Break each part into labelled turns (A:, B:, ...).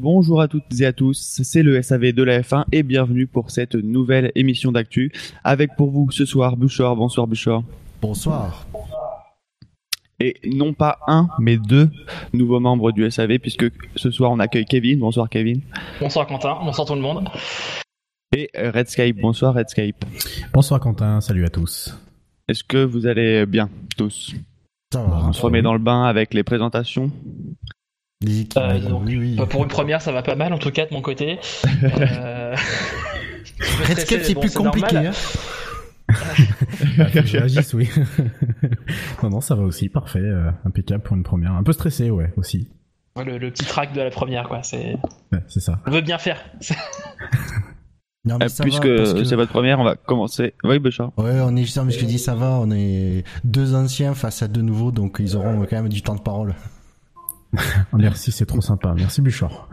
A: Bonjour à toutes et à tous, c'est le SAV de la F1 et bienvenue pour cette nouvelle émission d'actu avec pour vous ce soir Bouchard. Bonsoir Bouchard.
B: Bonsoir.
A: Et non pas un, mais deux nouveaux membres du SAV puisque ce soir on accueille Kevin. Bonsoir Kevin.
C: Bonsoir Quentin, bonsoir tout le monde.
A: Et Redscape. Bonsoir Redscape.
D: Bonsoir Quentin, salut à tous.
A: Est-ce que vous allez bien tous?
B: Ça va.
A: On se remet dans le bain avec les présentations.
C: Euh, donc,
B: oui, oui.
C: Bah, pour une première, ça va pas mal en tout cas de mon côté. Euh...
B: Redscape, c'est
C: bon,
B: plus compliqué.
C: normal.
B: Hein.
D: Ah, oui. non, non, ça va aussi, parfait, euh, impeccable pour une première. Un peu stressé, ouais, aussi.
C: Ouais, Le, le petit track de la première, quoi. C'est.
D: Ouais, c'est ça.
C: On veut bien faire.
B: Non, mais
A: Euh,
B: ça
A: puisque
B: va, parce que-
A: c'est votre première, on va commencer. Oui Bouchard.
B: Ouais, on est juste, mais je te dis, ça va, on est deux anciens face à deux nouveaux, donc ils auront quand même du temps de parole.
D: Ah, Merci, c'est trop sympa. Merci Bouchard.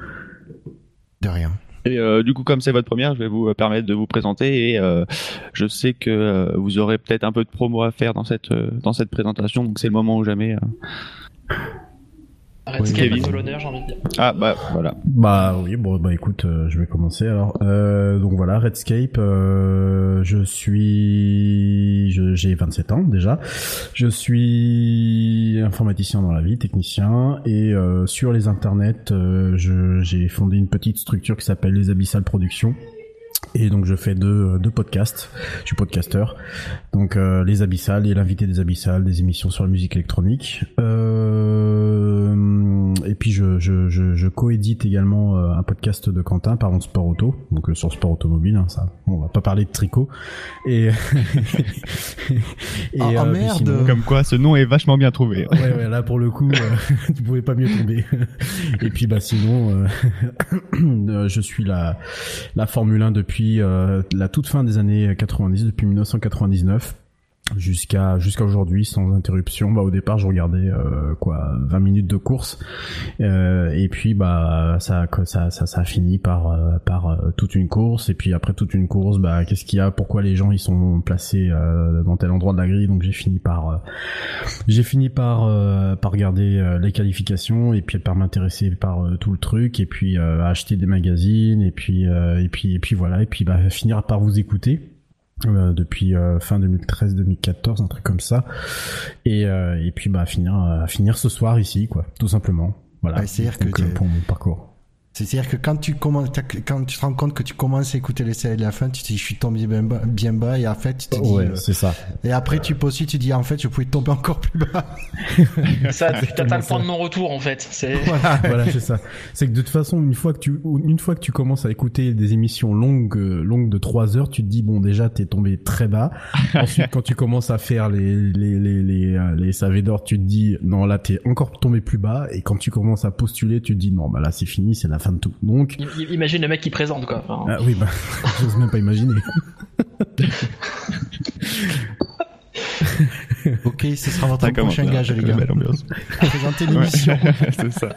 B: De rien.
A: Et euh, du coup, comme c'est votre première, je vais vous euh, permettre de vous présenter. Et euh, je sais que euh, vous aurez peut-être un peu de promo à faire dans cette euh, dans cette présentation, donc c'est le moment ou jamais.
C: Redscape tout l'honneur, j'ai envie de dire.
A: Ah bah voilà.
D: Bah oui, bon bah écoute, euh, je vais commencer alors. Euh, donc voilà, Redscape, euh, je suis, je- j'ai 27 ans déjà. Je suis informaticien dans la vie, technicien, et euh, sur les internets, euh, je- j'ai fondé une petite structure qui s'appelle Les Abyssales Productions. Et donc je fais deux, deux podcasts, je suis podcasteur. Donc euh, Les Abyssales et l'invité des Abyssales, des émissions sur la musique électronique. Euh, et puis je, je, je, je coédite également euh, un podcast de Quentin, par contre Sport Auto, donc euh, sur Sport Automobile, hein, ça. Bon, on va pas parler de tricot. Et, et
B: ah,
D: puis
B: merde.
D: sinon-
A: Comme quoi, ce nom est vachement bien trouvé.
D: Ouais, ouais, là pour le coup, euh, tu pouvais pas mieux tomber. Et puis bah sinon, euh, euh, je suis la la Formule 1 depuis euh, la toute fin des années 90, depuis 1999 jusqu'à jusqu'à aujourd'hui sans interruption. Bah au départ, je regardais euh, quoi 20 minutes de course. Euh, et puis bah ça ça ça, ça a fini par euh, par euh, toute une course. Et puis après toute une course, bah qu'est-ce qu'il y a? Pourquoi les gens ils sont placés euh, dans tel endroit de la grille? Donc j'ai fini par j'ai fini par par regarder les qualifications et puis par m'intéresser par tout le truc. Et puis acheter des magazines. Et puis et puis et puis voilà. Et puis bah finir par vous écouter euh, depuis euh, fin 2013-2014 un truc comme ça. Et euh, et puis bah finir euh, finir ce soir ici quoi tout simplement. Voilà.
B: Ouais, c'est-à-dire que
D: Donc,
B: tu-
D: euh, pour mon parcours
B: C'est-à-dire que quand tu commences, quand tu te rends compte que tu commences à écouter les séries de la fin, tu te dis, je suis tombé bien bas, bien bas et en fait, tu te dis,
D: ouais
B: euh,
D: c'est ça
B: et après tu poursuis, tu te dis, en fait, je pouvais tomber encore plus bas.
C: Ça, tu t'as le point de non-retour en fait. C'est.
D: voilà, voilà, c'est ça. C'est que de toute façon, une fois que tu, une fois que tu commences à écouter des émissions longues, euh, longues de 3 heures, tu te dis bon, déjà t'es tombé très bas. Ensuite, quand tu commences à faire les les les les, euh, les savés d'or, tu te dis non là t'es encore tombé plus bas. Et quand tu commences à postuler, tu te dis non bah là c'est fini, c'est la fin de tout. Donc
C: Imagine le mec qui présente quoi. Enfin,
D: ah oui bah j'ose même pas imaginer.
B: ok, ce sera votre prochain gage, les gars.
A: belle ambiance.
B: Présenter l'émission.
A: Ouais, c'est ça.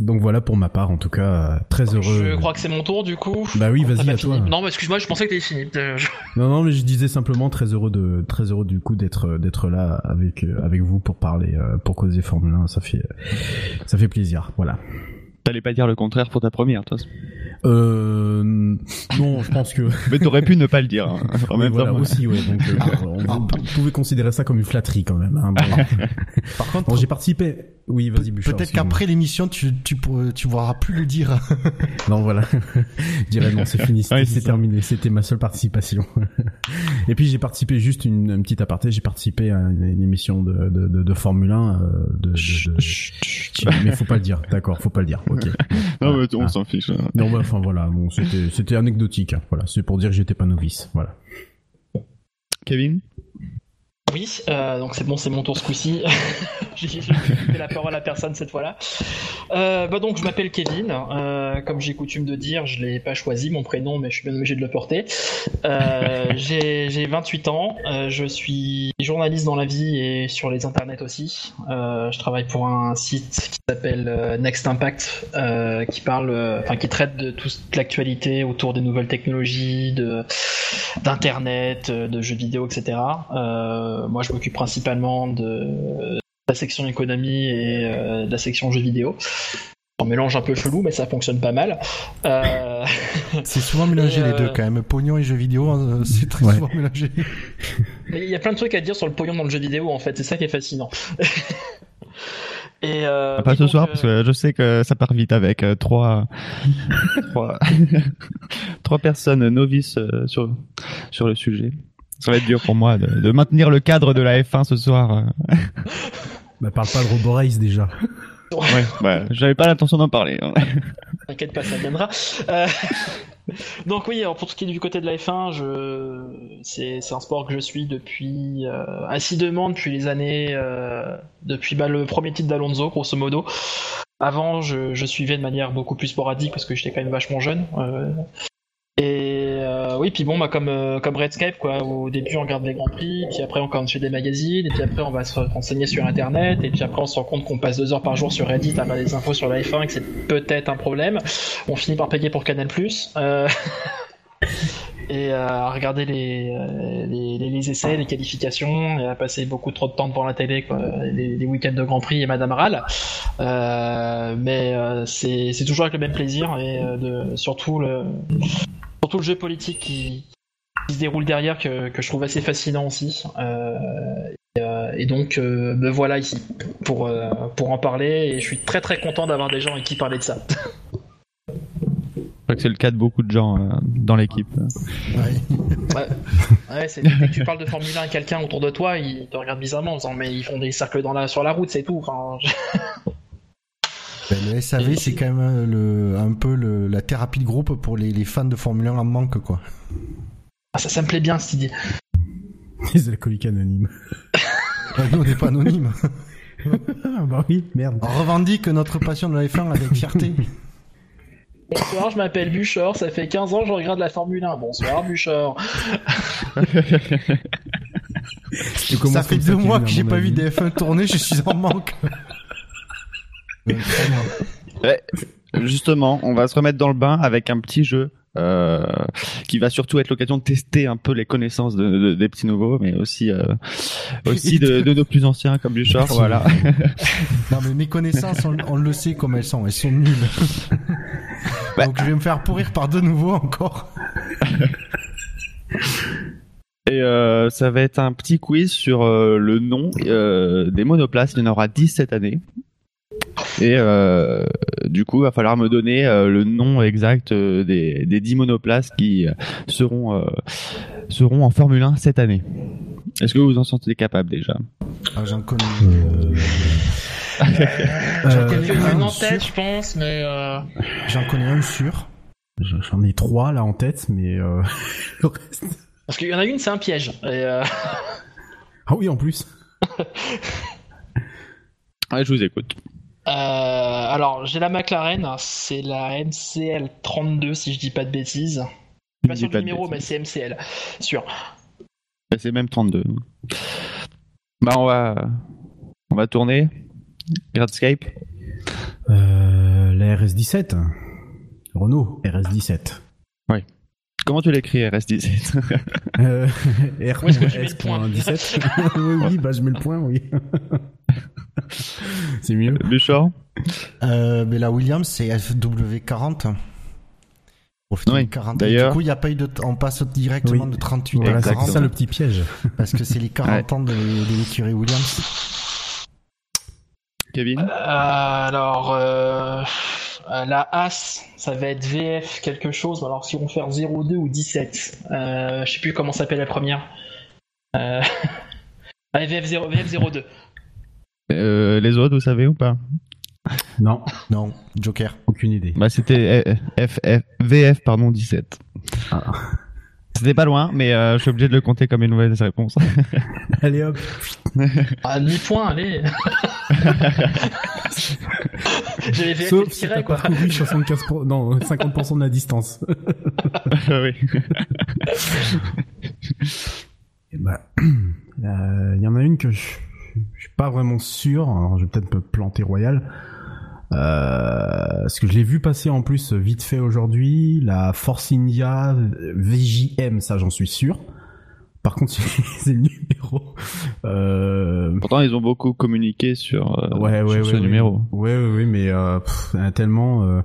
D: Donc voilà pour ma part en tout cas euh, très heureux.
C: Je crois que c'est mon tour du coup.
D: Bah oui, vas-y à
C: fini
D: toi.
C: Non, mais excuse-moi, je pensais que t'avais fini. Euh,
D: Non, non, mais je disais simplement très heureux de, très heureux du coup d'être, d'être là avec, euh, avec vous pour parler, euh, pour causer Formule 1. Ça fait, ça fait plaisir. Voilà.
A: T'allais pas dire le contraire pour ta première, toi.
D: Euh, non, je pense que.
A: Mais t'aurais pu ne pas le dire. hein, en
D: Oui,
A: même
D: voilà,
A: temps.
D: aussi, ouais. Donc, euh, on, vous, vous pouvez considérer ça comme une flatterie quand même. Hein. Bon,
B: Par contre,
D: Bon, j'ai participé. Oui, vas-y, Bouchard.
B: peut-être qu'après l'émission, tu, tu, pourras- tu voudras plus le dire.
D: Non, voilà. je dirais non, c'est fini,
A: Ouais, c'est
D: terminé. C'était ma seule participation. Et puis j'ai participé juste une, une petite aparté. J'ai participé à une, une émission de, de, de, de Formule 1. euh, de, de, Mais faut pas le dire. D'accord, faut pas le dire. Ok.
A: Non, mais on
D: Ah.
A: s'en fiche. hein.
D: Non, bah, enfin voilà. Bon, c'était c'était anecdotique. hein. Voilà, c'est pour dire que j'étais pas novice. Voilà.
A: Kevin?
C: Oui, euh, donc c'est bon, c'est mon tour ce coup-ci. j'ai la parole à personne cette fois-là. Euh, bah donc, je m'appelle Kevin. Euh, comme j'ai coutume de dire, je l'ai pas choisi mon prénom, mais je suis bien obligé de le porter. Euh, j'ai 28 ans. Euh, je suis journaliste dans la vie et sur les internets aussi. Euh, je travaille pour un site qui s'appelle euh, Next Impact, euh, qui parle, enfin qui traite de toute l'actualité autour des nouvelles technologies, de d'internet, de jeux vidéo, etc. Euh, moi, je m'occupe principalement de la section économie et euh, la section jeux vidéo. Un mélange un peu chelou, mais ça fonctionne pas mal. Euh...
B: C'est souvent mélangé les
C: euh,
B: deux quand même. Pognon et jeux vidéo, euh, c'est très
D: Ouais.
B: souvent mélangé.
C: Mais il y a plein de trucs à dire sur le pognon dans le jeu vidéo, en fait. C'est ça qui est fascinant. Et euh,
A: Pas ce soir,
C: euh,
A: parce que je sais que ça part vite avec euh, trois, trois, trois personnes novices euh, sur, sur le sujet. Ça va être dur pour moi de, de maintenir le cadre de la F1 ce soir.
D: Bah, parle pas de Robo Race déjà.
A: Ouais, bah, j'avais pas l'intention d'en parler. hein.
C: T'inquiète pas, ça viendra. Euh, Donc oui, alors pour ce qui est du côté de la F1, je... c'est c'est un sport que je suis depuis euh, assidûment depuis les années, euh, depuis bah, le premier titre d'Alonso, grosso modo. Avant, je, je suivais de manière beaucoup plus sporadique parce que j'étais quand même vachement jeune. euh, et euh, oui, puis bon, bah, comme, euh, comme Redscape, quoi. Au début, on regarde les Grands Prix, puis après, on regarde chez des magazines, et puis après, on va se renseigner sur Internet, et puis après, on se rend compte qu'on passe deux heures par jour sur Reddit à avoir des infos sur la F1 et que c'est peut-être un problème. On finit par payer pour Canal+. Euh... et à regarder les, essais, les qualifications, et à passer beaucoup trop de temps devant la télé, quoi. Les, week-ends de Grand Prix et Madame Rall. Mais euh, c'est toujours avec le même plaisir, et surtout le surtout le jeu politique qui, qui se déroule derrière que, que je trouve assez fascinant aussi. Euh, et, euh, et donc euh, me voilà ici pour, euh, pour en parler et je suis très très content d'avoir des gens avec qui parler de ça.
A: Je crois que c'est le cas de beaucoup de gens euh, dans l'équipe.
B: Ouais.
C: Ouais, c'est dès que tu parles de Formule 1 à quelqu'un autour de toi, il te regarde bizarrement en disant mais ils font des cercles dans la, sur la route, c'est tout. Enfin, je-
B: Ben, le SAV, c'est quand même euh, le, un peu le, la thérapie de groupe pour les, les fans de Formule 1 en manque, quoi.
C: Ah, ça, ça me plaît bien cette idée.
D: Les alcooliques anonymes.
B: Ouais, Nous, on n'est pas anonymes.
D: Ah, bah oui, merde.
B: On revendique notre passion de la F1 avec fierté.
C: Bonsoir, je m'appelle Buchor, ça fait 15 ans que je regarde la Formule 1. Bonsoir Buchor.
B: Ça fait deux mois que j'ai pas vu des F1 tourner, je suis en manque. Ouais,
A: justement, on va se remettre dans le bain avec un petit jeu euh, qui va surtout être l'occasion de tester un peu les connaissances de, de- des petits nouveaux, mais aussi euh, aussi de, de nos plus anciens comme Bouchard. Voilà.
B: Non, mais mes connaissances, on, on le sait comme elles sont. Elles sont nulles.
A: Bah.
B: Donc je vais me faire pourrir par de nouveau encore.
A: Et euh, ça va être un petit quiz sur euh, le nom euh, des monoplaces. Il y en aura 10 cette année. Et euh, du coup, il va falloir me donner euh, le nom exact euh, des, des 10 monoplaces qui seront, euh, seront en Formule 1 cette année. Est-ce que vous en sentez capable déjà?
B: Ah, J'en connais. euh,
D: Euh,
B: connais un
C: une en
B: sûr.
C: tête, je pense, mais euh...
B: J'en connais un sûr.
D: J'en ai trois là en tête, mais euh... le reste-
C: parce qu'il y en a une, c'est un piège. Et, euh...
D: Ah oui, en plus.
A: Ouais, je vous écoute.
C: Euh, alors, j'ai la McLaren, c'est la MCL 32 si je dis pas de bêtises. Je suis pas
A: pas de
C: numéro, mais c'est MCL, sûr.
A: Bah, C'est même 32. Bah on va on va tourner. Gradscape.
D: Euh, la RS17. Renault RS17.
A: Comment tu l'écris RS17
D: Euh, R
C: Où est-ce que je mets le point
D: 17. oui, oui, bah je mets le point, oui. C'est mieux.
A: Bouchard
B: Euh, mais la Williams, c'est FW40. Profitez
A: Oui,
B: de 40.
A: d'ailleurs-
B: Du coup, il y a pas eu de, on passe directement
D: Oui.
B: de 38
D: Voilà,
B: à
D: c'est
B: 40.
D: ça le petit piège.
B: Parce que c'est les 40 ans de, de l'écurie Williams.
A: Kevin
C: Euh, alors, euh, la As, ça va être VF quelque chose. Alors, si on fait 02 ou 17, euh, je sais plus comment s'appelle la première. Euh... ah, VF0, VF02.
A: Euh, Les autres, vous savez ou pas?
D: Non,
B: Non, Joker.
D: aucune idée.
A: Bah c'était euh, F, F- VF pardon 17. C'était pas loin, mais euh, je suis obligé de le compter comme une mauvaise réponse.
D: Allez hop.
C: Ah, demi-point, allez. J'avais fait
D: Sauf
C: le
D: si
C: quoi.
D: parcouru 75 pour- non, 50% de la distance.
A: oui.
D: Eh ben, euh, Il y en a une que je, je suis pas vraiment sûr. Alors, je vais peut-être me planter royal. Euh, parce que je l'ai vu passer en plus vite fait aujourd'hui. La Force India VJM, ça j'en suis sûr. Par contre, c'est le numéro. Euh,
A: Pourtant, ils ont beaucoup communiqué sur, euh,
D: ouais,
A: sur
D: ouais,
A: ce
D: ouais.
A: numéro.
D: Ouais, ouais, ouais, mais euh, pff, tellement.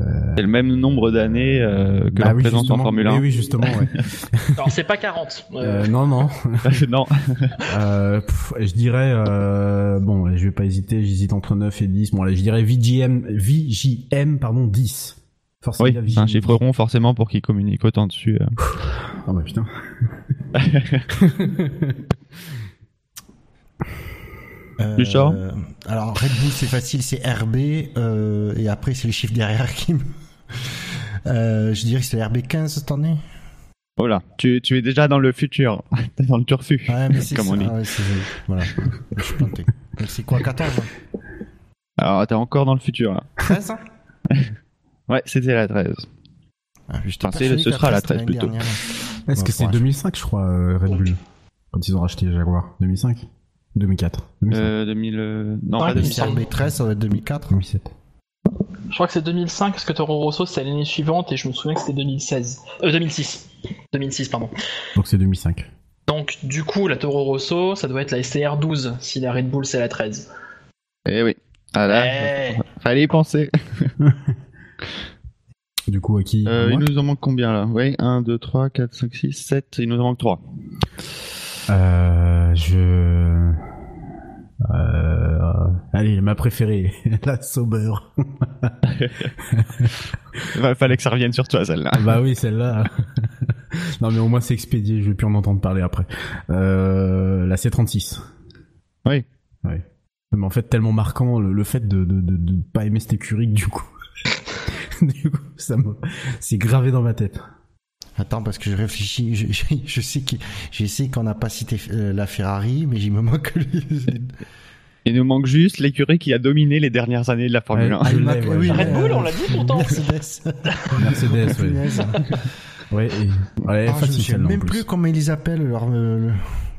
D: Euh,
A: C'est le même nombre d'années euh, que
D: bah oui,
A: présence en. Formule 1.
D: Oui, oui, justement. Ouais.
C: Alors, c'est pas 40. Euh,
D: Euh, non, non.
A: non.
D: Euh, pff, je dirais euh, bon, je vais pas hésiter, j'hésite entre 9 et 10. Bon, allez, je dirais VJM VJM pardon 10. Force
A: Oui, c'est un chiffre rond forcément pour qu'ils communiquent autant dessus. euh.
D: Ah bah putain.
B: Euh,
A: Richard
B: Alors Red Bull c'est facile, c'est RB euh, et après c'est les chiffres derrière qui me. Euh, je dirais que c'est RB 15 cette année.
A: Oh là, tu, tu es déjà dans le futur. T'es dans le turfu.
B: Ouais, mais c'est
A: Comme
B: ça.
A: on dit.
B: ouais, c'est- voilà, je suis planté. C'est quoi 14 hein
A: Alors, t'es encore dans le futur. Là.
B: 13 hein
A: Ouais, c'était la 13.
B: ah, j'étais
A: Enfin, ce sera la
B: c'était
A: 13
B: l'année
A: plutôt.
B: dernière.
D: Est-ce
B: Ouais,
D: que c'est
B: courage.
D: 2005 je crois euh, Red Bull quand ils ont racheté Jaguar 2005 2004 2005
A: Euh, 2000... euh, Non,
C: Ouais,
A: pas
C: mais
B: Si
A: 2005.
B: c'est RB 13 ça va être 2004.
D: 2007.
C: Je crois que c'est 2005, parce que Toro Rosso, c'est l'année suivante, et je me souviens que c'était 2016. Euh, 2006. 2006, pardon.
D: Donc c'est 2005.
C: Donc, du coup, la Toro Rosso, ça doit être la STR 12, si la Red Bull, c'est la 13.
A: Eh oui. Ah là,
C: Eh.
A: fallait y penser.
D: Du coup à qui
A: Euh, il nous en manque combien là Oui, 1, 2, 3, 4, 5, 6, 7. Il nous en manque 3.
D: Euh, je euh, allez, ma préférée, la Sauber.
A: Il fallait que ça revienne sur toi celle-là.
D: bah oui, celle-là. non, mais au moins c'est expédié, je vais plus en entendre parler après. Euh, la C36.
A: Oui.
D: Ouais. Mais en fait, tellement marquant le, le fait de, de, de, de pas aimer cette écurie du coup. du coup, ça me, c'est gravé dans ma tête.
B: Attends parce que je réfléchis, je, je, je sais qu'on n'a pas cité euh, la Ferrari mais il me manque.
A: Il nous manque juste l'écurie qui a dominé les dernières années de la Formule
D: Ouais.
A: 1.
D: Ah,
B: il
D: je
B: manque-
D: l'ai, ouais.
B: oui,
C: Red Bull, on l'a dit pourtant.
B: Mercedes.
D: Mercedes. Ouais, et, ouais,
B: Ah, je
D: celle-là, en
B: même
D: plus.
B: plus comment ils les appellent. Leur, euh, le-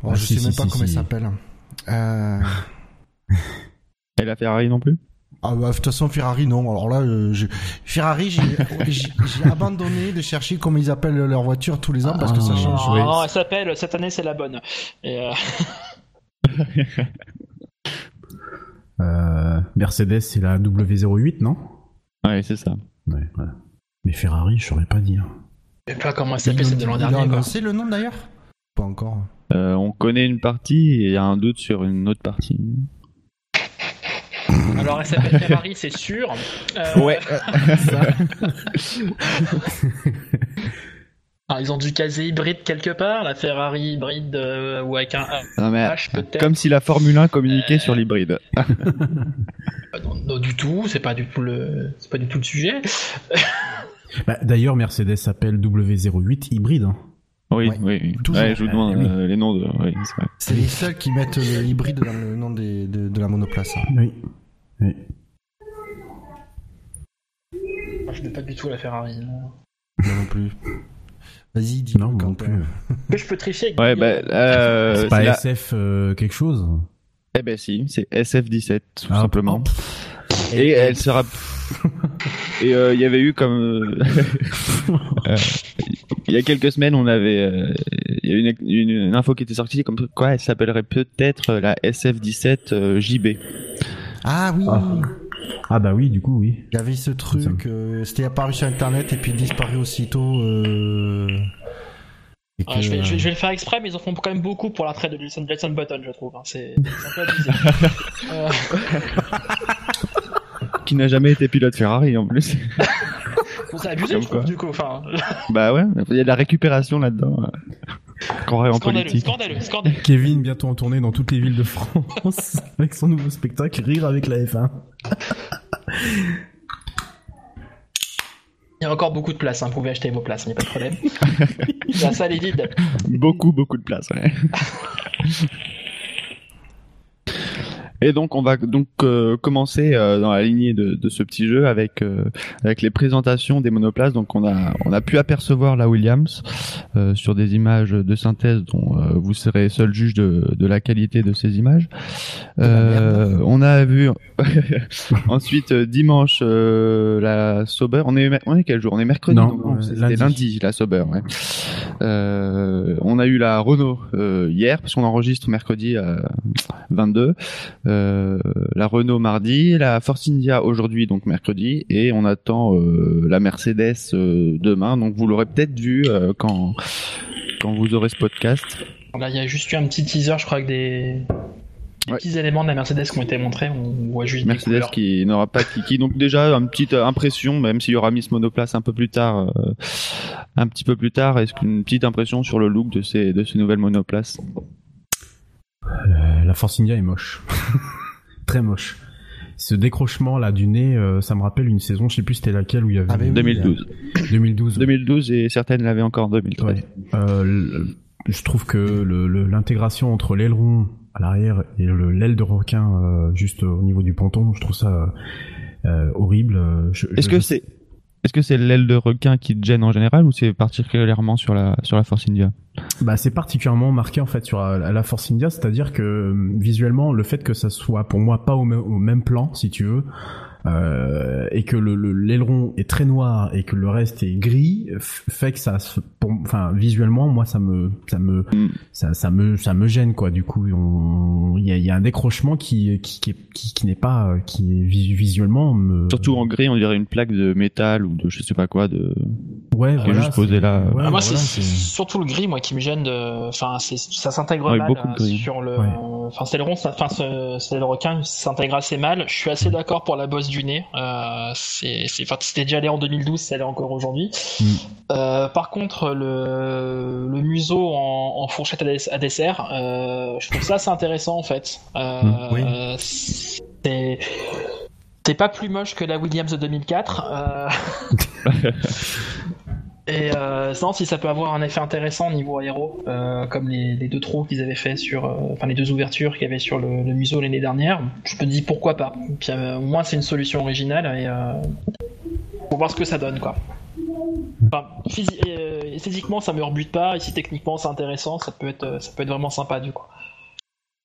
B: oh,
D: Ah,
B: je
D: si,
B: sais
D: si,
B: même pas
D: si,
B: comment
D: si.
B: ils s'appellent. Euh...
A: Et la Ferrari non plus?
B: Ah bah, de toute façon Ferrari non. Alors là, euh, je- Ferrari, j'ai abandonné de chercher comment ils appellent leur voiture tous les ans parce que ça
D: Ah.
B: change.
C: Non,
D: oui.
C: non, elle s'appelle, cette année, c'est la bonne. Et, euh,
D: Euh, Mercedes, c'est la W08, non?
A: Ouais, c'est ça.
D: Ouais. Mais Ferrari, je saurais pas dire.
C: je sais pas comment elle s'appelle, c'est de l'an dernier.
B: annoncé le nom d'ailleurs? Pas encore.
A: Euh, on connaît une partie et il y a un doute sur une autre partie.
C: Alors, elle s'appelle Ferrari, c'est sûr. Euh,
A: Ouais.
C: alors, ils ont dû caser hybride quelque part, la Ferrari hybride euh, ou avec un A.
A: Non, mais,
C: H, peut-être.
A: comme si la Formule 1 communiquait
C: Euh,
A: sur l'hybride.
C: Non, non, du tout, c'est pas du tout le, c'est pas du tout le sujet.
D: Bah, D'ailleurs, Mercedes s'appelle W08 hybride. hein.
A: Oui,
B: Ouais.
A: oui. oui.
B: Toujours.
A: Ouais, je vous demande
D: Euh,
A: euh, les noms de. Oui, c'est vrai.
B: C'est les seuls qui mettent le hybride dans le nom des- de, de la monoplace. hein.
D: Oui. Oui.
C: Moi, je n'ai pas du tout la Ferrari.
B: Moi non plus. Vas-y, dis
D: Non, non plus.
C: Que je peux tricher avec
A: Ouais, bah, euh,
D: c'est pas
A: la-
D: SF euh, quelque chose
A: Eh ben si, c'est SF17 tout
D: Ah,
A: simplement. Et elle sera. Et euh, il y avait eu comme. Il y a quelques semaines, on avait. euh, Il y a eu une, une, une info qui était sortie comme quoi elle s'appellerait peut-être la SF17 euh, JB.
B: Ah oui,
D: Ah. Ah bah oui, du coup, oui.
B: il y avait ce truc, euh, c'était apparu sur internet et puis disparu aussitôt. Euh...
C: Ah, je, vais, je, vais, je vais le faire exprès, mais ils en font quand même beaucoup pour l'attrait de Jenson Button, je trouve. hein. C'est un peu abusé. Euh,
A: Qui n'a jamais été pilote Ferrari en plus.
C: c'est abusé, je trouve, du coup. Enfin,
A: bah ouais, il y a de la récupération là-dedans. Croirait en
C: scandaleux,
A: politique.
C: scandaleux, scandaleux.
D: Kevin, bientôt en tournée dans toutes les villes de France avec son nouveau spectacle Rire avec la F1.
C: Il y a encore beaucoup de place, hein. vous pouvez acheter vos places, il n'y a pas de problème. La salle est vide.
A: Beaucoup, beaucoup de place, ouais. Et donc on va donc euh, commencer euh, dans la lignée de, de, ce petit jeu avec euh, avec les présentations des monoplaces. Donc on a on a pu apercevoir la Williams sur des images de synthèse dont vous serez seul juge de, de la qualité de ces images. on a vu ensuite dimanche la Sauber. On est on est quel jour? On est mercredi.
D: Non,
A: c'était lundi. la Sauber. Ouais. on a eu la Renault hier parce qu'on enregistre mercredi à 22. Euh, la Renault mardi, la Force India aujourd'hui, donc mercredi, et on attend euh, la Mercedes euh, demain. Donc vous l'aurez peut-être vu quand quand vous aurez ce podcast.
C: Là, il y a juste eu un petit teaser, je crois que des, petits éléments de la Mercedes qui ont été montrés. On voit juste
A: Mercedes qui n'aura pas de kiki. Donc déjà une petite impression, même s'il y aura Miss Monoplace un peu plus tard, un petit peu plus tard, est-ce qu'une petite impression sur le look de ces de ces nouvelles monoplaces
D: euh, la Force India est moche. Très moche. Ce décrochement là du nez, euh, ça me rappelle une saison, je sais plus c'était laquelle où il y avait
A: 2012.
D: 2012.
A: 2012 et certaines l'avaient encore en 2013.
D: Euh, je trouve que l'intégration entre l'aileron à l'arrière et l'aile de requin juste au niveau du ponton, je trouve ça horrible.
A: Est-ce que c'est est-ce que c'est l'aile de requin qui te gêne en général ou c'est particulièrement sur la sur la Force India?
D: Bah c'est particulièrement marqué en fait sur la, la Force India, c'est-à-dire que visuellement le fait que ça soit pour moi pas au même plan si tu veux, euh, et que le l'aileron est très noir et que le reste est gris fait que ça enfin visuellement moi ça me ça me mm. ça, ça me ça me gêne quoi. Du coup il y a, y a un décrochement qui qui qui, qui, n'est pas qui est visuellement me...
A: surtout en gris on dirait une plaque de métal ou de je sais pas quoi de
D: ouais
A: voilà, juste posé là.
C: ah, moi c'est surtout le gris moi qui me gêne de enfin ça s'intègre mal sur le enfin c'est le rond enfin c'est le requin s'intègre assez mal. Je suis assez d'accord pour la bosse du nez. Euh, c'est, c'était déjà allé en 2012, ça l'est encore aujourd'hui. Mm. Euh, par contre, le, le museau en, fourchette à, dessert, euh, je trouve ça assez intéressant en fait. Mm. C'est c'est pas plus moche que la Williams de 2004. Et euh, si ça peut avoir un effet intéressant au niveau aéro, euh, comme les, deux trous qu'ils avaient fait sur, euh, enfin les deux ouvertures qu'il y avait sur le, museau l'année dernière, je me dis pourquoi pas. Puis, euh, au moins c'est une solution originale et pour voir ce que ça donne quoi. Enfin, esthétiquement ça me rebute pas et si techniquement c'est intéressant, ça peut être, ça peut être vraiment sympa du coup.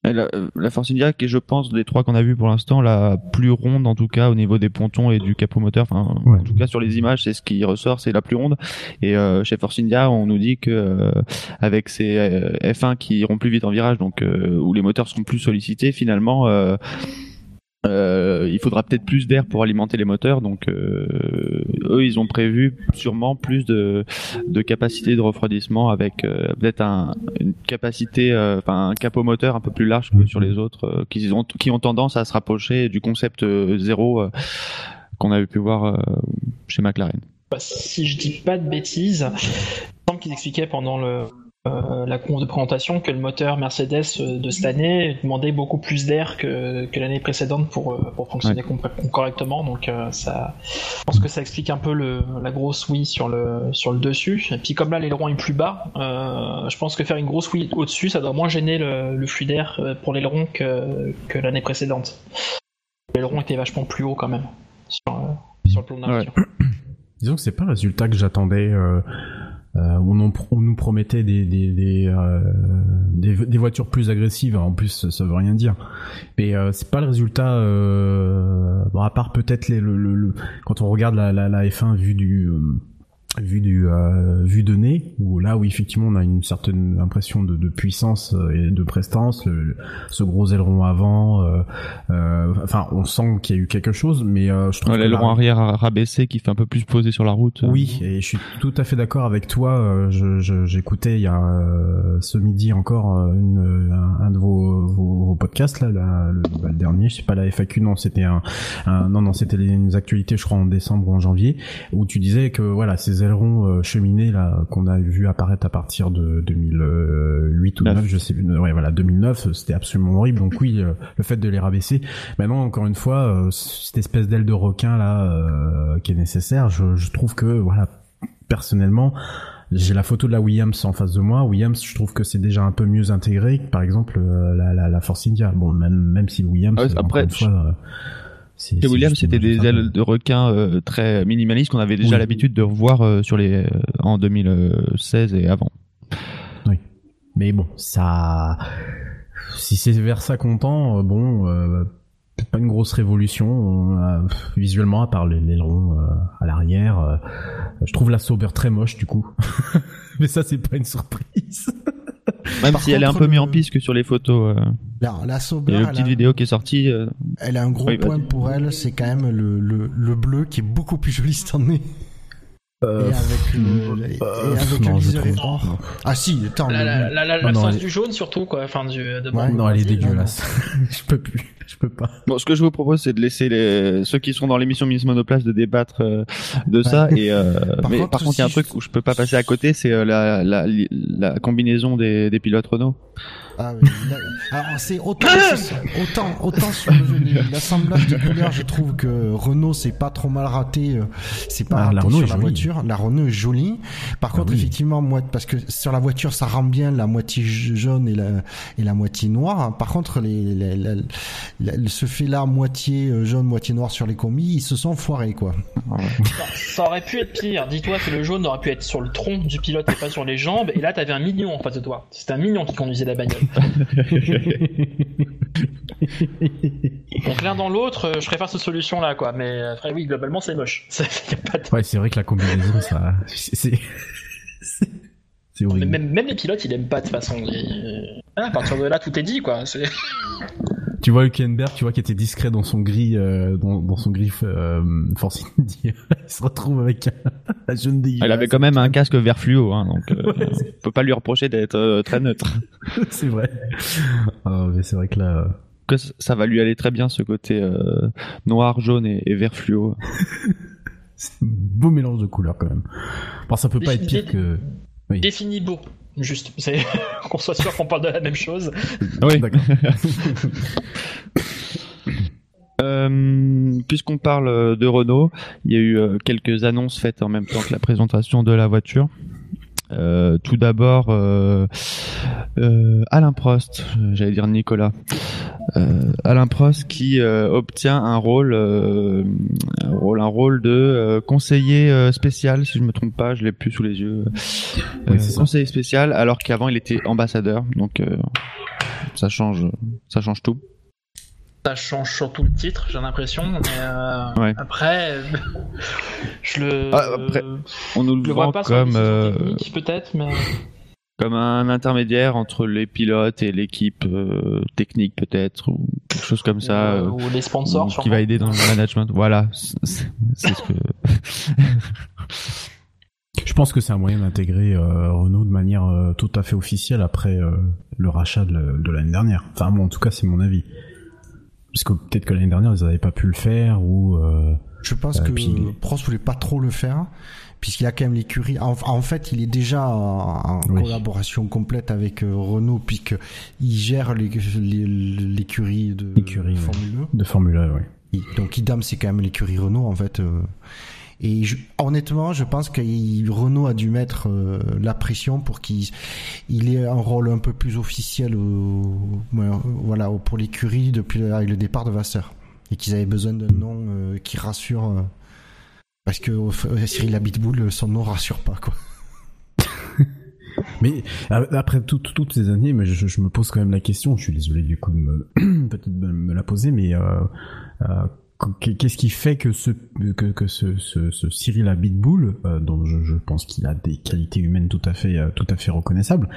A: La, la, Force India qui est, je pense, des trois qu'on a vu pour l'instant, la plus ronde en tout cas au niveau des pontons et du capot moteur. Enfin, en tout cas sur les images, c'est ce qui ressort, c'est la plus ronde. Et euh, chez Force India, on nous dit que euh, avec ces euh, F1 qui iront plus vite en virage, donc où les moteurs seront plus sollicités, finalement euh, il faudra peut-être plus d'air pour alimenter les moteurs, donc euh, eux ils ont prévu sûrement plus de, de capacité de refroidissement avec euh, peut-être un, une capacité, euh, enfin un capot moteur un peu plus large que sur les autres, qui ont qui ont tendance à se rapprocher du concept zéro qu'on avait pu voir chez McLaren.
C: Bah, si je dis pas de bêtises, il semble qu'ils expliquaient pendant le euh, la conf de présentation que le moteur Mercedes euh, de cette année demandait beaucoup plus d'air que, que l'année précédente pour, euh, pour fonctionner correctement. Donc ça, je pense que ça explique un peu le, la grosse oui sur le, sur le dessus. Et puis comme là l'aileron est plus bas, euh, je pense que faire une grosse oui au-dessus, ça doit moins gêner le, le flux d'air pour l'aileron que, que l'année précédente. L'aileron était vachement plus haut quand même sur, sur le plan de ouais.
D: Disons que c'est pas le résultat que j'attendais. Euh, euh, on, on, nous promettait des des, des, euh, des, des, voitures plus agressives. En plus, ça veut rien dire. Mais euh, c'est pas le résultat. Euh, bon, à part peut-être le, le, le, quand on regarde la, la, la F1 vue du vu du euh, vu de nez où là où effectivement on a une certaine impression de, de puissance euh, et de prestance le, ce gros aileron avant euh, euh, enfin on sent qu'il y a eu quelque chose mais euh, je trouve
A: l'aileron arrière rabaissé qui fait un peu plus posé sur la route
D: oui et je suis tout à fait d'accord avec toi j'écoutais je, il y a ce midi encore une, un, de vos, vos, vos, podcasts là le, bah, le, dernier je sais pas la FAQ non c'était un, un, non non c'était les actualités je crois en décembre ou en janvier où tu disais que voilà ces ailerons euh, cheminés là qu'on a vu apparaître à partir de 2008 ou 9, je sais plus. Ouais, voilà, 2009, c'était absolument horrible. Donc oui, euh, le fait de les rabaisser. Maintenant, encore une fois, euh, cette espèce d'aile de requin là euh, qui est nécessaire, je, je trouve que voilà, personnellement. J'ai la photo de la Williams en face de moi. Williams, je trouve que c'est déjà un peu mieux intégré que par exemple la, la, la Force India. Bon, même même si Williams,
A: Ouais,
D: euh, encore
A: après,
D: fois,
A: Chez Williams, c'était des ailes de requin euh, très minimalistes qu'on avait déjà
D: Oui.
A: l'habitude de revoir euh, sur les euh, en 2016 et avant.
D: Mais bon, ça, si c'est vers ça qu'on tend, euh, bon, euh, pas une grosse révolution euh, visuellement à part l'aileron euh, à l'arrière. je trouve la Sauber très moche du coup. Mais ça, c'est pas une surprise.
A: Même
B: Par
A: si elle est un peu mieux
B: le-
A: en piste que sur les photos. euh,
B: La, Sauber,
A: petite
B: a,
A: vidéo qui est sortie. euh,
B: elle a un gros
A: Oui,
B: point pour elle, c'est quand même le, le, le bleu qui est beaucoup plus joli cette année.
D: Euh,
B: et avec le, et
D: euh,
B: avec
D: non,
B: le viseur. Ah si, attends.
C: La,
B: le-
C: la, la, la,
D: Non, non,
C: l'absence du jaune surtout quoi, enfin du de
B: Ouais.
D: non, elle est
C: Vas-y,
D: dégueulasse. je peux plus. Je peux pas.
A: Bon, ce que je vous propose, c'est de laisser les... ceux qui sont dans l'émission Miss Monoplace de débattre euh, de ça. Et euh,
B: Par
A: mais
B: contre,
A: par contre, il y a un truc où je peux pas passer à côté, c'est euh, la, la, la combinaison des, des pilotes Renault.
B: Ah oui, alors c'est autant, autant, autant sur le- l'assemblage de couleurs, je trouve que Renault c'est pas trop mal raté, euh, c'est pas
D: Ah,
B: raté
D: la Renault
B: sur la
D: jolie.
B: voiture. La Renault est jolie. Par
D: Ah
B: contre,
D: oui.
B: effectivement, moi, parce que sur la voiture ça rend bien la moitié jaune et la et la moitié noire. Par contre, les, les- ce fait là moitié euh, jaune, moitié noir sur les combis, ils se sont foirés quoi.
C: Ça aurait pu être pire. Dis-toi que le jaune aurait pu être sur le tronc du pilote et pas sur les jambes. Et là, t'avais un mignon en face de toi. C'était un mignon qui conduisait la bagnole. Donc l'un dans l'autre, euh, je préfère cette solution-là, quoi. Mais après, oui, globalement, c'est moche. De-
D: Ouais, c'est vrai que la combinaison, ça, c'est, horrible.
C: même, même les pilotes, ils aiment pas de toute façon. Ils- Ah, à partir de là, tout est dit, quoi.
D: Tu vois Hülkenberg, tu vois qui était discret dans son gris, euh, dans, dans son griffe euh, Force India. Il se retrouve avec un, un jeune dégueulasse.
A: Elle avait quand même un casque vert fluo, hein, donc euh, on peut pas lui reprocher d'être euh, très neutre.
D: c'est vrai. Ah, mais c'est vrai que là, euh,
A: Que ça va lui aller très bien ce côté euh, noir, jaune et, et vert fluo.
D: c'est un beau mélange de couleurs quand même. Bon, ça peut pas être pire que. Oui.
C: Défini beau. Juste, c'est qu'on soit sûr qu'on parle de la même chose.
A: Oui.
D: D'accord.
A: Euh, Puisqu'on parle de Renault, il y a eu euh, quelques annonces faites en même temps que la présentation de la voiture. Euh, tout d'abord, euh, euh, Alain Prost, j'allais dire Nicolas, euh, Alain Prost qui euh, obtient un rôle, euh, un rôle, un rôle de conseiller spécial, si je me trompe pas, je l'ai plus sous les yeux.
D: Oui, c'est ça.
A: conseiller spécial, alors qu'avant il était ambassadeur, donc euh, ça change, ça change tout.
C: Ça change surtout le titre, j'ai l'impression. Mais euh,
A: Ouais.
C: après, je le.
A: Ah, après, On nous le vend
C: pas
A: comme euh,
C: technique, peut-être, mais.
A: comme un intermédiaire entre les pilotes et l'équipe euh, technique peut-être ou quelque chose comme ça
C: Euh,
A: euh,
C: ou les sponsors,
A: ou qui va aider dans le management voilà c'est ce que
D: Je pense que c'est un moyen d'intégrer euh, Renault de manière euh, tout à fait officielle après euh, le rachat de, de l'année dernière. Enfin, moi, en tout cas, c'est mon avis. Parce que peut-être que l'année dernière, ils n'avaient pas pu le faire ou. Euh...
B: Je pense
D: Euh,
B: que
D: puis
B: Prost voulait pas trop le faire, puisqu'il a quand même l'écurie. En, en fait, il est déjà en, en
D: Oui.
B: collaboration complète avec euh, Renault, puisque il gère l'écurie de
D: L'écurie, ouais.
B: Formule
D: De Formule 1, oui.
B: 1. Il- Donc Idam, c'est quand même l'écurie Renault, en fait. Et je- honnêtement, je pense que Renault a dû mettre euh, la pression pour qu'il il ait un rôle un peu plus officiel, au- voilà, pour l'écurie depuis le, le départ de Vasseur, et qu'ils avaient besoin d'un nom euh, qui rassure. euh, parce que euh, Cyril Abitboul, son nom rassure pas quoi.
D: Mais après tout- tout- toutes ces années, mais je, je me pose quand même la question. Je suis désolé du coup de me peut-être me la poser, mais euh, euh, qu'est-ce qui fait que ce que, que ce, ce, ce Cyril Abitboul, euh, dont je, je pense qu'il a des qualités humaines tout à fait euh, tout à fait reconnaissables,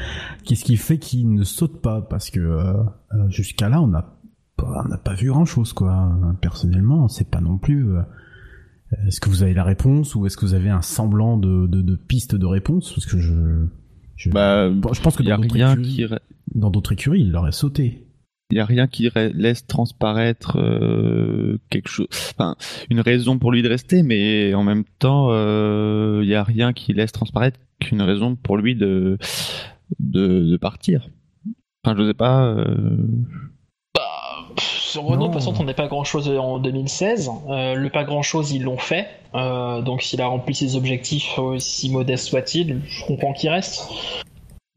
D: qu'est-ce qui fait qu'il ne saute pas? Parce que euh, euh, jusqu'à là, on n'a pas on n'a pas vu grand chose quoi. Personnellement, c'est pas non plus. euh, est-ce que vous avez la réponse ou est-ce que vous avez un semblant de, de, de piste de réponse? Parce que je, je,
A: bah
D: je pense que
A: il y a
D: dans d'autres
A: rien
D: écuries,
A: qui
D: écuries, il l'aurait sauté.
A: Il y a rien qui laisse transparaître euh, quelque chose, enfin une raison pour lui de rester, mais en même temps, euh, il y a rien qui laisse transparaître qu'une raison pour lui de de, de partir. Enfin, je sais pas. Euh...
C: Bah, sur Renault, de toute façon, on n'est pas grand chose en 2016. Euh, le pas grand chose, ils l'ont fait. Donc, s'il a rempli ses objectifs, aussi modestes soit-il, je comprends qu'il reste.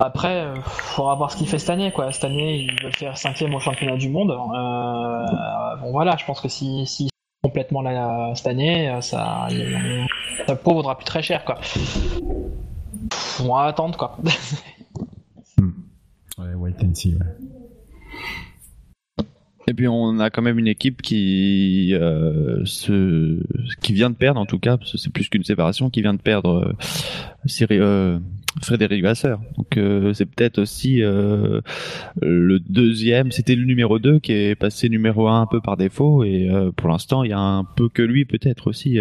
C: Après, il euh, faudra voir ce qu'il fait cette année. Quoi. Cette année, il veut faire cinquième au championnat du monde. Euh, bon voilà, je pense que si, si complètement là cette année, ça, ça vaudra plus très cher. Quoi. on va attendre quoi.
D: Hmm. ouais, wait and see.
A: Et puis on a quand même une équipe qui euh, se, qui vient de perdre en tout cas, parce que c'est plus qu'une séparation, qui vient de perdre euh, euh Frédéric Vasseur. Donc euh, c'est peut-être aussi euh, le deuxième, c'était le numéro 2 qui est passé numéro 1 un peu par défaut et euh, pour l'instant il y a un peu que lui peut-être aussi.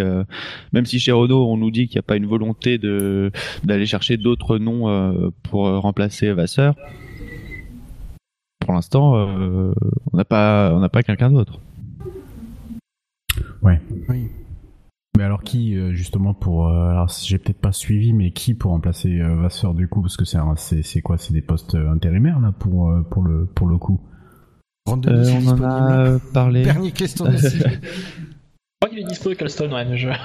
A: même si chez Renault on nous dit qu'il n'y a pas une volonté de d'aller chercher d'autres noms pour remplacer Vasseur. Pour l'instant on n'a pas on n'a pas quelqu'un d'autre.
D: Ouais. Oui. Mais alors qui euh, justement pour euh, alors j'ai peut-être pas suivi mais qui pour remplacer euh, Vasseur du coup? Parce que c'est c'est c'est quoi? C'est des postes intérimaires là pour pour le pour le coup.
A: on en a parlé.
B: Bernie aussi. je
C: crois qu'il est dispo Cleston ouais mais je.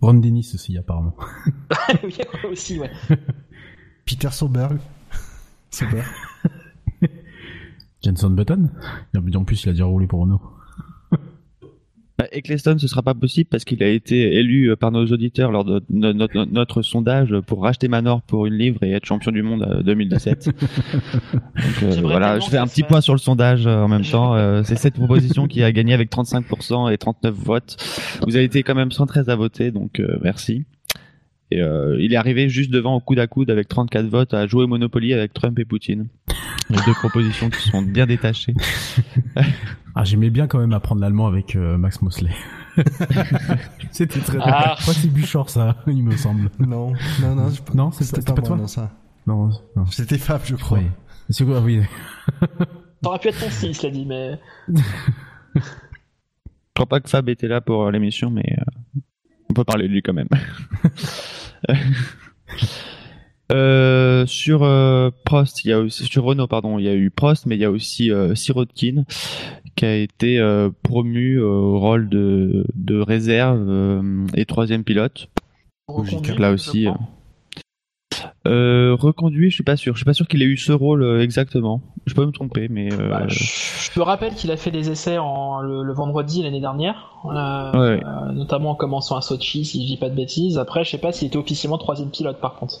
D: Ron Dennis aussi apparemment.
C: oui aussi ouais.
B: Peter Soberg. Soberg.
D: Jenson Button. En plus il a déjà roulé pour Renault.
A: Bah, Eccleston, ce sera pas possible parce qu'il a été élu euh, par nos auditeurs lors de notre, sondage pour racheter Manor pour une livre et être champion du monde 2017. Euh, Donc, euh, voilà, je fais un petit point sur le sondage en même temps. c'est cette proposition qui a gagné avec 35% et 39 votes. Vous avez été quand même 113 à voter, donc merci. Et il est arrivé juste devant au coude à coude avec 34 votes à jouer Monopoly avec Trump et Poutine. Les deux propositions qui sont bien détachées.
D: Ah, j'aimais bien quand même apprendre l'allemand avec euh, Max Mosley. C'était très ah. bien. c'est Buchor, ça, il me semble.
B: Non, non, non,
D: non, c'était pas, toi. Non,
B: ça.
D: Non, non.
B: C'était Fab, je crois. Oui.
D: C'est quoi, oui.
C: Ça aurait pu être ton style, cela dit, mais.
A: je crois pas que Fab était là pour euh, l'émission, mais euh, on peut parler de lui quand même. Euh, sur euh, Prost, il y a aussi sur Renault pardon, il y a eu Prost, mais il y a aussi euh, Sirotkin qui a été promu au rôle de, de réserve et troisième pilote. Là aussi. Reconduit, je suis pas sûr. Je suis pas sûr qu'il ait eu ce rôle exactement. Je peux me tromper, mais. Bah,
C: je, te rappelle qu'il a fait des essais en, le, vendredi l'année dernière, notamment en commençant à Sochi, si je dis pas de bêtises. Après, je sais pas s'il était officiellement troisième pilote par contre.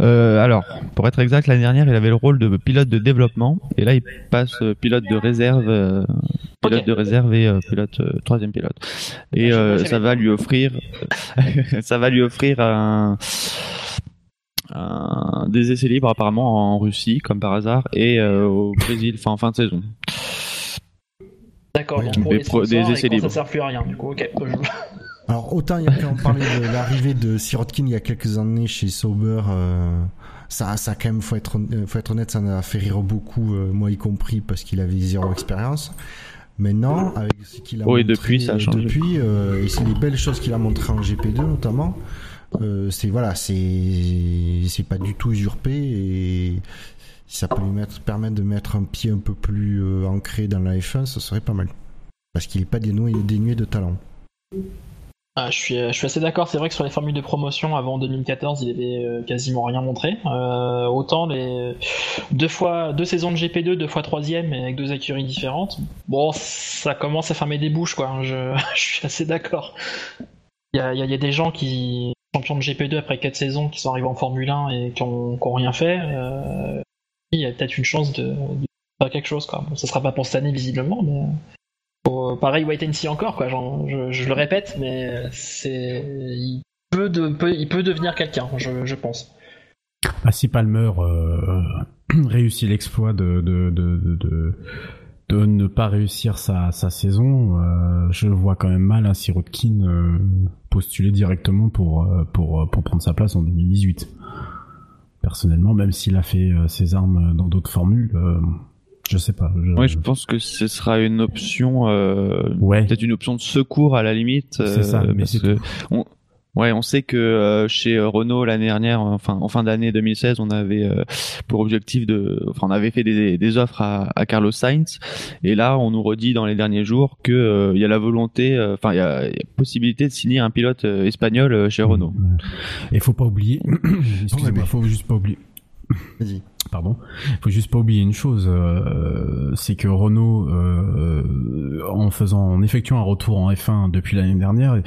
A: Euh, alors, pour être exact, l'année dernière, il avait le rôle de pilote de développement, et là, il passe euh, pilote de réserve, euh, pilote de réserve et pilote troisième pilote. Et ça va lui offrir, ça va lui offrir un, des essais libres apparemment en Russie, comme par hasard, et au Brésil, fin fin de saison.
C: D'accord. donc pour les des essais libres. Ça sert plus à rien. Du coup, ok.
B: Alors autant il y a quand on parlait de l'arrivée de Sirotkin il y a quelques années chez Sauber, euh, ça, ça quand même faut être, euh, faut être honnête, ça a fait rire beaucoup, euh, moi y compris parce qu'il avait zéro expérience. Maintenant, avec ce qu'il a
A: montré depuis, ça a changé.
B: depuis et c'est les belles choses qu'il a montré en GP2 notamment. C'est voilà, c'est c'est pas du tout usurpé et si ça peut lui mettre, permettre de mettre un pied un peu plus ancré dans la F1, ce serait pas mal. Parce qu'il est pas dénué, de talent.
C: Ah, je, suis, je suis assez d'accord, c'est vrai que sur les formules de promotion avant 2014, il avait euh, quasiment rien montré. Euh, autant les deux fois deux saisons de GP2, deux fois troisième avec deux écuries différentes. Bon, ça commence à fermer des bouches, quoi. Je, suis assez d'accord. Il y y a, des gens qui champions de GP2 après quatre saisons qui sont arrivés en Formule 1 et qui ont, rien fait. Euh, il y a peut-être une chance de, faire quelque chose, quoi. Bon, ça sera pas pour cette année visiblement, mais pareil, wait and see encore, quoi. je, le répète, mais il peut, devenir quelqu'un, je, pense.
D: Ah, si Palmer euh, réussit l'exploit de, de, ne pas réussir sa, sa saison, euh, je vois quand même mal un Sirotkin euh, postuler directement pour, pour, pour prendre sa place en 2018. personnellement, même s'il a fait ses armes dans d'autres formules. Je sais pas.
A: Je... Oui, je pense que ce sera une option, euh, ouais. peut-être une option de secours à la limite.
D: c'est ça, mais c'est que
A: on, Ouais, on sait que euh, chez euh, Renault l'année dernière, enfin en fin d'année 2016, on avait euh, pour objectif de, enfin on avait fait des, des offres à, à, Carlos Sainz, et là on nous redit dans les derniers jours que il y a la volonté, enfin il y a, y a, possibilité de signer un pilote espagnol chez Renault.
D: Et faut pas oublier, excusez-moi, faut juste pas oublier. Vas-y. Pardon. Faut juste pas oublier une chose, euh, c'est que Renault, euh, en faisant, en effectuant un retour en F1 depuis l'année dernière,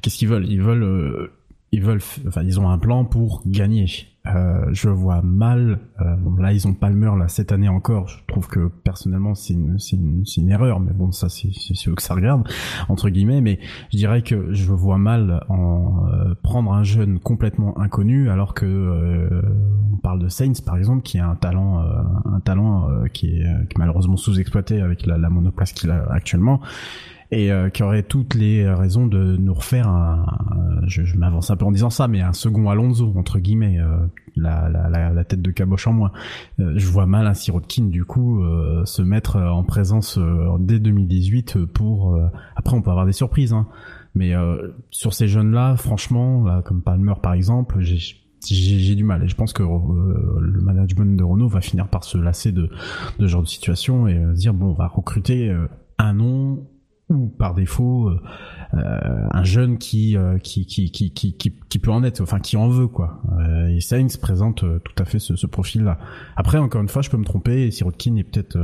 D: qu'est-ce qu'ils veulent? Ils veulent, euh, ils veulent, enfin, ils ont un plan pour gagner. Euh, je vois mal. Euh, bon, là, ils ont Palmer là cette année encore. Je trouve que personnellement, c'est une, une, une, erreur. Mais bon, ça, c'est, eux que ça regarde entre guillemets. Mais je dirais que je vois mal en euh, prendre un jeune complètement inconnu, alors que euh, on parle de Saints par exemple, qui a un talent, un talent qui est, qui est malheureusement sous-exploité avec la, la monoplace qu'il a actuellement et euh, qui aurait toutes les raisons de nous refaire un, je, je m'avance un peu en disant ça, mais un second Alonso entre guillemets, euh, la, la, la, la, tête de caboche en moins. Euh, je vois mal un Sirotkin du coup se mettre en présence dès 2018 pour. après, on peut avoir des surprises, hein. mais sur ces jeunes-là, franchement, là, comme Palmer par exemple, j'ai j'ai du mal et je pense que le management de Renault va finir par se lasser de, de ce genre de situation et dire bon on va recruter un nom par défaut euh, euh, un jeune qui, euh, qui, qui, qui, qui, peut en être, enfin qui en veut quoi. et Sainz présente tout à fait ce, profil-là. Après, encore une fois, je peux me tromper. Et Sirotkin est peut-être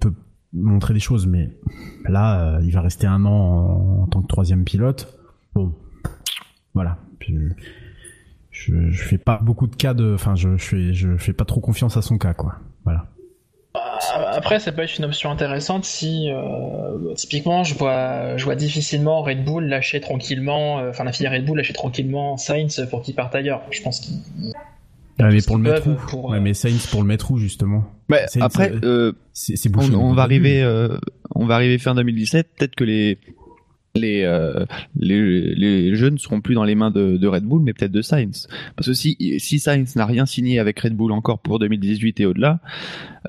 D: peut montrer des choses, mais là, il va rester un an en, tant que troisième pilote. Bon, voilà. Je, je, fais pas beaucoup de cas de, enfin, je fais, je fais pas trop confiance à son cas, quoi. Voilà.
C: Après, ça peut être une option intéressante si, euh, typiquement, je vois, je vois difficilement Red Bull lâcher tranquillement, euh, enfin la filière Red Bull lâcher tranquillement Sainz pour qu'il parte ailleurs. Je pense qu'il.
D: Ah, mais pour le mettre où ouais, mais Sainz pour le mettre où justement
A: mais Après, euh, c'est on, on va arriver, euh, on va arriver fin 2017. Peut-être que les les, euh, jeux ne seront plus dans les mains de, Red Bull, mais peut-être de Sainz. Parce que si, si Sainz n'a rien signé avec Red Bull encore pour 2018 et au-delà,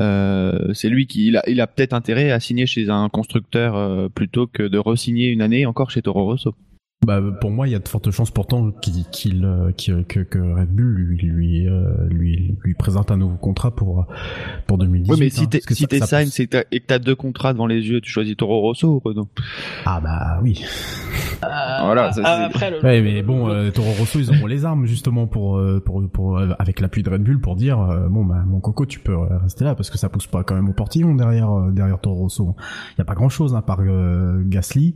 A: euh, c'est lui qui il a, il a peut-être intérêt à signer chez un constructeur euh, plutôt que de re-signer une année encore chez Toro Rosso.
D: Bah, pour moi, il y a de fortes chances pourtant qu'il, qu'il, euh, que, que, Red Bull lui, lui, euh, lui, lui présente un nouveau contrat pour, pour 2018.
A: Oui, mais si hein, t'es, si t'es Sainz et que t'as deux contrats devant les yeux, tu choisis Toro Rosso ou Renault
D: Ah bah oui.
C: Euh, voilà. Ça, après,
D: le, ouais, mais bon, euh, Toro Rosso, ils auront les armes justement pour, pour, pour, avec l'appui de Red Bull pour dire, bon bah mon coco, tu peux rester là parce que ça pousse pas quand même au portillon derrière, derrière Toro Rosso. Il y a pas grand chose hein, par Gasly.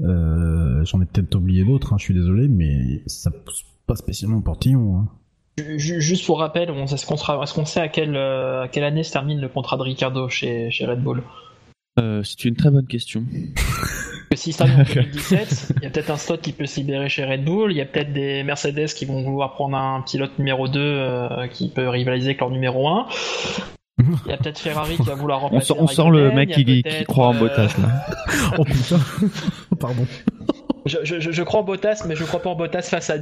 D: Euh, J'en ai peut-être oublié d'autres, hein, je suis désolé, mais ça pousse pas spécialement au portillon. Hein.
C: Juste pour rappel, est-ce qu'on sait à quelle, euh, à quelle année se termine le contrat de Ricardo chez, chez Red Bull?
A: Euh, C'est une très bonne question.
C: si ça en 2017, il y a peut-être un slot qui peut se libérer chez Red Bull, il y a peut-être des Mercedes qui vont vouloir prendre un pilote numéro 2 euh, qui peut rivaliser avec leur numéro 1. Il y a peut-être Ferrari qui va vouloir remplacer.
A: On, sent, le mec qui, croit en euh, Bottas là.
D: oh putain, pardon.
C: Je, je, je, crois en Bottas, mais je crois pas en Bottas face à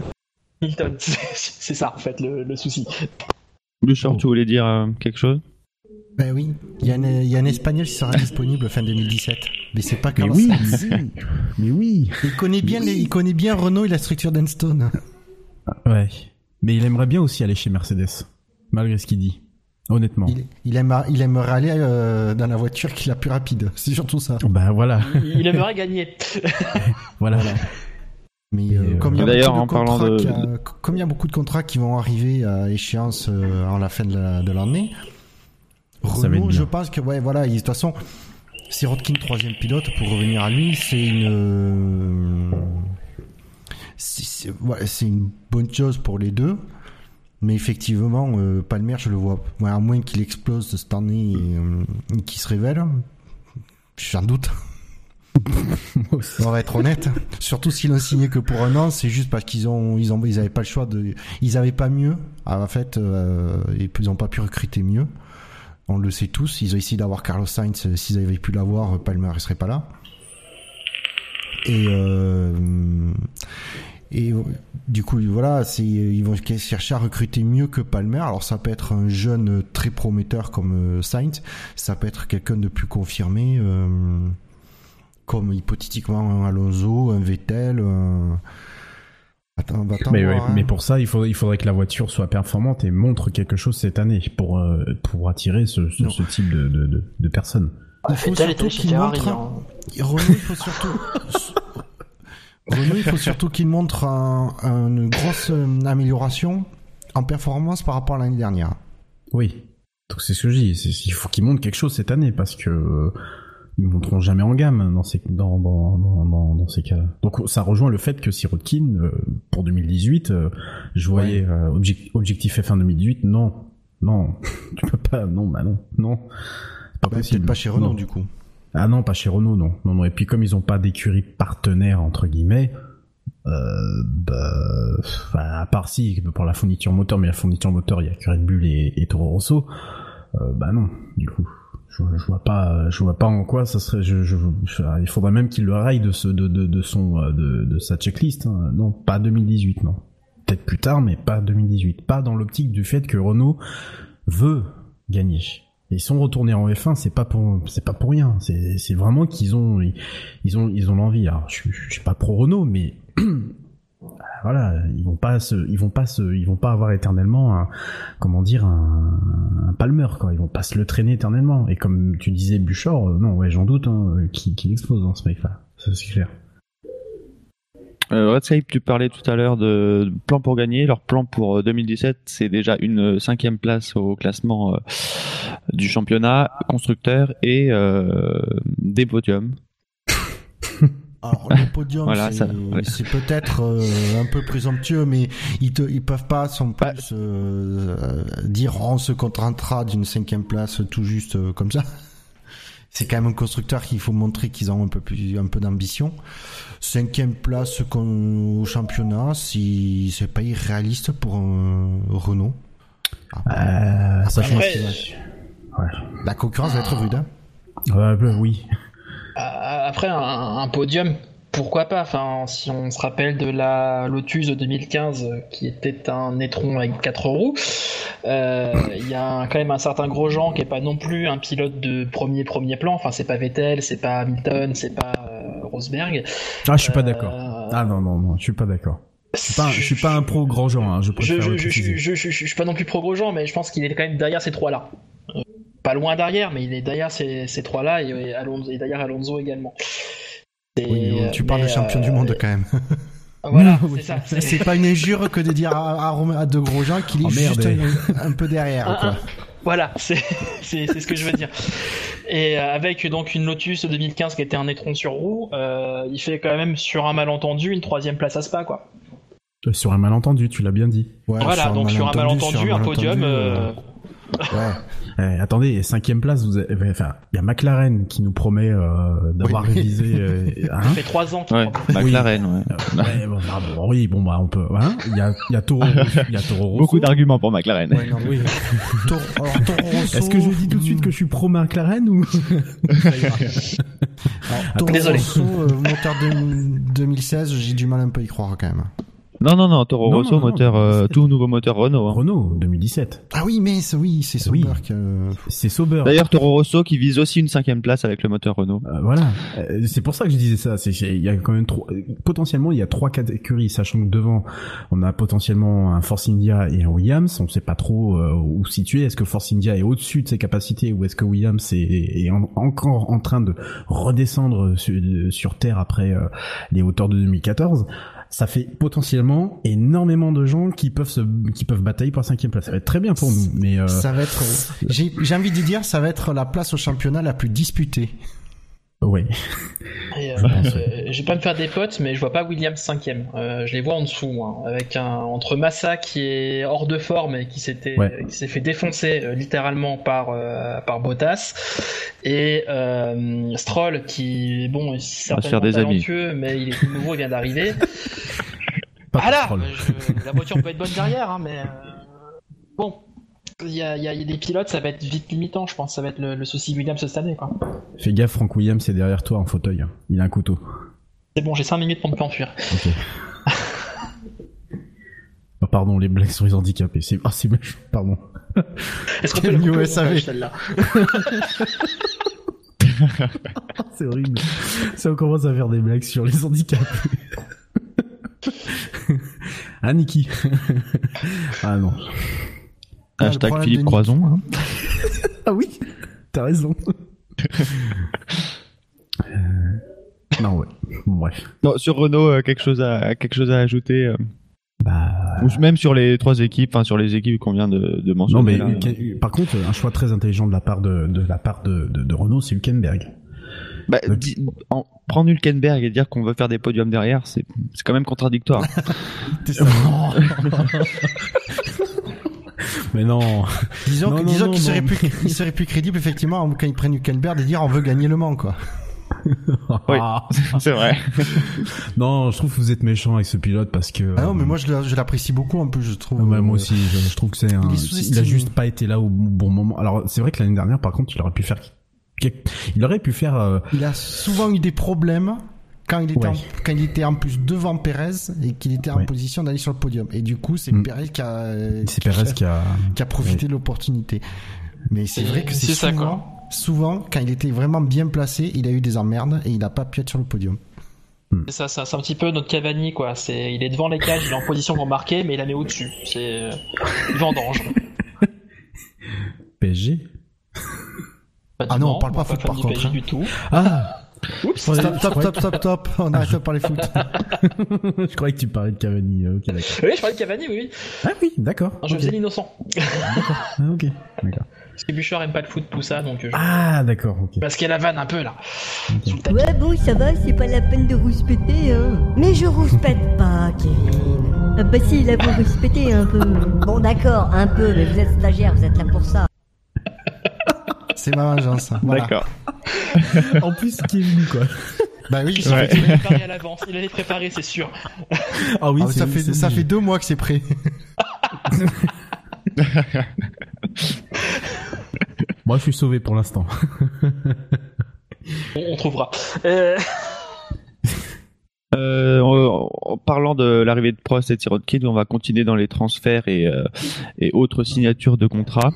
C: Milton. C'est ça en fait le, souci.
A: Bouchard, tu voulais dire euh, quelque chose?
B: Ben oui, il y, a un, il y, a un Espagnol qui sera disponible fin 2017. Mais c'est pas
D: Carlos mais oui, mais oui.
B: Il connaît bien, les, il connaît bien Renault et la structure d'Enstone.
D: Ouais. Mais il aimerait bien aussi aller chez Mercedes, malgré ce qu'il dit. Honnêtement.
B: Il, il, il aimerait aller euh, dans la voiture qui est la plus rapide. C'est surtout ça.
D: Ben voilà.
C: Il, aimerait gagner.
D: voilà.
B: Mais euh, comme, il y a beaucoup de contrats de... comme il y a beaucoup de contrats qui vont arriver à échéance euh, en la fin de l'année, Renault, je pense que ouais voilà, de toute façon, Sirotkin troisième pilote pour revenir à lui, c'est une c'est ouais, une bonne chose pour les deux. Mais effectivement, euh, Palmer, je le vois, à moins qu'il explose cette année et euh, qu'il se révèle, j'en doute. On va être honnête. Surtout s'ils l'ont signé que pour un an, c'est juste parce qu'ils ont, ils ont, ils avaient pas le choix de, ils avaient pas mieux. En fait, euh, ils ont pas pu recruter mieux. On le sait tous. Ils ont essayé d'avoir Carlos Sainz. S'ils avaient pu l'avoir, Palmer ne serait pas là. Et Et euh, du coup, voilà, c'est ils vont chercher à recruter mieux que Palmer. Alors ça peut être un jeune très prometteur comme euh, Sainz, ça peut être quelqu'un de plus confirmé, euh, comme hypothétiquement un Alonso, un Vettel. un- Attends, bah, attends,
D: Mais,
B: voir,
D: ouais,
B: hein.
D: mais pour ça, il faudrait, il faudrait que la voiture soit performante et montre quelque chose cette année pour, euh, pour attirer ce, ce,
B: Non.
D: ce type de, de, de, de personnes.
B: Il faut
C: Vettel est
B: surtout qu'il
C: Ferrari.
B: montre. Renault, il faut surtout. Renault, il faut surtout qu'il montre un- une grosse euh, amélioration en performance par rapport à l'année dernière.
D: Oui. Donc c'est ce que je dis. Il faut qu'ils montrent quelque chose cette année parce que euh, ils monteront jamais en gamme dans ces dans dans dans, ces cas-là. Donc ça rejoint le fait que Sirotkin euh, pour 2018, euh, je voyais euh, objec- objectif F1 2018. Non, non, tu peux pas. Non, bah non, non. C'est pas
B: Bah,
D: possible.
B: Peut-être pas chez Renault
D: Non.
B: du coup.
D: Ah non, pas chez Renault, non. Non, non. Et puis comme ils ont pas d'écurie partenaire entre guillemets, euh, bah, à part si pour la fourniture moteur, mais la fourniture moteur, il y a Red Bull et, Toro Rosso. Euh, bah non, du coup, je, je vois pas, je vois pas en quoi ça serait. Je, je, je- il faudrait même qu'il le raille de ce, de, de, de son, euh, de, de sa checklist. hein. Non, pas 2018, non. Peut-être plus tard, mais pas 2018. Pas dans l'optique du fait que Renault veut gagner. Ils sont retournés en F1, c'est pas pour, c'est pas pour rien. C'est, c'est vraiment qu'ils ont, ils, ont, ils ont l'envie. Alors, je, suis- je suis pas pro Renault, mais voilà, ils vont pas se, ils vont pas se, ils vont pas avoir éternellement un, comment dire, un, un Palmer, quoi. Ils vont pas se le traîner éternellement. Et comme tu disais, Buchor, euh, non, ouais, j'en doute, hein, qu'il, qu'il explose dans ce mec-là. Ça, c'est clair.
A: Euh, Redscape, tu parlais tout à l'heure de plan pour gagner. Leur plan pour euh, 2017, c'est déjà une euh, cinquième place au classement euh, du championnat constructeur et euh, des podiums.
B: Alors le podium,
A: Voilà,
B: c'est
A: ouais.
B: peut-être euh, un peu présomptueux, mais ils, te, ils peuvent pas sans
A: Bah,
B: plus euh, euh, dire on se contentera d'une cinquième place tout juste euh, comme ça. C'est quand même un constructeur qu'il faut montrer qu'ils ont un peu plus, un peu d'ambition. Cinquième place au championnat, si c'est pas irréaliste pour un Renault.
D: Euh, sachant
C: Après,
D: que- ouais.
B: La concurrence va être rude. Hein.
D: Oui.
C: Euh, Après, un, un podium, pourquoi pas Enfin, si on se rappelle de la Lotus de 2015, euh, qui était un étron avec quatre roues, euh, il y a un- quand même un certain Grosjean qui est pas non plus un pilote de premier premier plan. Enfin, c'est pas Vettel, c'est pas Hamilton, c'est pas euh, Rosberg.
D: Ah, je suis pas d'accord. Ah non, non, non, je suis pas d'accord. Je suis pas, je suis pas un pro genre, hein, je préfère
C: je, je, suis pas non plus pro Grosjean, mais je pense qu'il est quand même derrière ces trois-là. Pas loin derrière, mais il est derrière ces, ces trois-là et, et Alonso, et derrière Alonso également. Et,
B: Oui, tu
C: euh,
B: parles de champion
C: euh,
B: du monde quand même.
C: Voilà,
D: Oui.
C: c'est ça.
B: pas une injure que de dire à, à, de gros gens qu'il est
D: Oh, merde,
B: juste un, un peu derrière.
C: Un-
B: quoi.
C: un- Voilà, c'est c'est c'est ce que je veux dire. Et euh, avec donc une Lotus 2015 qui était un étron sur roue, euh, il fait quand même sur un malentendu une troisième place à Spa quoi.
D: Euh, Sur un malentendu, tu l'as bien dit.
B: Ouais,
C: voilà, donc sur un malentendu, un, podium.
B: euh,
C: euh,
B: ouais.
D: Eh, attendez, cinquième place, vous avez, eh, enfin, il y a McLaren qui nous promet euh, d'avoir
B: Oui.
D: révisé. euh, hein
C: ça fait trois ans
A: Ouais, McLaren, ouais.
D: Ouais, bon, ah, bon, oui, bon bah on peut. hein. Il y a, il y a Toro, il y a Toro Rosso.
A: Beaucoup d'arguments pour McLaren.
B: Ouais, non,
D: Oui.
B: Toro- alors, Toro Rosso,
D: Est-ce que je dis tout de suite que je suis pro McLaren ou
B: alors, Toro
C: Désolé.
B: Rosso, euh, moteur de 2016, j'ai du mal un peu à y croire quand même.
A: Non, non, non, Toro
D: Non,
A: Rosso,
D: non, non,
A: moteur, euh,
D: 2017.
A: tout nouveau moteur Renault. hein.
D: Renault 2017
B: Ah oui, mais c'est- oui, c'est
D: Oui.
B: Sauber que.
D: C'est Sauber.
A: D'ailleurs, Toro Rosso qui vise aussi une cinquième place avec le moteur Renault.
D: Euh, voilà, Euh, c'est pour ça que je disais ça. C'est il y a quand même trop. euh, Potentiellement, il y a trois quatre écuries, sachant que devant, on a potentiellement un Force India et un Williams. On sait pas trop euh, où situer. Est-ce que Force India est au-dessus de ses capacités ou est-ce que Williams est, est en- encore en train de redescendre sur, sur terre après euh, les hauteurs de 2014 ça fait potentiellement énormément de gens qui peuvent se, qui peuvent batailler pour la cinquième place. Ça va être très bien pour nous, mais euh,
B: Ça va être. J'ai j'ai envie de dire, ça va être la place au championnat la plus disputée.
C: Et, euh,
D: Je
C: euh, vais pas me faire des potes, mais je vois pas Williams cinquième. Euh, je les vois en dessous, moi, avec un entre Massa qui est hors de forme et qui s'était
D: Ouais.
C: qui s'est fait défoncer euh, littéralement par euh, par Bottas et euh, Stroll qui bon est
A: faire
C: certainement
A: des amis.
C: talentueux, mais il est tout nouveau, il vient d'arriver.
D: Pas
C: Voilà,
D: de troll.
C: je- la voiture peut être bonne derrière, hein, mais euh, bon. Il y, a, y y des pilotes, ça va être vite limitant, je pense. Ça va être le, le souci Williams cette année. Quoi.
D: Fais gaffe, Frank Williams c'est derrière toi en fauteuil. hein. Il a un couteau.
C: C'est bon, j'ai 5 minutes pour ne pas enfuir.
D: Ok. pardon, les blagues sur les handicapés. C'est, ah, c'est méchant, pardon.
C: Est-ce qu'on peut le
B: SAV.
C: celle-là
D: c'est horrible. Ça on commence à faire des blagues sur les handicapés. ah, Niki. ah non.
B: Ah,
A: Hashtag
B: problème
A: Philippe. Croison. hein.
D: Ah oui, t'as raison. Euh, Non, ouais. Bon, bref.
A: Non, sur Renault, euh, quelque chose à quelque chose à ajouter. euh,
D: Bah,
A: ou même sur les trois équipes, enfin sur les équipes qu'on vient de, de
D: non,
A: mentionner.
D: mais
A: là.
D: Hülken- par contre, un choix très intelligent de la part de, de la part de, de, de Renault, c'est Hülkenberg.
A: Bah, en- prendre Hülkenberg et dire qu'on veut faire des podiums derrière, c'est c'est quand même contradictoire.
D: Mais non.
B: Disons,
D: Non,
B: que-
D: non,
B: disons
D: non,
B: qu'il serait plus, il serait plus crédible effectivement quand ils prennent Hülkenberg et dire on veut gagner le Mans quoi.
A: Oui.
D: Ah.
A: c'est vrai.
D: non, je trouve que vous êtes méchant avec ce pilote parce que.
B: Ah non
D: euh,
B: mais moi je, l'a- je l'apprécie beaucoup en plus je trouve.
D: Ah ouais, moi
B: euh,
D: aussi, je, je trouve que c'est un.
B: il
D: a juste pas été là au bon moment. Alors c'est vrai que l'année dernière, par contre, il aurait pu faire. Il aurait pu faire. euh,
B: Il a souvent eu des problèmes quand il était,
D: Ouais.
B: en, quand il était en plus devant Perez et qu'il était en
D: Ouais.
B: position d'aller sur le podium. Et du coup, c'est
D: Mm.
B: Perez qui a,
D: c'est Perez qui a.
B: qui a profité de l'opportunité. Mais c'est vrai que c'est souvent, souvent, quand il était vraiment bien placé, il a eu des emmerdes et il n'a pas pu être sur le podium.
C: C'est ça, ça, c'est un petit peu notre Cavani, quoi. C'est, il est devant les cages, il est en position pour marquer, mais il la met au-dessus. C'est euh, vendange.
D: PSG.
C: Pas
B: Ah non, on parle pas
C: moi,
B: foot, par
C: du
B: contre,
C: PSG
B: hein.
C: du tout.
D: Ah.
C: Oups.
B: Stop, stop, stop, stop, stop, on arrête de parler foot.
D: je croyais que tu parlais de Cavani. Ok, d'accord.
C: Oui, je parlais de Cavani, oui, oui.
D: Ah oui, d'accord.
C: Je
D: Ok.
C: faisais l'innocent.
D: Ah, ok. D'accord.
C: Parce que Bouchard aime pas le foot, tout ça, donc. euh, je-
D: Ah d'accord. Ok.
C: Parce qu'il y a la vanne un peu là.
E: Ouais, bon, ça va, c'est pas la peine de rouspéter, hein. Mais je rouspète pas, Kevin. Ah bah si, là, vous rouspétez un peu. Bon, d'accord, un peu, mais vous êtes stagiaire, vous êtes là pour ça.
B: C'est ma vengeance. Voilà.
A: D'accord.
D: en plus Kevin quoi.
B: Bah oui,
C: Il
A: Ouais.
C: préparer à l'avance, il allait préparer, c'est sûr.
D: Ah oui.
B: ah, ça fait, ça fait deux mois que c'est prêt.
D: Moi, je suis sauvé pour l'instant.
C: On, on trouvera. Euh,
A: Euh, en, en parlant de l'arrivée de Prost et de Sirotkin, on va continuer dans les transferts et, euh, et autres signatures de contrats.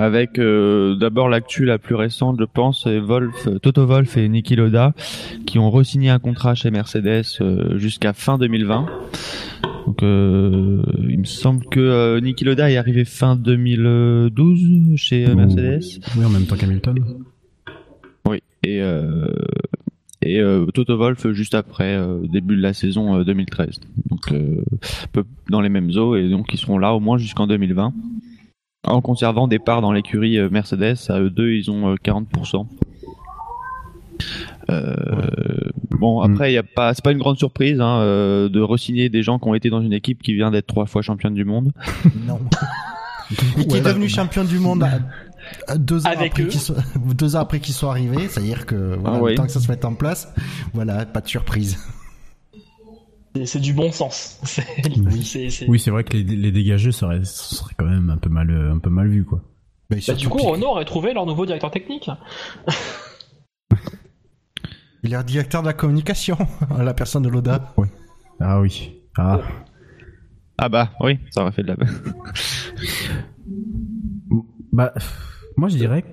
A: Avec euh, d'abord l'actu la plus récente, je pense, c'est Wolf, Toto Wolf et Niki Loda qui ont re-signé un contrat chez Mercedes euh, jusqu'à fin 2020. Donc, euh, il me semble que Niki Loda est arrivé fin 2012 chez Mercedes.
D: Oui, en même temps qu'Hamilton.
A: Oui, et, et euh, Toto Wolf juste après, euh, début de la saison euh, 2013. Donc, peu dans les mêmes eaux, et donc ils seront là au moins jusqu'en 2020. En conservant des parts dans l'écurie euh, Mercedes, à eux deux, ils ont euh, 40%. Euh, Bon, après, il y a pas, c'est pas une grande surprise hein, euh, de re-signer des gens qui ont été dans une équipe qui vient d'être trois fois championne du monde.
B: Non. Et qui est devenu champion du monde à- à deux ans
C: Avec
B: après qu'ils soient, deux ans après qu'ils soient arrivés. C'est-à-dire que, voilà,
A: Ah oui.
B: le temps que ça se mette en place, voilà, pas de surprise.
C: C'est- du bon sens.
D: Oui.
C: c'est-
D: Oui, vrai que les, les dégagés seraient, serait quand même un peu mal, un peu mal vu, quoi.
B: Mais
C: Bah,
B: surtout
C: du coup, Renault aurait trouvé leur nouveau directeur technique.
B: il est directeur de la communication, la personne de l'ODA.
D: Ah oui. Ah.
A: Ah bah oui, ça aurait fait de la.
D: Bah, moi, je dirais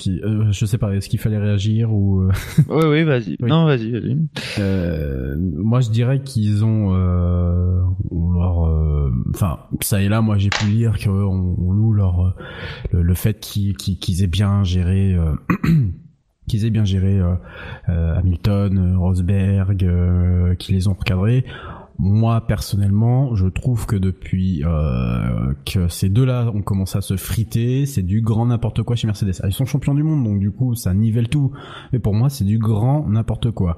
D: qui, euh, je sais pas, est-ce qu'il fallait réagir ou euh,
A: oui, oui, vas-y.
D: Oui.
A: Non, vas-y, vas-y.
D: euh, moi je dirais qu'ils ont, euh, on leur, euh, enfin ça et là, moi j'ai pu lire qu'on on loue leur le, le fait qu'ils aient bien géré. euh, qu'ils aient bien géré Hamilton, Rosberg, euh, qui les ont recadrés. Moi personnellement, je trouve que depuis euh, que ces deux-là ont commencé à se friter, c'est du grand n'importe quoi chez Mercedes. Ah, ils sont champions du monde, donc du coup ça nivelle tout. Mais pour moi, c'est du grand n'importe quoi.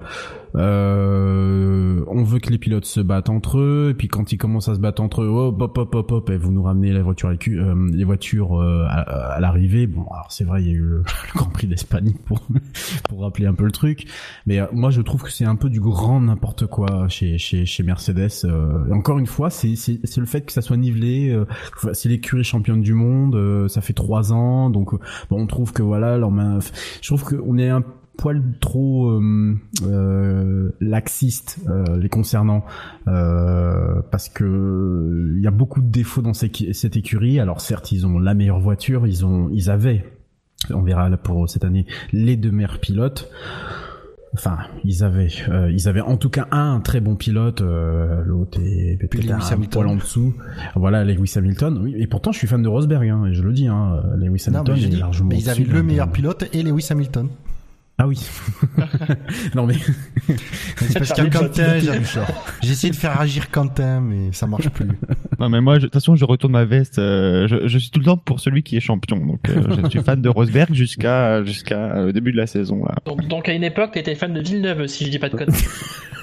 D: Euh, on veut que les pilotes se battent entre eux, et puis quand ils commencent à se battre entre eux, hop hop hop hop hop, et vous nous ramenez les voitures, à euh, euh, l'arrivée. Bon, alors c'est vrai, il y a eu le, Grand Prix d'Espagne pour pour rappeler un peu le truc, mais euh, moi je trouve que c'est un peu du grand n'importe quoi chez chez chez Mercedes. Et encore une fois, c'est c'est c'est le fait que ça soit nivelé. c'est l'écurie championne du monde, ça fait trois ans, donc bon, on trouve que voilà, leur je trouve qu'on est un poil trop euh, euh, laxiste euh, les concernant euh, parce que il y a beaucoup de défauts dans ces- cette écurie. Alors certes, ils ont la meilleure voiture, ils ont, ils avaient, on verra là pour cette année, les deux meilleurs pilotes. Enfin, ils avaient, euh, ils avaient en tout cas un très bon pilote, euh, l'autre est peut-être
B: Lewis
D: un
B: Hamilton.
D: poil en dessous. Voilà, Lewis Hamilton. Oui, et pourtant je suis fan de Rosberg, hein, et je le dis. Hein, Lewis
B: Non,
D: Hamilton
B: mais j'ai
D: est largement.
B: mais ils avaient le meilleur pilote et Lewis Hamilton.
D: Ah oui. non mais
B: C'est parce qu'il y a Quentin, essayé de faire agir Quentin, mais ça marche plus.
A: Non mais moi, je- de toute façon, je retourne ma veste. euh, je, je suis tout le temps pour celui qui est champion. Donc, euh, je suis fan de Rosberg jusqu'à jusqu'à euh, le début de la saison là.
C: Donc, donc à une époque, t'étais fan de Villeneuve, si je dis pas de conneries.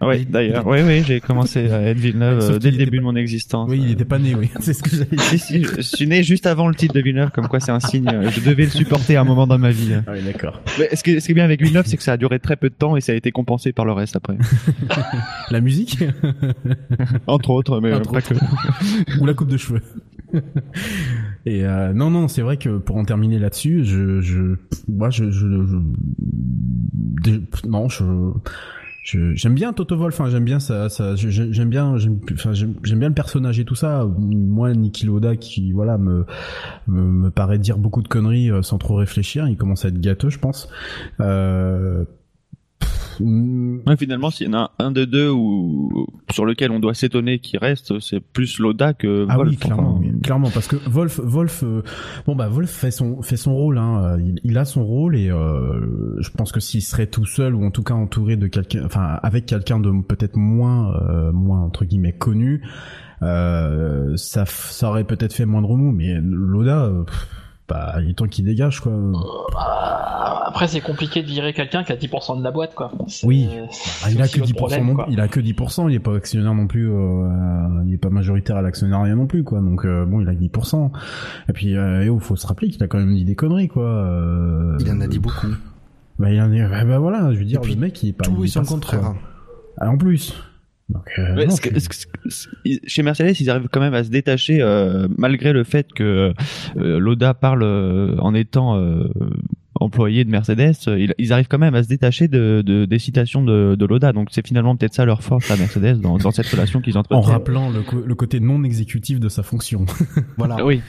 A: Ah Ouais, d'ailleurs, oui, oui, j'ai commencé à être Villeneuve euh, dès le début
D: pas-
A: de mon existence.
D: oui, il était pas né, oui. C'est ce que j'avais dit.
A: Si, je suis né juste avant le titre de Villeneuve, comme quoi c'est un signe. euh, Je devais le supporter à un moment dans ma vie.
D: Ah oui, d'accord.
A: Mais ce qui, est, ce qui est bien avec Villeneuve, c'est que ça a duré très peu de temps et ça a été compensé par le reste après.
D: La musique
A: Entre autres, mais euh,
D: Entre
A: pas que.
D: ou la coupe de cheveux. Et euh, non, non, c'est vrai que pour en terminer là-dessus, je, je, moi, je, je, je- non, je- j'aime bien Toto Wolff. Enfin, j'aime bien ça, ça, j'aime bien, j'aime, bien le personnage et tout ça. Moi, Niki Loda, qui, voilà, me, me, paraît dire beaucoup de conneries euh, sans trop réfléchir. Il commence à être gâteux, je pense. Euh,
A: Ouais, finalement, s'il y en a un de deux ou sur lequel on doit s'étonner qui reste, c'est plus Loda que
D: Ah
A: Wolf.
D: oui, clairement,
A: Enfin,
D: clairement, parce que Wolf, Wolf, euh, bon bah Wolf fait son fait son rôle, hein, euh, il, il a son rôle et euh, je pense que s'il serait tout seul ou en tout cas entouré de quelqu'un, enfin avec quelqu'un de peut-être moins euh, moins entre guillemets connu, euh, ça ça aurait peut-être fait moins de remous, mais Loda, pff, bah il est temps qu'il dégage quoi.
C: Ah, Après, c'est compliqué de virer quelqu'un qui a 10% de la boîte, quoi.
D: Oui.
C: c'est
D: Ah, il a que
C: votre
D: 10%,
C: problème,
D: non,
C: quoi.
D: il a que 10%, il est pas actionnaire non plus, euh, il est pas majoritaire à l'actionnariat non plus, quoi. Donc, euh, bon, il a que 10%. Et puis, euh, oh, faut se rappeler qu'il a quand même dit des conneries, quoi. Euh,
B: Il en a dit beaucoup.
D: Bah, il en a, bah, bah, voilà, je veux dire,
B: puis,
D: le mec, il est pas,
B: Tout
D: est
B: son contraire.
D: Ah, en plus. Donc, euh,
A: Ouais,
D: non, je-
A: chez Mercedes, ils arrivent quand même à se détacher euh, malgré le fait que euh, Loda parle euh, en étant euh, employé de Mercedes. euh, Ils, ils arrivent quand même à se détacher de, de- des citations de, de Loda. Donc c'est finalement peut-être ça leur force à Mercedes dans, dans cette relation qu'ils
D: en
A: entretiennent.
D: rappelant le, co- le côté non exécutif de sa fonction.
B: Voilà.
A: Oui.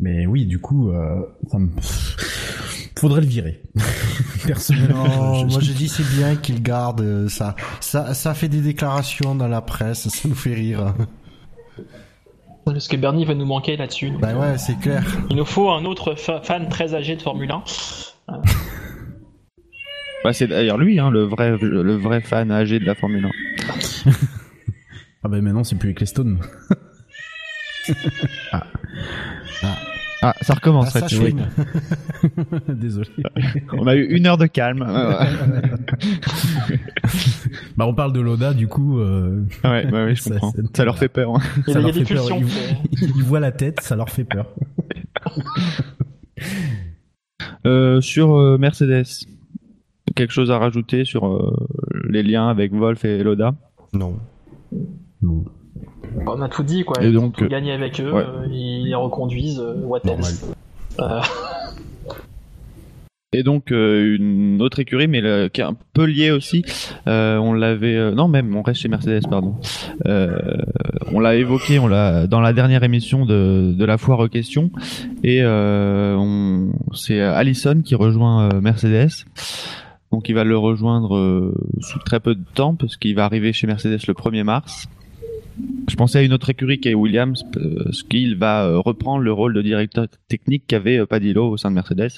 D: Mais oui, du coup, euh, ça me... faudrait le virer. Personnellement,
B: Non,
D: je-
B: moi je dis c'est bien qu'il garde euh, ça. Ça, ça fait des déclarations dans la presse, ça nous fait rire.
C: Parce que Bernie va nous manquer là-dessus. donc,
B: Bah
C: euh,
B: ouais, c'est clair.
C: Il nous faut un autre fa- fan très âgé de Formule 1.
A: Bah, c'est d'ailleurs lui, hein, le vrai, le vrai fan âgé de la Formule 1.
D: Ah bah maintenant, c'est plus Ecclestone.
A: Ah, ça recommence.
B: Ah, ça, suis-
D: Désolé.
A: On a eu une heure de calme.
D: Bah, on parle de Loda, du coup, euh,
A: ouais, ouais, ouais, je
D: Ça,
A: comprends. Ça leur fait peur. hein.
D: Ça
C: y a des.
D: Ils, voient la tête, ça leur fait peur.
A: Euh, sur euh, Mercedes, quelque chose à rajouter sur euh, les liens avec Wolf et Loda?
B: Non.
D: Non.
C: On a tout dit, quoi.
A: Et donc,
C: tout gagné avec eux.
A: ouais.
C: euh, Ils les reconduisent. euh, what else Euh,
A: Et donc euh, une autre écurie, mais qui est un peu liée aussi. Euh, on l'avait, euh, non même, on reste chez Mercedes, pardon. On l'a évoqué, on l'a dans la dernière émission de, de la foire aux questions, et c'est Allison qui rejoint Mercedes. Donc il va le rejoindre sous très peu de temps parce qu'il va arriver chez Mercedes le 1er mars. Je pensais à une autre écurie qui est Williams, parce qu'il va euh, reprendre le rôle de directeur technique qu'avait euh, Padillo au sein de Mercedes.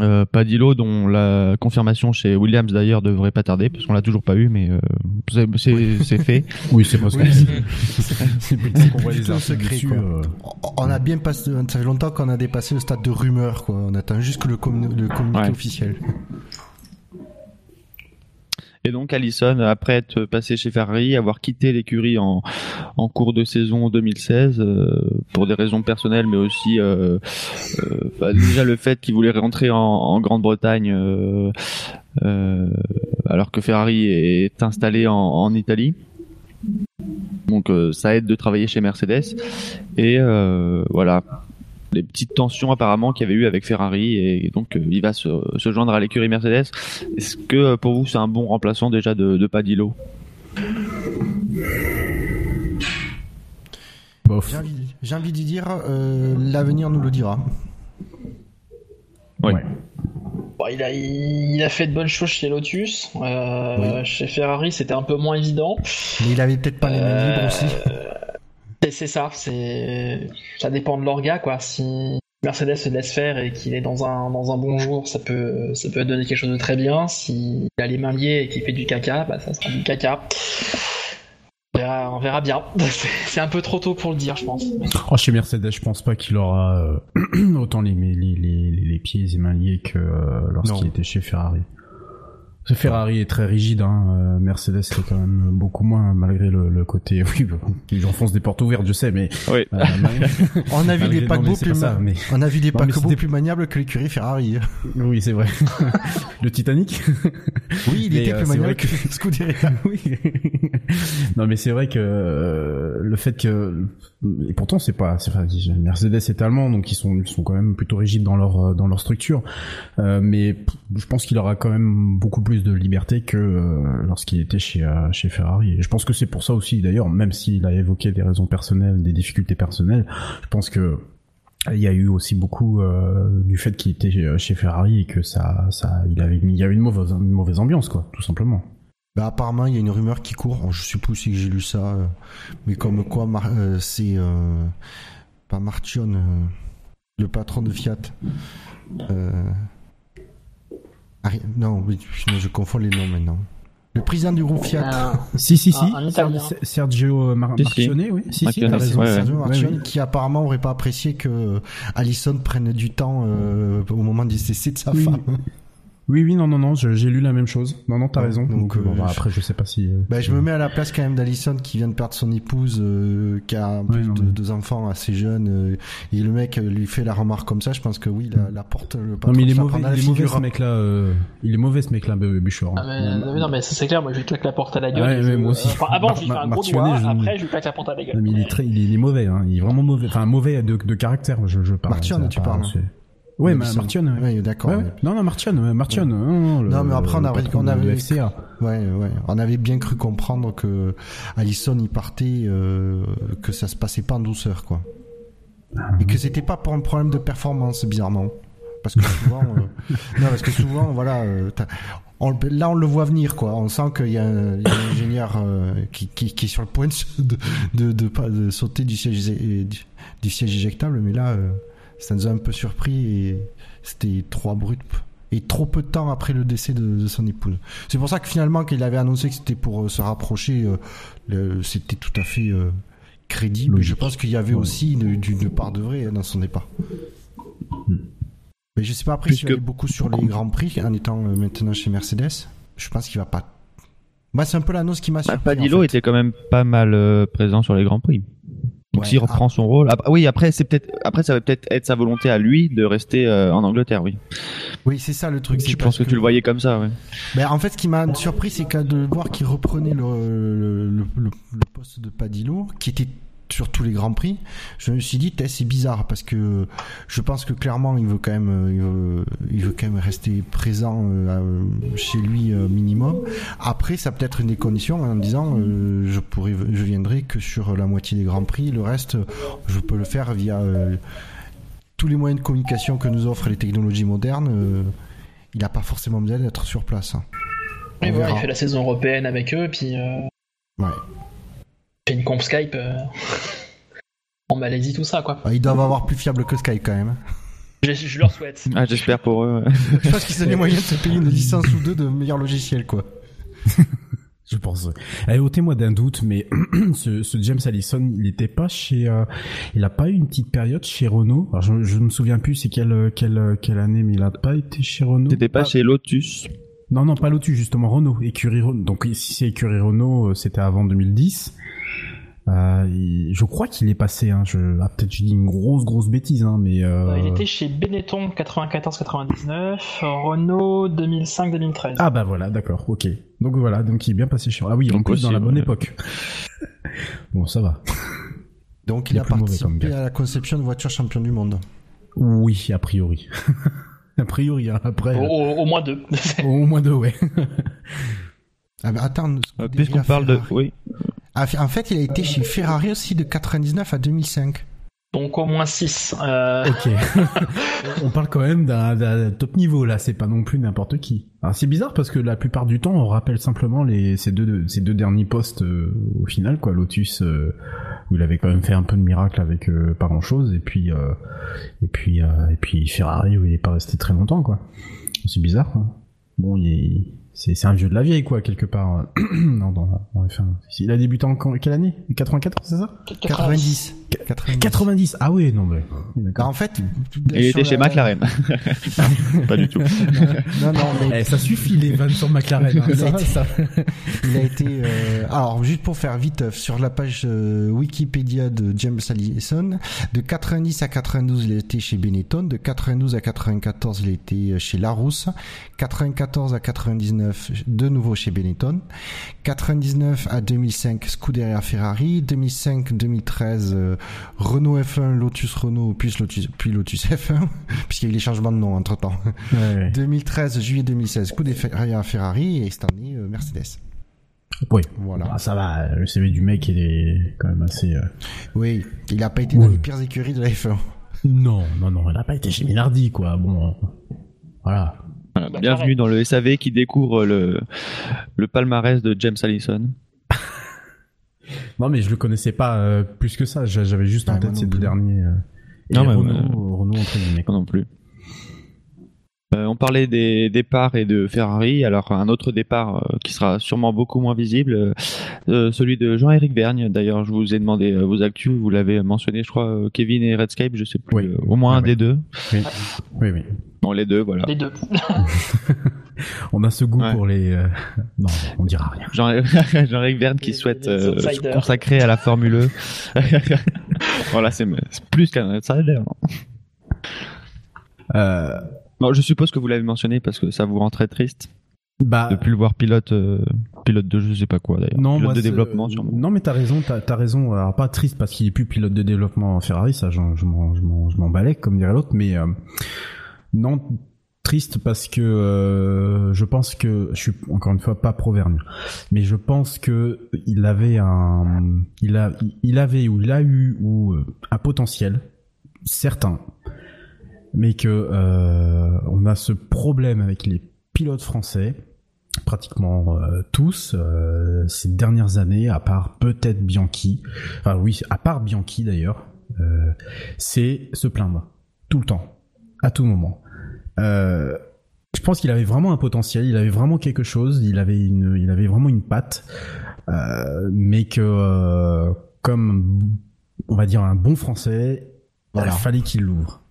A: Euh, Padillo, dont la confirmation chez Williams d'ailleurs devrait pas tarder, parce qu'on l'a toujours pas eu, mais euh, c'est- c'est c'est fait.
D: Oui, c'est parce que
B: Oui.
D: c'est c'est qu'on voit les
B: secret,
D: dessus.
B: quoi.
D: euh,
B: On a bien passé, ça fait longtemps qu'on a dépassé le stade de rumeur, quoi. On attend juste que le, commu- le communiqué
A: Ouais.
B: officiel.
A: Et donc Allison, après être passé chez Ferrari, avoir quitté l'écurie en, en cours de saison 2016 euh, pour des raisons personnelles, mais aussi euh, euh, bah, déjà le fait qu'il voulait rentrer en, en Grande-Bretagne euh, euh, alors que Ferrari est installé en, en Italie. Donc ça aide de travailler chez Mercedes et voilà. Des petites tensions apparemment qu'il y avait eu avec Ferrari et donc euh, il va se, se joindre à l'écurie Mercedes. Est-ce que euh, pour vous c'est un bon remplaçant déjà de, de Padillo?
D: Bof.
B: J'ai envie, d'y dire, euh, l'avenir nous le dira.
A: Oui.
D: Ouais.
C: Bon, il, a, il a fait de bonnes choses chez Lotus. Euh, Chez Ferrari, c'était un peu moins évident.
B: Mais il avait peut-être pas les mains libres aussi.
C: C'est- C'est ça, c'est ça dépend de l'orga quoi. Si Mercedes se laisse faire et qu'il est dans un dans un bon jour, ça peut ça peut donner quelque chose de très bien. S'il a les mains liées et qu'il fait du caca, bah ça sera du caca. On verra, on verra bien. C'est- un peu trop tôt pour le dire, je pense.
D: Oh, chez Mercedes, je pense pas qu'il aura euh, autant les, les, les, les, les pieds et mains liés que euh, lorsqu'il était chez Ferrari. Ce Ferrari est très rigide, hein. euh, Mercedes est quand même beaucoup moins, malgré le, le côté... Oui, enfoncent des portes ouvertes, je sais, mais...
A: Oui.
D: euh,
B: On a vu des paquebots
D: c'est
B: plus
D: ça, mais...
B: On a vu des paquebots plus maniables que l'écurie Ferrari.
D: Oui, c'est vrai. le Titanic
B: Oui, il
D: Mais,
B: était
D: euh,
B: plus
D: c'est
B: maniable que
D: que-
B: Scuderia.
D: oui. non, mais c'est vrai que euh, le fait que et pourtant c'est pas, c'est enfin, Mercedes est allemand, donc ils sont ils sont quand même plutôt rigides dans leur euh, dans leur structure. Euh, mais je pense qu'il aura quand même beaucoup plus de liberté que euh, lorsqu'il était chez euh, chez Ferrari. Et je pense que c'est pour ça aussi d'ailleurs, même s'il a évoqué des raisons personnelles, des difficultés personnelles, je pense que il y a eu aussi beaucoup euh, du fait qu'il était chez Ferrari et que ça, ça, il avait, mis- il y avait une mauvaise, une mauvaise ambiance, quoi, tout simplement.
B: Bah, apparemment, il y a une rumeur qui court. Je sais plus si j'ai lu ça, euh, mais comme quoi, Mar- euh, c'est euh, pas Marchion, euh, le patron de Fiat. Euh, Ari- non, oui, je je confonds les noms maintenant. Le président du groupe Fiat.
D: Si, si, si.
C: Italien.
D: Ser- Sergio Mar
A: Si, si.
D: Marchionnet, oui. Si, si,
A: Marchionnet,
D: t'as raison.
A: ouais, ouais.
B: Sergio
D: Ouais,
B: qui apparemment aurait pas apprécié que Allison prenne du temps euh, au moment du décès de sa
D: Oui.
B: femme.
D: Oui, oui, non, non, non, je- j'ai lu la même chose. Non, non, t'as
B: Ouais,
D: raison.
B: donc,
D: Donc, bon,
B: euh,
D: bah,
B: je-
D: après, je sais pas si. euh,
B: Bah, je me mets à la place quand même d'Alison qui vient de perdre son épouse, euh, qui a en
D: Ouais,
B: plus
D: non,
B: de-
D: mais-
B: deux enfants assez jeunes, euh, et le mec euh, lui fait la remarque comme ça. Je pense que oui, la, la porte. Le
D: Non, mais il est mauvais, il est mauvais ce mec-là. euh, Il est mauvais ce mec-là, Bûcher.
C: Ah, mais, non, mais ça c'est clair, moi je lui claque la porte à la gueule.
D: Ouais,
C: je-
D: ouais, moi aussi.
C: Enfin, avant, je lui fais un gros doigt,
D: je-
C: après je lui claque la porte à la gueule.
D: Non, mais il est très, il est, il est mauvais, hein. Il est vraiment mauvais. Enfin, mauvais de, de caractère, je, je parle.
B: Tu parles.
D: Ouais,
B: Madison.
D: ma, Martionne. Ouais.
B: Ouais, d'accord.
D: Ouais, ouais.
B: ouais.
D: Non, non, Martionne, euh, Martionne. Non, non, le-
B: Non, mais après, on avait- on avait-
D: FCA.
B: Ouais, ouais. On avait bien cru comprendre que Allison y partait, euh, que ça se passait pas en douceur, quoi. Et que c'était pas pour un problème de performance, bizarrement. Parce que souvent, euh, non, parce que souvent, voilà, euh, on- là on le voit venir, quoi. On sent qu'il y a un, il y a un ingénieur euh, qui, qui, qui est sur le point de, de, de, de, de sauter du siège, du, du siège éjectable, mais là, euh, ça nous a un peu surpris et c'était trop abrupt. Et trop peu de temps après le décès de, de son épouse. C'est pour ça que finalement, qu'il avait annoncé que c'était pour euh, se rapprocher, euh, c'était tout à fait euh, crédible. Je pense qu'il y avait aussi une, une part de vrai hein, dans son départ. Mais je sais pas après
A: Puisque-
B: s'il beaucoup sur les grands prix en étant maintenant chez Mercedes. Je pense qu'il va pas. Moi, c'est un peu l'annonce qui m'a
A: Bah,
B: surpris.
A: Padillo
B: en fait.
A: était quand même pas mal présent sur les grands prix. Donc
B: Ouais,
A: s'il
B: ah.
A: reprend son rôle, ah, oui après c'est peut-être après ça va peut-être être sa volonté à lui de rester euh, en Angleterre, oui.
B: Oui, c'est ça le truc.
A: Je pense que tu le voyais comme ça, ouais.
B: Ben, en fait, ce qui m'a surpris, c'est que de voir qu'il reprenait le, le, le, le- le poste de Padillo, qui était sur tous les grands prix. Je me suis dit, c'est bizarre parce que je pense que clairement, il veut quand même, euh, il veut, il veut quand même rester présent euh, chez lui euh, minimum. Après, ça peut être une des conditions en disant, je pourrais, je viendrai que sur la moitié des grands prix. Le reste, je peux le faire via tous les moyens de communication que nous offrent les technologies modernes. il n'a pas forcément besoin d'être sur place.
C: voilà, il fait la saison européenne avec eux, puis euh,
B: Ouais.
C: Fait une comp Skype euh, en Malaisie, tout ça quoi.
B: Bah, Ils doivent avoir plus fiable que Skype quand même.
C: Je, je leur souhaite.
A: Ah, j'espère pour eux. ouais.
B: Je pense qu'ils ont les moyens de se payer une licence ou deux de meilleurs logiciels quoi.
D: Je pense. Allez, ôtez-moi d'un doute, mais ce, ce James Allison, il était pas chez, euh, il a pas eu une petite période chez Renault? Alors, je, je me souviens plus c'est quelle, quelle, quelle année, mais il a pas été chez Renault?
A: T'étais pas chez Lotus?
D: Non, non, pas Lotus, justement, Renault, écurie Renault. Donc, si c'est écurie Renault, euh, c'était avant 2010. Euh, je crois qu'il est passé, hein, je, ah, peut-être je dis une grosse, grosse bêtise, hein, mais, euh...
C: Euh, Il était chez Benetton 94-99, Renault 2005-2013.
D: Ah bah voilà, d'accord, ok. Donc voilà, donc il est bien passé chez Ah oui, en
A: Donc
D: plus dans la bonne
A: ouais.
D: époque. bon, ça va.
B: Donc
D: Il
B: il
D: est
B: a participé à la conception de voitures champion du monde.
D: Oui, a priori. a priori, hein, après.
C: Au, au- au moins deux.
D: Au moins deux, ouais.
B: Ah, bah, attends,
A: Euh, Puisqu'on parle de, oui,
B: en fait, il a été chez Ferrari aussi de 99 à 2005.
C: Donc au moins six. Euh,
D: Ok. on parle quand même d'un top niveau là, c'est pas non plus n'importe qui. Alors c'est bizarre parce que la plupart du temps on rappelle simplement les ces deux ces deux derniers postes euh, au final quoi, Lotus euh, où il avait quand même fait un peu de miracle avec euh, pas grand chose et puis euh, et puis euh, et puis Ferrari où il est pas resté très longtemps quoi. C'est bizarre. Quoi. Bon, il est c'est un vieux de la vieille quoi quelque part. non, dans, dans F1. Il a débuté en quelle année? 84 c'est ça?
B: 90. 90.
D: 90. Ah oui, non mais d'accord.
B: en fait,
A: il était chez
B: la-
A: McLaren. pas du tout.
B: Non, non, mais
D: Eh, ça suffit les vannes sur McLaren. hein, ça ça.
B: il a été. euh, Alors, juste pour faire vite, euh, sur la page euh, Wikipédia de James Allison, de 90 à 92, il a été chez Benetton. De 92 à 94, il a été chez Larousse. 94 à 99, de nouveau chez Benetton. 99 à 2005, Scuderia Ferrari. 2005-2013, euh, Renault F1, Lotus Renault, puis Lotus, puis Lotus F1, puisqu'il y a eu les changements de nom entre temps.
D: Ouais, ouais.
B: 2013, juillet 2016, Scuderia Ferrari et cette année euh, Mercedes.
D: Oui.
B: Voilà.
D: Ah, ça va, le CV du mec il est quand même assez. euh,
B: Oui, il a pas été dans les pires écuries de la F1.
D: Non, non, non, il a pas été chez Minardi quoi. Bon, voilà.
A: Voilà,
C: Bah,
A: bienvenue dans le SAV qui découvre le, le palmarès de James Allison.
D: Non mais je le connaissais pas euh, plus que ça. J'a- J'avais juste en tête ces deux derniers. euh, et
A: Non, mais,
D: Renault,
A: euh,
D: Renault entre guillemets.
A: Non plus. Euh, on parlait des départs et de Ferrari. Alors un autre départ euh, qui sera sûrement beaucoup moins visible, euh, celui de Jean-Éric Vergne. D'ailleurs, je vous ai demandé euh, vos actus. Vous l'avez mentionné, je crois, euh, Kevin et Redscape, je sais plus.
D: Oui.
A: euh, au moins
D: Ah
A: un
D: oui.
A: des deux.
D: Oui, oui, oui.
A: Bon, les deux, voilà.
C: Les deux.
D: On a ce goût
A: Ouais.
D: pour les. euh, Non, on dira rien.
A: Jean- Jean-Éric Verne qui
C: Les-
A: souhaite
C: les
A: euh, se
C: outsiders.
A: consacrer à la Formule E. voilà, c'est plus qu'un outsider.
D: Euh,
A: Bon, je suppose que vous l'avez mentionné parce que ça vous rend très triste
D: bah.
A: de plus le voir pilote, euh, pilote de je sais pas quoi d'ailleurs.
D: Non,
A: pilote
D: moi,
A: de développement sûrement.
D: Non, mais t'as raison, t'as as raison. Alors pas triste parce qu'il est plus pilote de développement en Ferrari, ça, je m'en, je m'en, je m'en balais, comme dirait l'autre. Mais euh, non, triste parce que euh, je pense que je suis encore une fois pas pro-Vergne, mais je pense que il avait un, il a, il avait ou il a eu ou euh, un potentiel certain, mais que euh, on a ce problème avec les pilotes français pratiquement tous ces dernières années, à part peut-être Bianchi, enfin oui, à part Bianchi d'ailleurs, c'est se plaindre tout le temps, à tout moment. Euh, je pense qu'il avait vraiment un potentiel, il avait vraiment quelque chose, il avait une, il avait vraiment une patte, euh, mais que euh, comme on va dire un bon Français,
B: Voilà.
D: il fallait qu'il l'ouvre.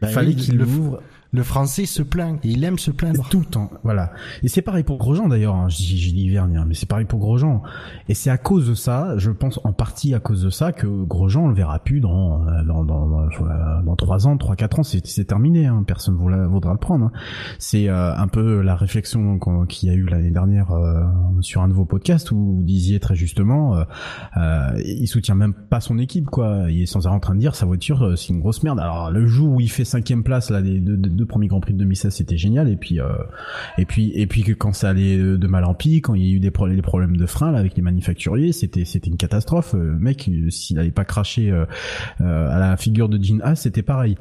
B: Bah
D: fallait
B: oui,
D: qu'il l'ouvre
B: Le français se plaint il aime se plaindre.
D: tout le temps, voilà. Et c'est pareil pour Grosjean d'ailleurs, hein. dis Vergne, hein, mais c'est pareil pour Grosjean. Et c'est à cause de ça, je pense en partie à cause de ça, que Grosjean on le verra plus dans euh, dans dans euh, dans 3 ans, 3 4 ans, c'est c'est terminé, hein. personne ne voudra le prendre. hein. C'est euh, un peu la réflexion qu'il y a eu l'année dernière euh, sur un de vos podcasts où vous disiez très justement, euh, euh, il soutient même pas son équipe quoi. Il est sans arrêt en train de dire sa voiture euh, c'est une grosse merde. Alors le jour où il fait cinquième place là des deux, deux- deux premiers grands prix de 2016 c'était génial et puis euh, et puis et puis que quand ça allait de de mal en pis, quand il y a eu des, pro- des problèmes de frein avec les manufacturiers, c'était une catastrophe. Euh, mec, euh, s'il n'allait pas cracher euh, euh, à la figure de Jean Haas, c'était pareil.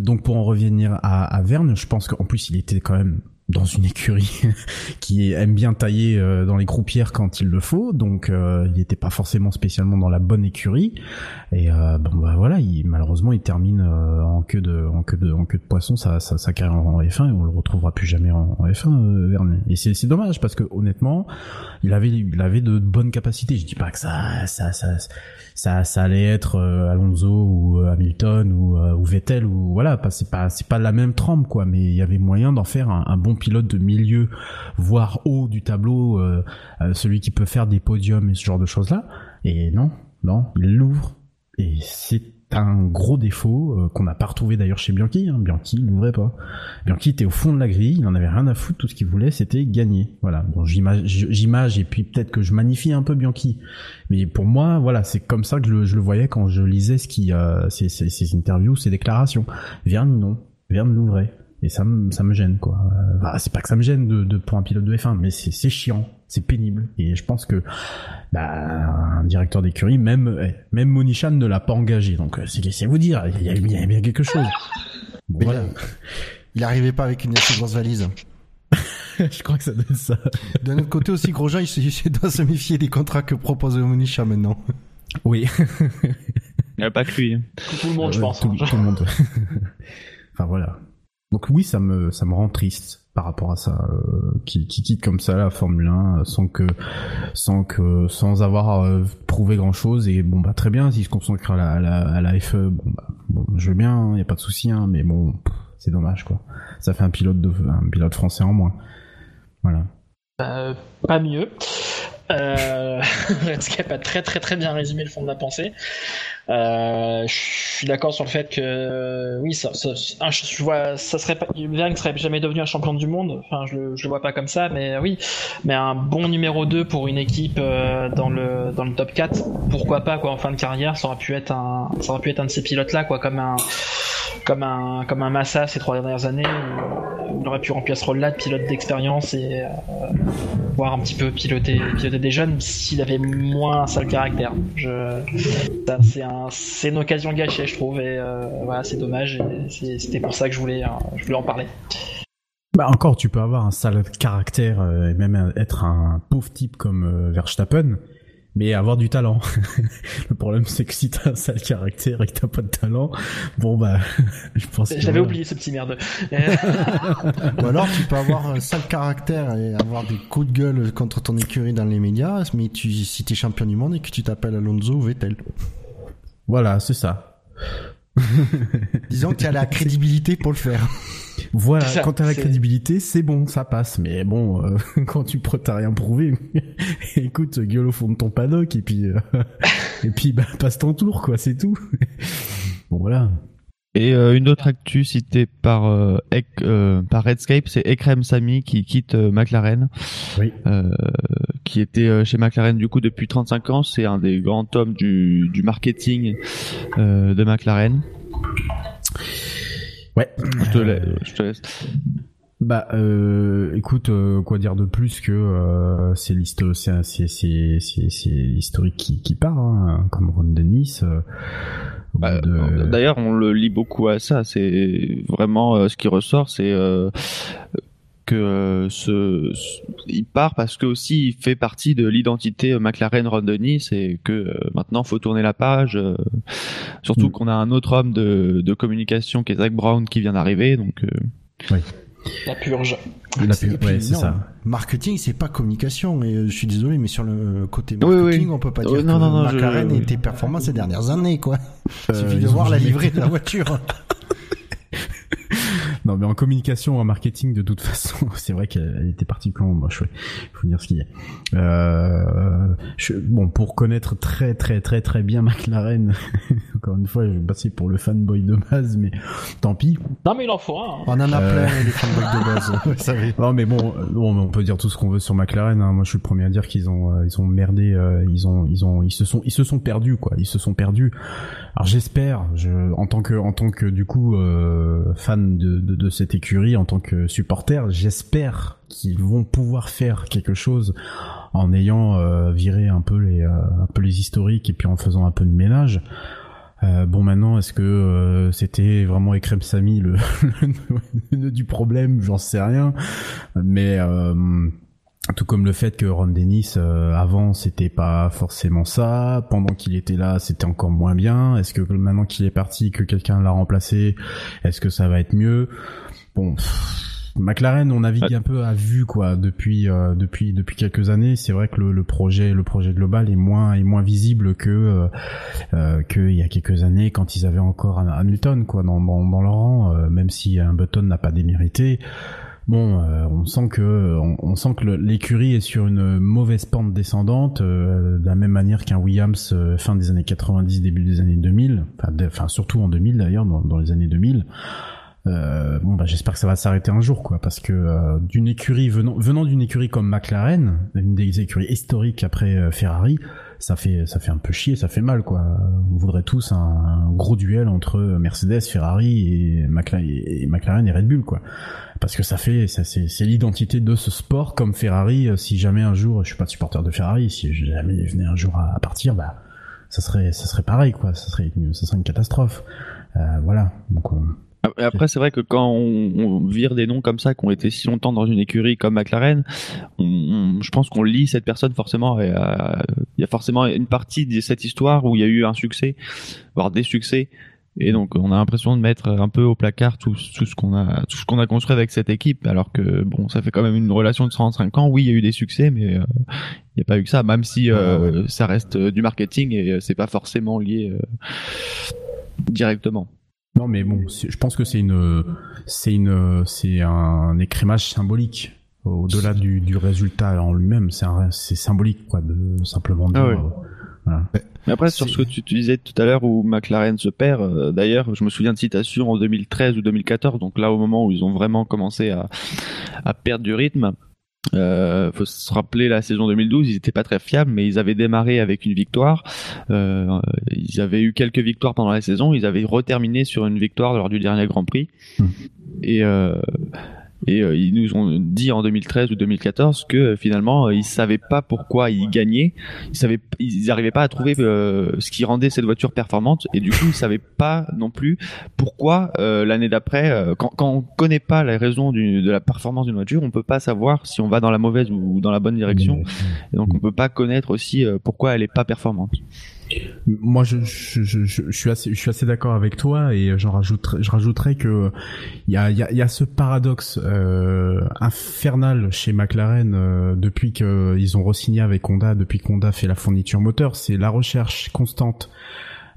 D: Donc pour en revenir à, à Verne, je pense qu'en plus il était quand même dans une écurie qui aime bien tailler euh, dans les croupières quand il le faut, donc euh, il n'était pas forcément spécialement dans la bonne écurie. Et euh, bon bah voilà, il, malheureusement il termine euh, en queue de en queue de en queue de poisson sa, sa, sa carrière en F1 et on le retrouvera plus jamais en, en F1 euh, Verne. Et c'est dommage parce que honnêtement, il avait il avait de bonnes capacités. Je dis pas que ça ça ça ça, ça allait être euh, Alonso ou Hamilton ou, ou Vettel ou voilà, pas c'est pas c'est pas la même trempe quoi, mais il y avait moyen d'en faire un bon pilote de milieu, voire haut du tableau, euh, euh, celui qui peut faire des podiums et ce genre de choses là. Et non, non, il l'ouvre et c'est un gros défaut euh, qu'on n'a pas retrouvé d'ailleurs chez Bianchi. Hein. Bianchi il l'ouvrait pas. Bianchi était au fond de la grille, il en avait rien à foutre. Tout ce qu'il voulait, c'était gagner. Voilà. Bon, j'image et puis peut-être que je magnifie un peu Bianchi, mais pour moi, voilà, c'est comme ça que je le, voyais quand je lisais ce ses, interviews, ses déclarations. Verne non, Verne l'ouvrait et ça me ça me gêne quoi. Euh, c'est pas que ça me gêne de, de pour un pilote de F1, mais c'est chiant, c'est pénible et je pense que bah, un directeur d'écurie, même eh, même Monichan ne l'a pas engagé, donc euh, c'est vous dire, il y, a, bien quelque chose.
B: voilà. Il arrivait pas avec une assez grosse valise.
D: je crois que ça donne ça.
B: D'un autre côté aussi, Grosjean, il, doit se méfier des contrats que propose Monichan maintenant.
D: Oui.
A: il n'y a pas que lui.
C: Tout le monde, je pense.
D: Tout, hein. tout le monde. enfin voilà. Donc oui, ça me ça me rend triste par rapport à ça, euh, qui, qui quitte comme ça la Formule 1 euh, sans que sans que sans avoir euh, prouvé grand chose et bon bah très bien s'il se consacre à la, à la, à la FE bon bah je veux bien, il hein, y a pas de souci hein, mais bon c'est dommage quoi. Ça fait un pilote de un pilote français en moins. Voilà.
C: Euh, pas mieux. Euh, Redscape a très très très bien résumé le fond de la pensée. Euh, je suis d'accord sur le fait que oui, ça, ça, je vois, ça serait pas, ne serait jamais devenu un champion du monde. Enfin, je le, le vois pas comme ça, mais oui, mais un bon numéro 2 pour une équipe euh, dans le dans le top 4, pourquoi pas quoi en fin de carrière, ça aurait pu être un, ça aurait pu être un de ces pilotes là quoi, comme un comme un comme un Massa ces trois dernières années il aurait pu remplir ce rôle-là de pilote d'expérience et euh, voir un petit peu piloter des jeunes s'il avait moins un sale caractère. Je, c'est un une occasion gâchée, je trouve, et euh, voilà, c'est dommage. C'était pour ça que je voulais, euh, je voulais en parler.
D: Bah encore, tu peux avoir un sale caractère euh, et même être un pauvre type comme Verstappen, mais avoir du talent. le problème, c'est que si t'as un sale caractère et que t'as pas de talent, bon bah, je pense.
C: J'avais oublié ce petit merde.
B: Ou alors, tu peux avoir un sale caractère et avoir des coups de gueule contre ton écurie dans les médias, mais tu, si t'es champion du monde et que tu t'appelles Alonso ou Vettel.
D: Voilà, c'est ça.
B: Disons que tu as la crédibilité pour le faire.
D: Voilà, quand tu as la crédibilité, c'est bon, ça passe. Mais bon, euh, quand tu t'as rien prouvé, écoute, gueule au fond de ton paddock et puis euh, et puis bah, passe ton tour, quoi, c'est tout. bon voilà.
A: Et euh, une autre actu citée par euh, euh, par Redscape, c'est Ekrem Sami qui quitte McLaren,
D: oui.
A: qui était chez McLaren du coup depuis 35 ans. C'est un des grands hommes du, du marketing de McLaren.
D: Ouais.
A: Je te, laisse, je te laisse.
D: Bah, euh, écoute, quoi dire de plus que c'est l'historique, c'est l'historique qui qui part, hein, comme Ron Dennis.
A: Bah, d'ailleurs, on le lit beaucoup à ça. C'est vraiment euh, ce qui ressort, c'est euh, que euh, ce, il part parce que aussi il fait partie de l'identité McLaren Ron Dennis et que maintenant faut tourner la page. surtout mm. qu'on a un autre homme de, de communication qui est Zach Brown qui vient d'arriver, donc.
D: Oui.
C: La purge.
D: La purge, ouais, c'est ça.
B: Marketing, c'est pas communication. Et euh, je suis désolé, mais sur le côté marketing, on peut pas dire non, que non, McLaren je... était performant ces dernières années, quoi. Il suffit de voir la livrée de la voiture.
D: non, mais en communication, en marketing, de toute façon, c'est vrai qu'elle était particulièrement moche. Il faut dire ce qu'il y a. Euh, je, bon, pour connaître très très très très bien McLaren, encore une fois, je vais passer pour le fanboy de base, mais tant pis.
C: Non, mais il en faut un. Hein.
B: On en a plein euh... les fanboys de base.
D: Non, mais bon, bon, on peut dire tout ce qu'on veut sur McLaren. Hein. Moi, je suis le premier à dire qu'ils ont euh, ils ont merdé, euh, ils ont ils ont ils se sont ils se sont perdus quoi. Ils se sont perdus. Alors j'espère, je en tant que en tant que du coup euh, fan de, cette écurie, en tant que supporter, j'espère qu'ils vont pouvoir faire quelque chose en ayant euh, viré un peu les euh, un peu les historiques et puis en faisant un peu de ménage. Euh, bon maintenant, est-ce que euh, c'était vraiment Ekrem Sami le, le, du problème? J'en sais rien. Mais tout comme le fait que Ron Dennis euh, avant c'était pas forcément ça, pendant qu'il était là c'était encore moins bien. Est-ce que maintenant qu'il est parti, que quelqu'un l'a remplacé, est-ce que ça va être mieux? Bon, McLaren on navigue un peu à vue quoi depuis euh, depuis depuis quelques années. C'est vrai que le, le, projet le projet global est moins est moins visible que euh, euh que il y a quelques années quand ils avaient encore un Hamilton quoi dans dans, dans leur rang, même si un Button n'a pas démérité bon, euh, on sent que on, sent que l'écurie est sur une mauvaise pente descendante, euh, de la même manière qu'un Williams euh, fin des années 90, début des années 2000, enfin, surtout en 2000 d'ailleurs, dans, les années 2000. Euh, bon bah j'espère que ça va s'arrêter un jour quoi parce que d'une écurie venant venant d'une écurie comme McLaren une des écuries historiques après Ferrari ça fait ça fait un peu chier ça fait mal quoi. On voudrait tous un, gros duel entre Mercedes Ferrari et McLaren et, Red Bull quoi. Parce que ça fait ça c'est l'identité de ce sport comme Ferrari. Si jamais un jour je suis pas supporter de Ferrari si jamais il venait un jour à, partir bah ça serait ça serait pareil quoi. Ça serait ça serait une catastrophe. Voilà. Donc on,
A: après, c'est vrai que quand on, vire des noms comme ça, qui ont été si longtemps dans une écurie comme McLaren, je pense qu'on lit cette personne forcément. Et, euh, il y a forcément une partie de cette histoire où il y a eu un succès, voire des succès. Et donc, on a l'impression de mettre un peu au placard tout, ce qu'on a, tout ce qu'on a construit avec cette équipe, alors que bon, ça fait quand même une relation de 35 ans. Oui, il y a eu des succès, mais euh, il n'y a pas eu que ça. Même si euh, ça reste du marketing et c'est pas forcément lié directement.
D: Non, mais bon, je pense que c'est une, c'est une, c'est un écrémage symbolique au-delà du, du résultat en lui-même. C'est c'est symbolique, quoi, de simplement dire.
A: Ah euh, Mais après, sur ce que tu, disais tout à l'heure où McLaren se perd, euh, d'ailleurs, je me souviens de citations en 2013 ou 2014, donc là au moment où ils ont vraiment commencé à, à perdre du rythme. Euh, faut se rappeler la saison 2012, ils étaient pas très fiables, mais ils avaient démarré avec une victoire. Euh, ils avaient eu quelques victoires pendant la saison. Ils avaient reterminé sur une victoire lors du dernier Grand Prix. Mmh. Et euh, et euh, ils nous ont dit en 2013 ou 2014 que euh, finalement euh, ils savaient pas pourquoi ils gagnaient, ils savaient, ils n'arrivaient pas à trouver ce qui rendait cette voiture performante. Et du coup ils savaient pas non plus pourquoi l'année d'après, quand, quand on connaît pas les raisons du, de la performance d'une voiture, on peut pas savoir si on va dans la mauvaise ou dans la bonne direction, et donc on peut pas connaître aussi pourquoi elle est pas performante.
D: Moi, je, je, je, je, suis assez, je suis assez d'accord avec toi et j'en rajouterai, je rajouterais que il y a, y, a, y a ce paradoxe euh, infernal chez McLaren euh, depuis qu'ils ont re-signé avec Honda, depuis qu'Honda fait la fourniture moteur, c'est la recherche constante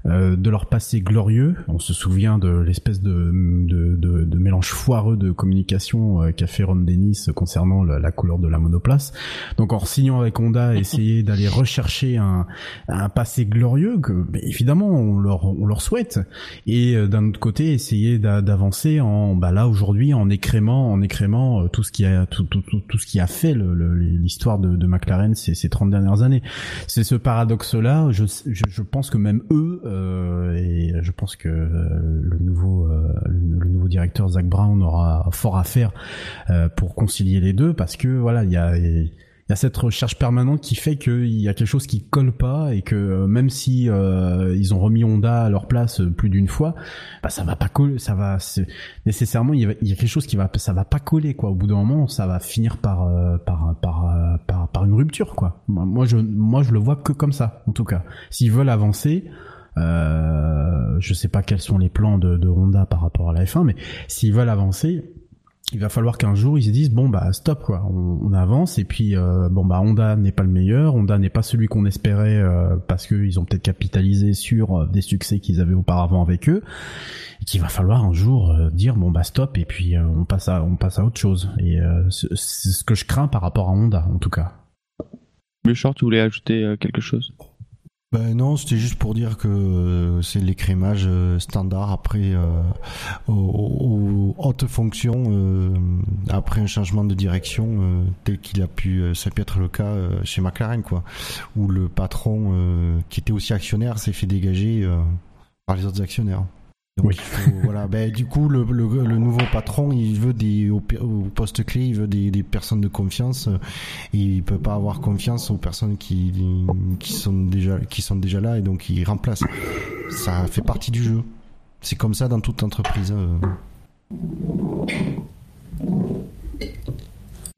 D: euh, de leur passé glorieux. On se souvient de l'espèce de, de, de, de, mélange foireux de communication euh, qu'a fait Ron Dennis concernant la, couleur de la monoplace. Donc en signant avec Honda, essayer d'aller rechercher un, un passé glorieux que évidemment on leur, on leur souhaite. Et euh, d'un autre côté, essayer d'avancer en bah là aujourd'hui en écrémant en écrémant tout ce qui a tout, tout, tout, ce qui a fait l'histoire de, de McLaren ces, ces 30 dernières années. C'est ce paradoxe là. Je, je, je pense que même eux et je pense que euh, le nouveau euh, le, nouveau directeur Zach Brown aura fort à faire pour concilier les deux parce que voilà il y a cette recherche permanente qui fait qu'il y a quelque chose qui colle pas et que même si ils ont remis Honda à leur place plus d'une fois, bah ça va pas coller, ça va nécessairement il y, a, il y, a, quelque chose qui va ça va pas coller quoi. Au bout d'un moment, ça va finir par par, par par par une rupture quoi. Moi je moi je le vois que comme ça en tout cas. S'ils veulent avancer, euh, je sais pas quels sont les plans de, Honda par rapport à la F1, mais s'ils veulent avancer, il va falloir qu'un jour ils se disent bon bah stop quoi, on, avance et puis euh, bon bah Honda n'est pas le meilleur, Honda n'est pas celui qu'on espérait euh, parce qu'ils ont peut-être capitalisé sur euh, des succès qu'ils avaient auparavant avec eux, et qu'il va falloir un jour dire bon bah stop et puis on passe à on passe à autre chose. Et c'est ce que je crains par rapport à Honda en tout cas.
A: Short, tu voulais ajouter quelque chose?
B: Ben non, c'était juste pour dire que euh, c'est l'écrémage euh, standard après euh, aux, hautes fonctions après un changement de direction tel qu'il a pu ça peut être le cas chez McLaren quoi. Où le patron qui était aussi actionnaire s'est fait dégager par les autres actionnaires oui. voilà. Ben, du coup, le, le, nouveau patron, il veut des au, poste clé, il veut des, des, personnes de confiance. Et il peut pas avoir confiance aux personnes qui qui sont déjà qui sont déjà là et donc il remplace. Ça fait partie du jeu. C'est comme ça dans toute entreprise. Hein.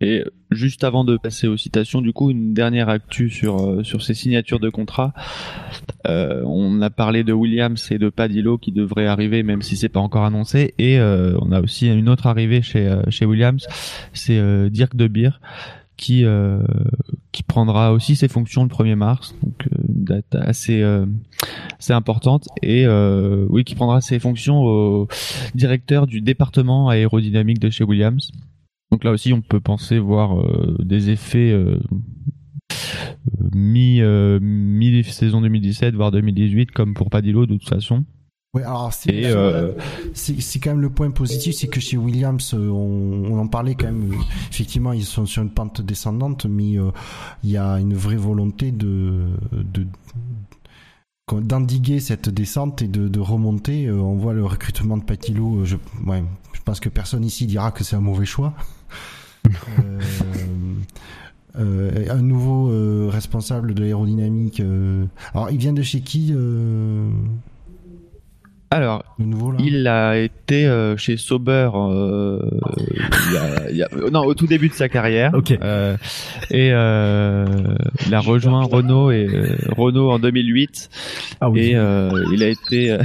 A: Et juste avant de passer aux citations, du coup, une dernière actu sur euh, sur ces signatures de contrat. Euh, on a parlé de Williams et de Padillo qui devraient arriver, même si c'est pas encore annoncé. Et euh, on a aussi une autre arrivée chez euh, chez Williams, c'est Dirk De Beer qui qui prendra aussi ses fonctions le 1er mars, donc une date assez assez importante et oui qui prendra ses fonctions au directeur du département aérodynamique de chez Williams Donc là aussi, on peut penser voir euh, des effets euh, mi, euh, mi saison 2017 voire 2018 comme pour Padillo de toute façon.
B: Ouais, alors c'est
A: euh,
B: quand même le point positif, c'est que chez Williams, on, on en parlait quand même. Effectivement, ils sont sur une pente descendante, mais euh, il y a une vraie volonté de d'endiguer cette descente et de, de remonter. On voit le recrutement de Patilo. euh, Je, ouais, je pense que personne ici dira que c'est un mauvais choix. Euh, euh, un nouveau euh, responsable de l'aérodynamique. euh, Alors, il vient de chez qui
A: Alors,
B: le nouveau là
A: il a été euh, chez Sauber euh, il y a- il y a- euh, non, au tout début de sa carrière.
D: Ok.
A: Euh, et euh, il a rejoint Renault et euh, Renault en 2008
D: Ah oui.
A: et euh, il a été. euh,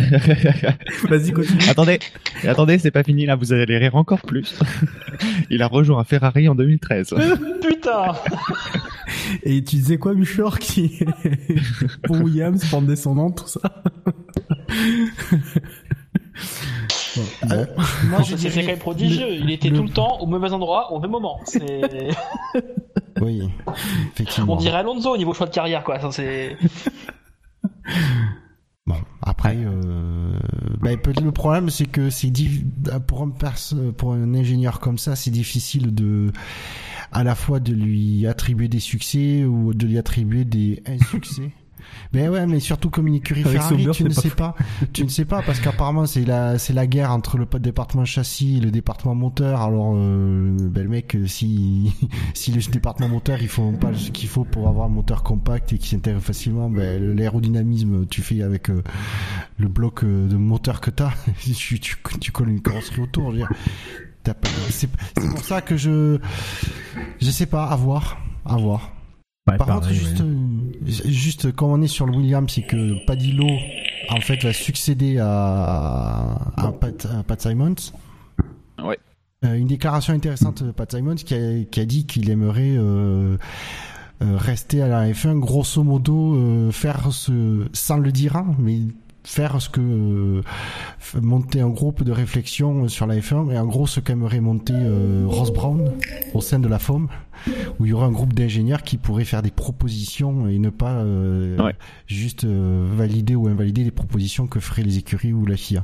D: Vas-y, continue.
A: attendez, attendez, c'est pas fini là, vous allez rire encore plus. il a rejoint Ferrari en 2013.
C: Putain
D: Et tu disais quoi, Bouchard, qui pour Williams, pente descendante, tout ça? Bon, bon.
B: Moi, je
C: C'est quand même prodigieux. Il était
B: le-
C: tout le temps au mauvais endroit, au même moment.
B: Oui, effectivement.
C: On dirait Alonso au niveau choix de carrière, quoi. Ça, c'est...
B: Bon, après, euh, peut- le problème, c'est que c'est diff- pour un perso- pour un ingénieur comme ça, c'est difficile de à la fois de lui attribuer des succès ou de lui attribuer des insuccès. Mais ouais, mais surtout comme une écurie
D: Avec
B: Ferrari,
D: Sauber,
B: tu ne sais pas, tu ne sais pas parce qu'apparemment c'est la c'est la guerre entre le département châssis et le département moteur. Alors euh, ben le mec, euh, si si le département moteur ils font pas ce qu'il faut pour avoir un moteur compact et qui s'intègre facilement, ben l'aérodynamisme tu fais avec euh, le bloc euh, de moteur que t'as, tu, tu tu colles une carrosserie autour. c'est pour ça que je je sais pas, à voir, à voir.
D: Ouais,
B: Par contre,
D: pareil,
B: juste,
D: ouais.
B: euh, juste quand on est sur le Williams, c'est que Padillo, en fait, va succéder à, à, Pat, à Pat Simons.
A: Ouais.
B: Euh, une déclaration intéressante de Pat Simons qui a, qui a dit qu'il aimerait euh, euh, rester à la F1, grosso modo, euh, faire ce, sans le dire, hein, mais faire ce que euh, monter un groupe de réflexion sur la F1 et en gros ce qu'aimerait monter euh, Ross Brown au sein de la FOM où il y aura un groupe d'ingénieurs qui pourraient faire des propositions et ne pas euh,
A: Ouais.
B: juste valider ou invalider les propositions que feraient les écuries ou la FIA.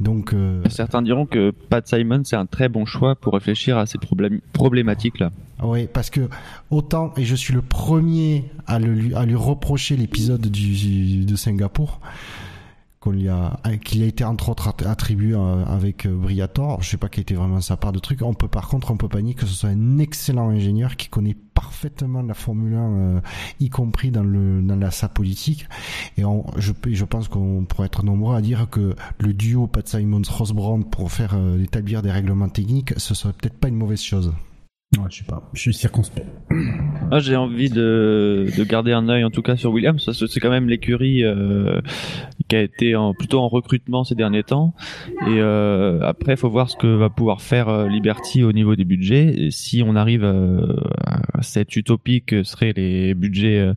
B: Donc
A: Certains diront que Pat Simon c'est un très bon choix pour réfléchir à ces problèmes problématiques là.
B: oui, parce que autant et je suis le premier à, le, lui- à lui reprocher l'épisode de Singapour qu'on lui a qui été entre autres att- attribué euh, avec euh, Briator. Je sais pas quelle était vraiment sa part de truc. On peut par contre on peut pas nier que ce soit un excellent ingénieur qui connaît parfaitement la Formule 1, euh, y compris dans le dans la sa politique. Et je pense qu'on pourrait être nombreux à dire que le duo Pat Simons Ross Brown pour faire euh, établir des règlements techniques, ce serait peut-être pas une mauvaise chose.
D: Ouais, je sais pas, je suis circonspect.
A: Moi, j'ai envie de, de garder un œil en tout cas sur Williams parce c'est quand même l'écurie euh, qui a été en, plutôt en recrutement ces derniers temps. Et euh, après, il faut voir ce que va pouvoir faire euh, Liberty au niveau des budgets. Et si on arrive euh, à cette utopie que seraient les budgets euh,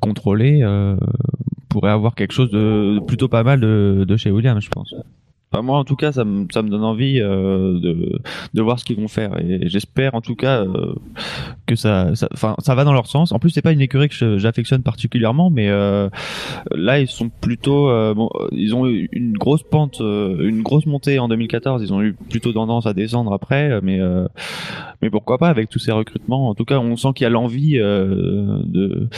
A: contrôlés, euh, on pourrait avoir quelque chose de plutôt pas mal de, de chez Williams, je pense. Moi, en tout cas, ça me, ça me donne envie euh, de, de voir ce qu'ils vont faire. Et j'espère, en tout cas, euh, que ça, ça, ça va dans leur sens. En plus, c'est pas une écurie que j'affectionne particulièrement, mais euh, là, ils sont plutôt, euh, bon, ils ont eu une grosse pente, euh, une grosse montée en 2014. Ils ont eu plutôt tendance à descendre après, mais euh, mais pourquoi pas avec tous ces recrutements. En tout cas, on sent qu'il y a l'envie de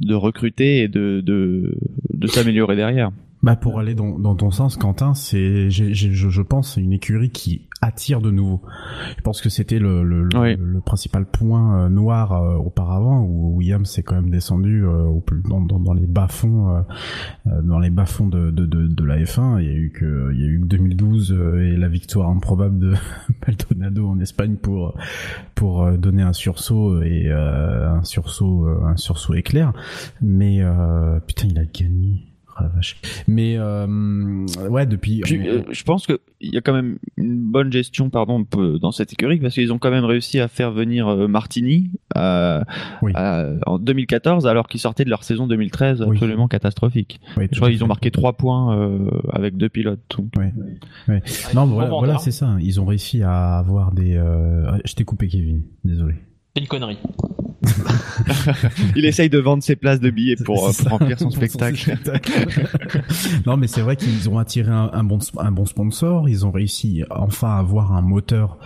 A: de recruter et de de, de s'améliorer derrière.
D: Bah pour aller dans, dans ton sens, Quentin, c'est, je, je pense, c'est une écurie qui attire de nouveau. Je pense que c'était le, le, le-
A: Oui.
D: le principal point euh, noir euh, auparavant où Williams s'est quand même descendu euh, au plus- dans, dans, dans les bas fonds, euh, dans les bas fonds de, de, de, de la F1. Il y a eu que, il y a eu que 2012 euh, et la victoire improbable de Maldonado en Espagne pour pour donner un sursaut et euh, un sursaut, un sursaut éclair. Mais euh, putain, il a gagné. Ah, la vache. Mais euh, ouais, depuis.
A: Puis, euh, je pense que il y a quand même une bonne gestion, pardon, dans cette écurie parce qu'ils ont quand même réussi à faire venir euh, Martini euh,
D: Oui.
A: à- en 2014 alors qu'ils sortaient de leur saison 2013
D: Oui.
A: absolument catastrophique. Je crois qu'ils
D: fait.
A: ont marqué trois points euh, avec deux pilotes. donc.
D: Ouais. Ouais. Non, voilà, c'est ça. Ils ont réussi à avoir des. Euh... Je t'ai coupé, Kevin. Désolé.
C: C'est une connerie.
A: Il essaye de vendre ses places de billets pour, euh, pour remplir son
D: Pour
A: spectacle.
D: spectacle. non, mais c'est vrai qu'ils ont attiré un, un bon un bon sponsor. Ils ont réussi enfin à avoir un moteur,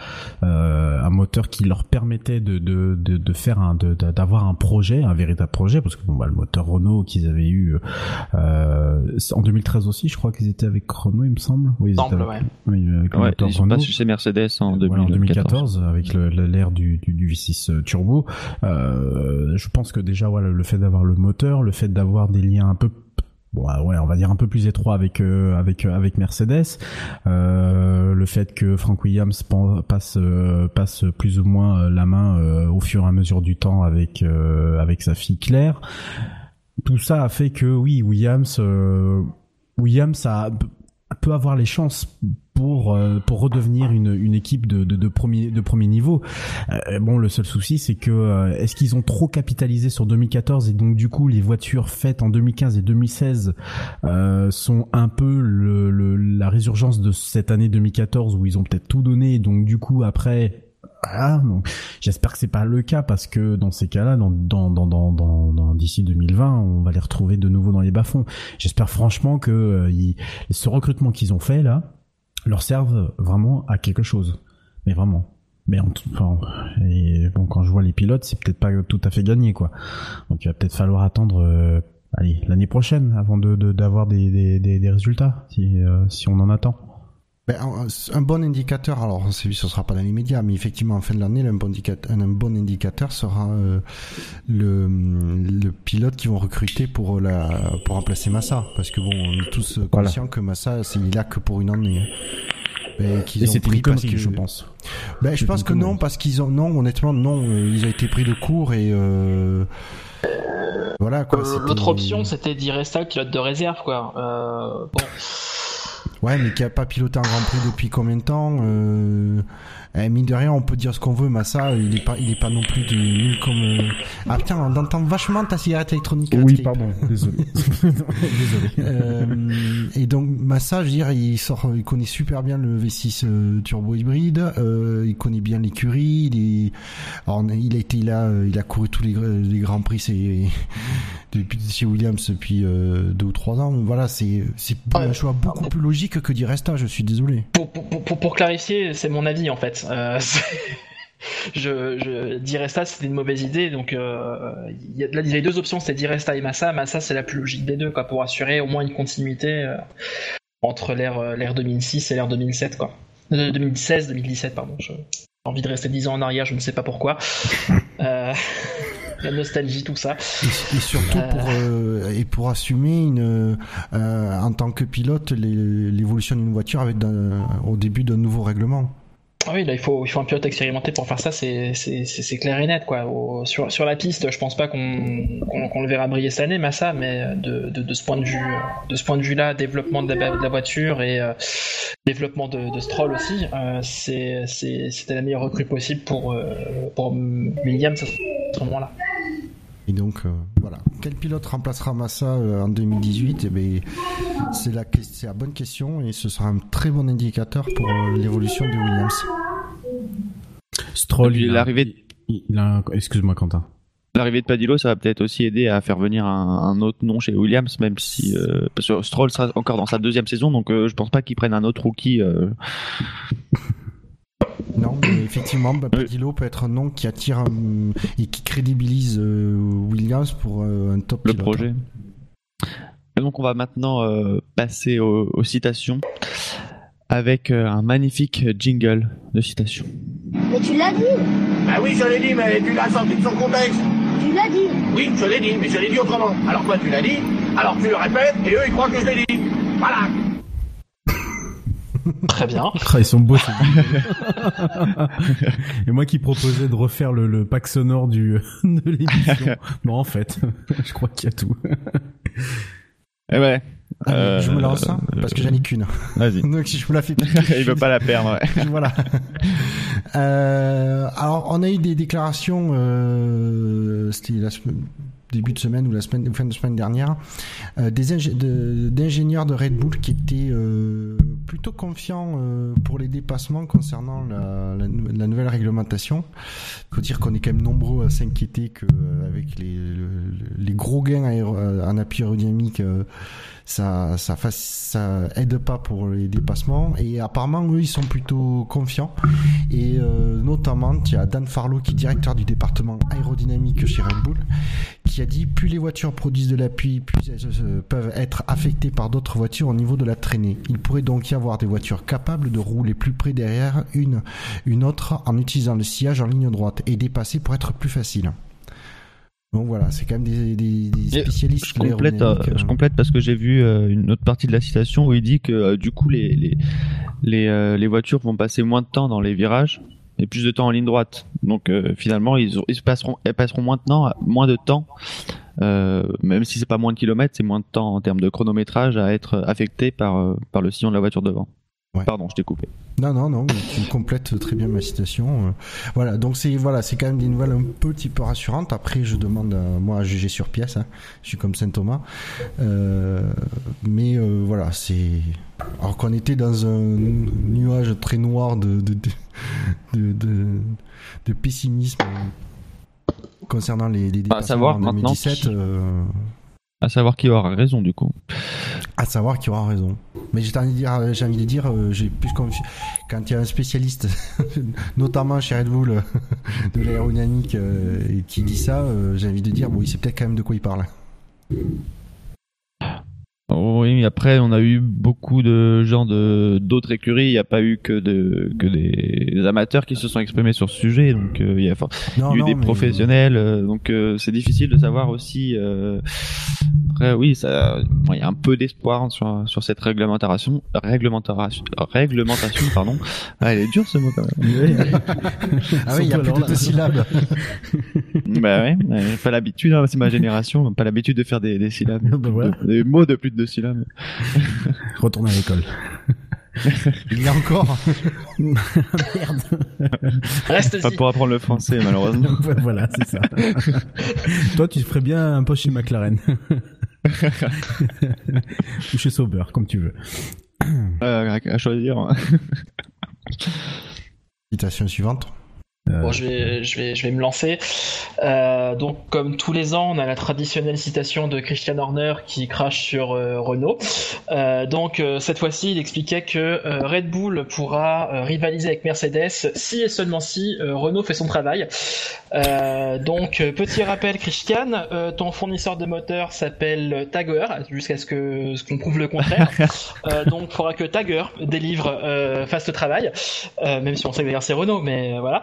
D: euh, un moteur qui leur permettait de de de, de faire un d'avoir un projet, un véritable projet, parce que bon bah le moteur Renault qu'ils avaient eu euh, en 2013 aussi, je crois qu'ils étaient avec Renault, il me semble. Oui, ils
C: Semble,
D: étaient
C: ouais.
D: avec, oui, avec le
A: Ouais,
D: moteur
A: ils sont
D: Renault.
A: pas chez Mercedes en
D: Voilà, en
A: 2014.
D: 2014 avec l'ère du, du, du V6 turbo. Euh, je pense que déjà le fait d'avoir le moteur, le fait d'avoir des liens un peu bon ouais on va dire un peu plus étroits avec euh, avec euh, Mercedes, euh, le fait que Frank Williams passe euh, plus ou moins euh, la main euh, au fur et à mesure du temps avec euh, avec sa fille Claire. Tout ça a fait que oui Williams euh, Williams a peut avoir les chances pour euh, pour redevenir une, une équipe de, de, de premier de premier niveau. Euh, bon, le seul souci c'est que euh, est-ce qu'ils ont trop capitalisé sur 2014 et donc du coup les voitures faites en 2015 et 2016 euh, sont un peu le, le- la résurgence de cette année 2014 où ils ont peut-être tout donné et donc du coup après donc, j'espère que c'est pas le cas parce que dans ces cas-là, dans, dans, dans, dans- d'ici 2020, on va les retrouver de nouveau dans les bas-fonds. J'espère franchement que euh, ce recrutement qu'ils ont fait là leur serve vraiment à quelque chose. Mais vraiment. Mais en tout, enfin, et bon, quand je vois les pilotes, c'est peut-être pas tout à fait gagné quoi. Donc il va peut-être falloir attendre. euh, l'année prochaine, avant de d'avoir des, des, des, des résultats, si, euh, si on en attend.
B: Ben, un, un bon indicateur, alors c'est- ce sera pas dans l'immédiat, mais effectivement en fin de l'année, un bon indicateur, un bon indicateur sera euh, le, le pilote qu'ils vont recruter pour la pour remplacer Massa, parce que bon, on est tous
D: Voilà.
B: conscients que Massa, c'est il est là que pour une année. Ben, qu'ils
D: Et
B: ont
D: c'était
B: pris
D: une
B: parce
D: connerie,
B: que
D: je pense.
B: Ben, je pense que non, parce qu'ils ont non, honnêtement non, euh, ils ont été pris de court et euh, voilà quoi.
C: Euh, L'autre option, c'était d'y rester pilote de réserve, quoi. Euh, bon.
B: Ouais, mais qui a pas piloté un Grand Prix depuis combien de temps euh... eh, Mine de rien, on peut dire ce qu'on veut, Massa, il est pas, il est pas non plus de nul comme. euh, Ah putain, on entend vachement ta cigarette électronique. Redscape.
D: désolé. désolé.
B: Euh, et donc Massa, je veux dire, il sort, il connaît super bien le V6 euh, turbo hybride, euh, il connaît bien l'écurie, il est, alors, il a été là, euh, il a couru tous les, gr- les grands prix, c'est depuis chez Williams depuis euh, deux ou trois ans. Voilà, c'est c'est un choix beaucoup plus logique que d'y rester. Je suis désolé.
C: Pour, pour, pour, pour clarifier, c'est mon avis en fait. Euh, c'est- je, je dirais ça, c'était une mauvaise idée. Donc, euh, il y a, là, il y avait deux options, c'était Diresta et Massa. Massa, c'est la plus logique des deux, quoi, pour assurer au moins une continuité euh, entre l'ère euh, l'ère 2006 et l'ère 2007, quoi. Euh, 2016, 2017, pardon. J'ai envie de rester 10 ans en arrière, je ne sais pas pourquoi. Euh, la nostalgie, tout ça.
B: Et, et surtout
C: Euh.
B: pour euh, et pour assumer une euh, en tant que pilote l'évolution d'une voiture avec au début d'un nouveau règlement.
C: Ah oui, là, il faut, il faut un pilote expérimenté pour faire ça, c'est clair et net. Quoi. Sur, sur la piste, je pense pas qu'on qu'on le verra briller cette année, Massa, mais de, de, de ce point de vue, euh, de ce point de vue-là, développement de la, de la voiture et euh, développement de, de Stroll aussi, euh, c'était la meilleure recrue possible pour, euh, pour Williams à ce moment-là.
B: Et donc euh, voilà, quel pilote remplacera Massa euh, en 2018 Eh ben c'est la la bonne question et ce sera un très bon indicateur pour euh, l'évolution de Williams.
D: Stroll,
A: l'arrivée-
D: Excuse-moi, Quentin.
A: L'arrivée de Padillo, ça va peut-être aussi aider à faire venir un, un autre nom chez Williams, même si euh, parce que Stroll sera encore dans sa deuxième saison, donc euh, je pense pas qu'ils prennent un autre rookie.
B: Non, mais effectivement, bah, Padillo peut être un nom qui attire euh, et qui crédibilise euh, Williams pour euh, un top
A: le
B: pilote.
A: projet. Et donc on va maintenant euh, passer aux, aux citations avec euh, un magnifique jingle de citations.
E: Mais tu l'as dit
F: Bah oui, je l'ai dit, mais tu l'as sorti de son contexte.
E: Tu l'as dit
F: Oui, je l'ai dit, mais je l'ai dit autrement. Alors toi, tu l'as dit, alors tu le répètes, et eux, ils croient que je l'ai dit. Voilà.
C: Très bien.
D: Ah, ils sont beaux. Et moi qui proposais de refaire le, le pack sonore du de l'émission. Non, en fait, je crois qu'il y a tout.
A: Eh ouais,
B: Allez, je me lance hein,
A: Euh,
B: parce que j'en ai qu'une.
A: Vas-y.
B: Donc si je me la fais
A: Il veut pas la perdre. Ouais.
B: voilà. Euh, alors, on a eu des déclarations, euh, c'était la semaine- début de semaine ou la semaine, fin de semaine dernière, euh, d'ingénieurs de, Red Bull qui étaient euh, plutôt confiants euh, pour les dépassements concernant la, la nou- la nouvelle réglementation. Faut dire qu'on est quand même nombreux à s'inquiéter que euh, les, le- les gros gains en appui aérodynamique. ça ça aide pas pour les dépassements et apparemment eux ils sont plutôt confiants et notamment il y a Dan Farlow qui est directeur du département aérodynamique chez Red Bull qui a dit plus les voitures produisent de l'appui plus elles euh, peuvent être affectées par d'autres voitures au niveau de la traînée il pourrait donc y avoir des voitures capables de rouler plus près derrière une une autre en utilisant le sillage en ligne droite et dépasser pour être plus facile donc voilà, c'est quand même des, des, des
A: Et
B: spécialistes.
A: Je
B: de
A: complète, euh, je
B: euh.
A: complète parce que j'ai vu euh, une autre partie de la citation où il dit que euh, du coup les les les, euh, les voitures vont passer moins de temps dans les virages et plus de temps en ligne droite. Donc euh, finalement ils, ont- ils se passeront elles passeront moins de temps, moins de temps. euh, même si c'est pas moins de kilomètres, c'est moins de temps en termes de chronométrage à être affecté par euh, par le sillon de la voiture devant.
B: Ouais.
A: Pardon, je t'ai coupé.
B: Non, non, non, tu complètes très bien ma citation. euh. Voilà, donc c'est voilà, c'est quand même des nouvelles un petit peu rassurantes. Après, je demande à moi à juger sur pièce. Hein. Je suis comme Saint Thomas, Euh, mais euh, voilà, c'est alors qu'on était dans un nuage très noir de de de, de, de- de pessimisme concernant les, les
A: À savoir
B: dépassements en
A: maintenant
B: 2017.
A: qui-
B: euh,
A: À savoir qui aura raison du coup.
B: à savoir qui aura raison. Mais j'ai envie de dire, j'ai envie de dire, euh, j'ai plus confi- quand il y a un spécialiste, notamment chez Red Bull, de l'aérodynamique, euh, qui dit ça, euh, j'ai envie de dire, bon, il sait peut-être quand même de quoi il parle.
A: Oui, mais après on a eu beaucoup de gens de d'autres écuries. Il n'y a pas eu que de que des amateurs qui se sont exprimés sur ce sujet. Donc euh, il y a for-
B: Non,
A: il y a eu
B: non,
A: des
B: mais-
A: professionnels. euh, donc euh, c'est difficile de savoir aussi. euh, Après oui, ça, bon, il y a un peu d'espoir sur sur cette réglementation, réglementation, réglementation, pardon. Ah, elle est dure ce mot quand même.
B: Ah oui, il y a plus de deux syllabes.
A: bah ouais, ouais, pas l'habitude. hein, c'est ma génération, pas l'habitude de faire des, des syllabes,
D: Bah voilà.
A: de- des mots de plus de deux syllabes.
D: Retourne à l'école.
B: Il y a encore.
D: Merde.
A: Pas
C: Reste-y.
A: pour apprendre le français malheureusement.
D: Voilà, c'est ça. Toi, tu ferais bien un poste chez McLaren. Ou chez Sauber, comme tu veux.
A: Euh, à choisir.
B: Citation suivante.
D: Euh,
C: Bon, je vais, je vais, je vais me lancer. Euh, donc, comme tous les ans, on a la traditionnelle citation de Christian Horner qui crache sur euh, Renault. Euh, donc, euh, cette fois-ci, il expliquait que Red Bull pourra rivaliser avec Mercedes si et seulement si Renault fait son travail. Euh, donc, petit rappel, Christian, euh, ton fournisseur de moteur s'appelle Tagger, jusqu'à ce que ce qu'on prouve le contraire. Euh, donc, il faudra que Tagger délivre, euh, fasse le travail, euh, même si on sait que d'ailleurs c'est Renault, mais voilà.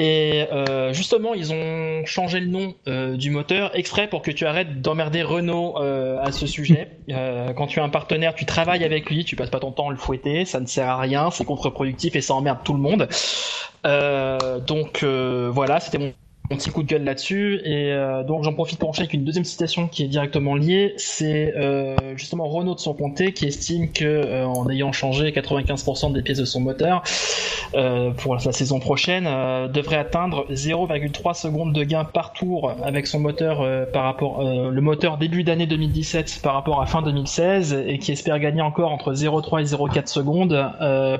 C: Et euh, justement, ils ont changé le nom euh, du moteur exprès pour que tu arrêtes d'emmerder Renault euh, à ce sujet. Euh, quand tu as un partenaire, tu travailles avec lui, tu passes pas ton temps à le fouetter, ça ne sert à rien, c'est contre-productif et ça emmerde tout le monde. Euh, donc euh, voilà, c'était mon mon petit coup de gueule là-dessus. Et euh, donc j'en profite pour enchaîner avec une deuxième citation qui est directement liée. C'est euh, justement Renault de son comté qui estime que euh, en ayant changé 95% des pièces de son moteur pour la saison prochaine devrait atteindre 0,3 secondes de gain par tour avec son moteur par rapport le moteur début d'année 2017 par rapport à fin 2016 et qui espère gagner encore entre 0,3 et 0,4 secondes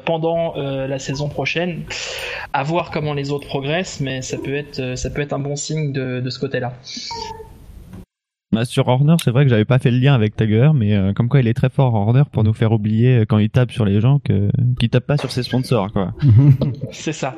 C: pendant la saison prochaine. À voir comment les autres progressent mais ça peut être ça peut être un bon signe de, de ce côté-là.
A: Bah, sur Horner, c'est vrai que j'avais pas fait le lien avec Tiger, mais euh, comme quoi il est très fort Horner pour nous faire oublier euh, quand il tape sur les gens que qu'il tape pas sur ses sponsors quoi.
C: C'est ça.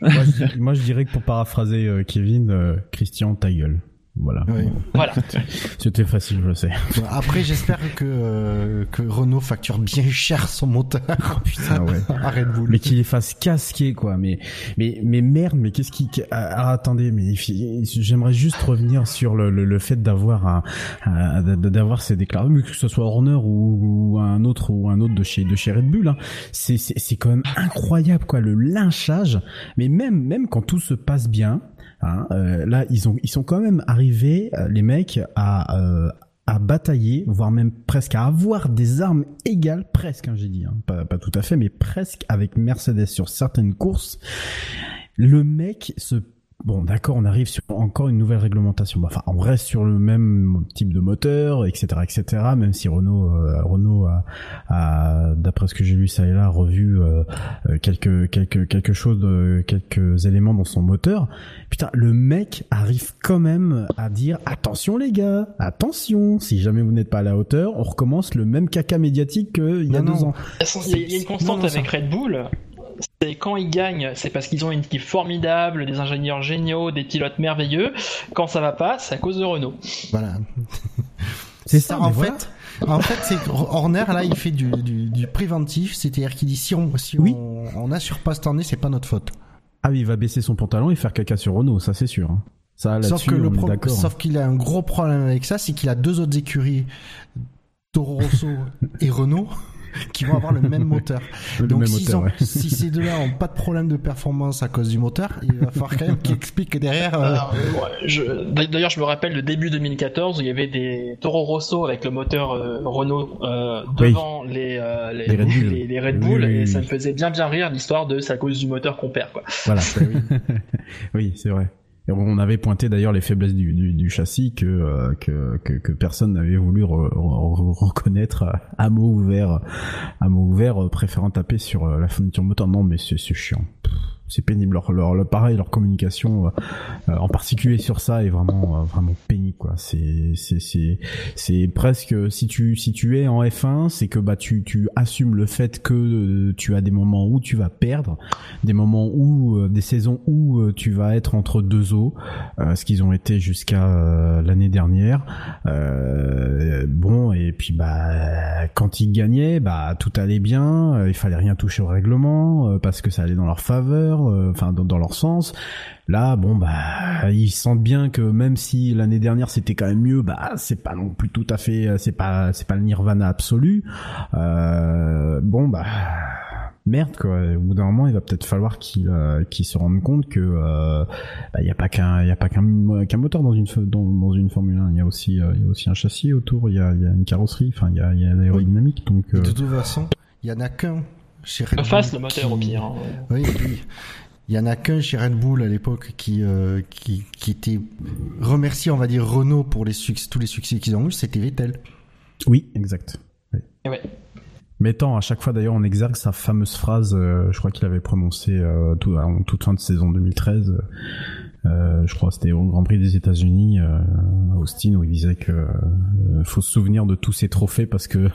D: moi, je, dis- moi, je dirais que pour paraphraser euh, Kevin, euh, Christian, ta gueule. Voilà.
B: Oui.
C: voilà.
D: C'était facile, je sais.
B: Après, j'espère que, euh, que Renault facture bien cher son moteur. Putain,
D: Ah ouais.
B: à Red Bull.
D: Mais qu'il les fasse casquer, quoi. Mais, mais, mais merde, mais qu'est-ce qui, ah, ah, attendez, mais j'aimerais juste revenir sur le, le, le fait d'avoir un, un- d'avoir ces déclarations, mais que ce soit Horner ou, ou un autre, ou un autre de chez, de chez Red Bull, hein. C'est, c'est, c'est quand même incroyable, quoi, le lynchage. Mais même, même quand tout se passe bien, hein, euh, là, ils ont, ils sont quand même arrivés, euh, les mecs, à, euh, à batailler, voire même presque à avoir des armes égales, presque, hein, j'ai dit, hein, pas, pas tout à fait, mais presque avec Mercedes sur certaines courses. Le mec se Bon, d'accord, on arrive sur encore une nouvelle réglementation. Enfin, on reste sur le même type de moteur, etc., etc. Même si Renault, euh, Renault a, a d'après ce que j'ai lu ça et là, revu euh, euh, quelques quelques quelque chose, de, quelques éléments dans son moteur. Putain, le mec arrive quand même à dire attention les gars, attention. Si jamais vous n'êtes pas à la hauteur, on recommence le même caca médiatique qu'il y a
B: Non,
D: deux
B: non.
D: ans.
C: Il y a- une constante
B: Non, non,
C: avec Red Bull. C'est quand ils gagnent, c'est parce qu'ils ont une équipe formidable, des ingénieurs géniaux, des pilotes merveilleux. Quand ça va pas, c'est à cause de Renault.
B: Voilà.
D: C'est ça,
B: en
D: voilà.
B: fait. En fait, c'est Horner là, il fait du, du, du préventif, c'est-à-dire qu'il dit si on si
D: Oui.
B: on, on assure pas cette année, c'est pas notre faute.
D: Ah oui, il va baisser son pantalon et faire caca sur Renault, ça c'est sûr. hein. Ça là-dessus,
B: Sauf que le
D: on est
B: pro-
D: d'accord. hein.
B: sauf qu'il a un gros problème avec ça, c'est qu'il a deux autres écuries, Toro Rosso et Renault, qui vont avoir le même moteur.
D: Le
B: Donc
D: même
B: s'ils
D: moteur,
B: ont-
D: ouais.
B: si ces deux-là ont pas de problème de performance à cause du moteur, il va falloir quand même qu'ils expliquent que derrière. euh,
C: Alors, ouais, je- D'ailleurs, je me rappelle le début 2014 où il y avait des Toro Rosso avec le moteur euh, Renault euh, devant les, euh, les,
D: Les Red Bull.
C: les- les Red
D: Oui,
C: Bull
D: oui,
C: et ça me faisait bien bien rire l'histoire de c'est à cause du moteur qu'on perd quoi.
D: Voilà. oui, c'est vrai. On avait pointé d'ailleurs les faiblesses du, châssis que, euh, que, que, que personne n'avait voulu re- re- reconnaître à, mot ouvert, à mot ouvert, euh, préférant taper sur euh, la fourniture moteur. Non, mais c'est chiant. C'est pénible. Leur, leur, leur- pareil, leur communication, euh, euh, en particulier sur ça, est vraiment, euh, vraiment pénible. Quoi. C'est, c'est, c'est, c'est presque si tu, si tu es en F1, c'est que bah tu, tu assumes le fait que euh, tu as des moments où tu vas perdre, des moments où, euh, des saisons où tu vas être entre deux eaux, ce qu'ils ont été jusqu'à l'année dernière. Bon, et puis bah quand ils gagnaient, bah tout allait bien, il fallait rien toucher au règlement parce que ça allait dans leur faveur, euh, enfin dans, dans leur sens. Là, bon bah ils sentent bien que même si l'année dernière c'était quand même mieux, bah c'est pas non plus tout à fait, c'est pas c'est pas le nirvana absolu. Euh, bon bah merde quoi. Au bout d'un moment, il va peut-être falloir qu'ils euh, se rendent compte que euh, bah, il y a pas qu'un il y a pas qu'un moteur dans une dans, dans une Formule 1. Il y a aussi euh, il y a aussi un châssis autour. Il y a y a une carrosserie. Enfin il y a y a l'aérodynamique. Donc euh,
B: de toute façon, il y en a qu'un chez Red Bull.
C: Fasse le moteur au pire. hein.
B: Oui, et puis, il y en a qu'un chez Red Bull à l'époque qui, euh, qui, qui était remercié, on va dire, Renault pour les succès, tous les succès qu'ils ont eu, c'était Vettel.
D: oui exact. Oui.
C: Et ouais.
D: Mettant à chaque fois d'ailleurs en exergue sa fameuse phrase, euh, je crois qu'il avait prononcée euh, tout, en toute fin de saison 2013. Euh, je crois que c'était au Grand Prix des États-Unis, euh, à Austin, où il disait que euh, faut se souvenir de tous ces trophées parce que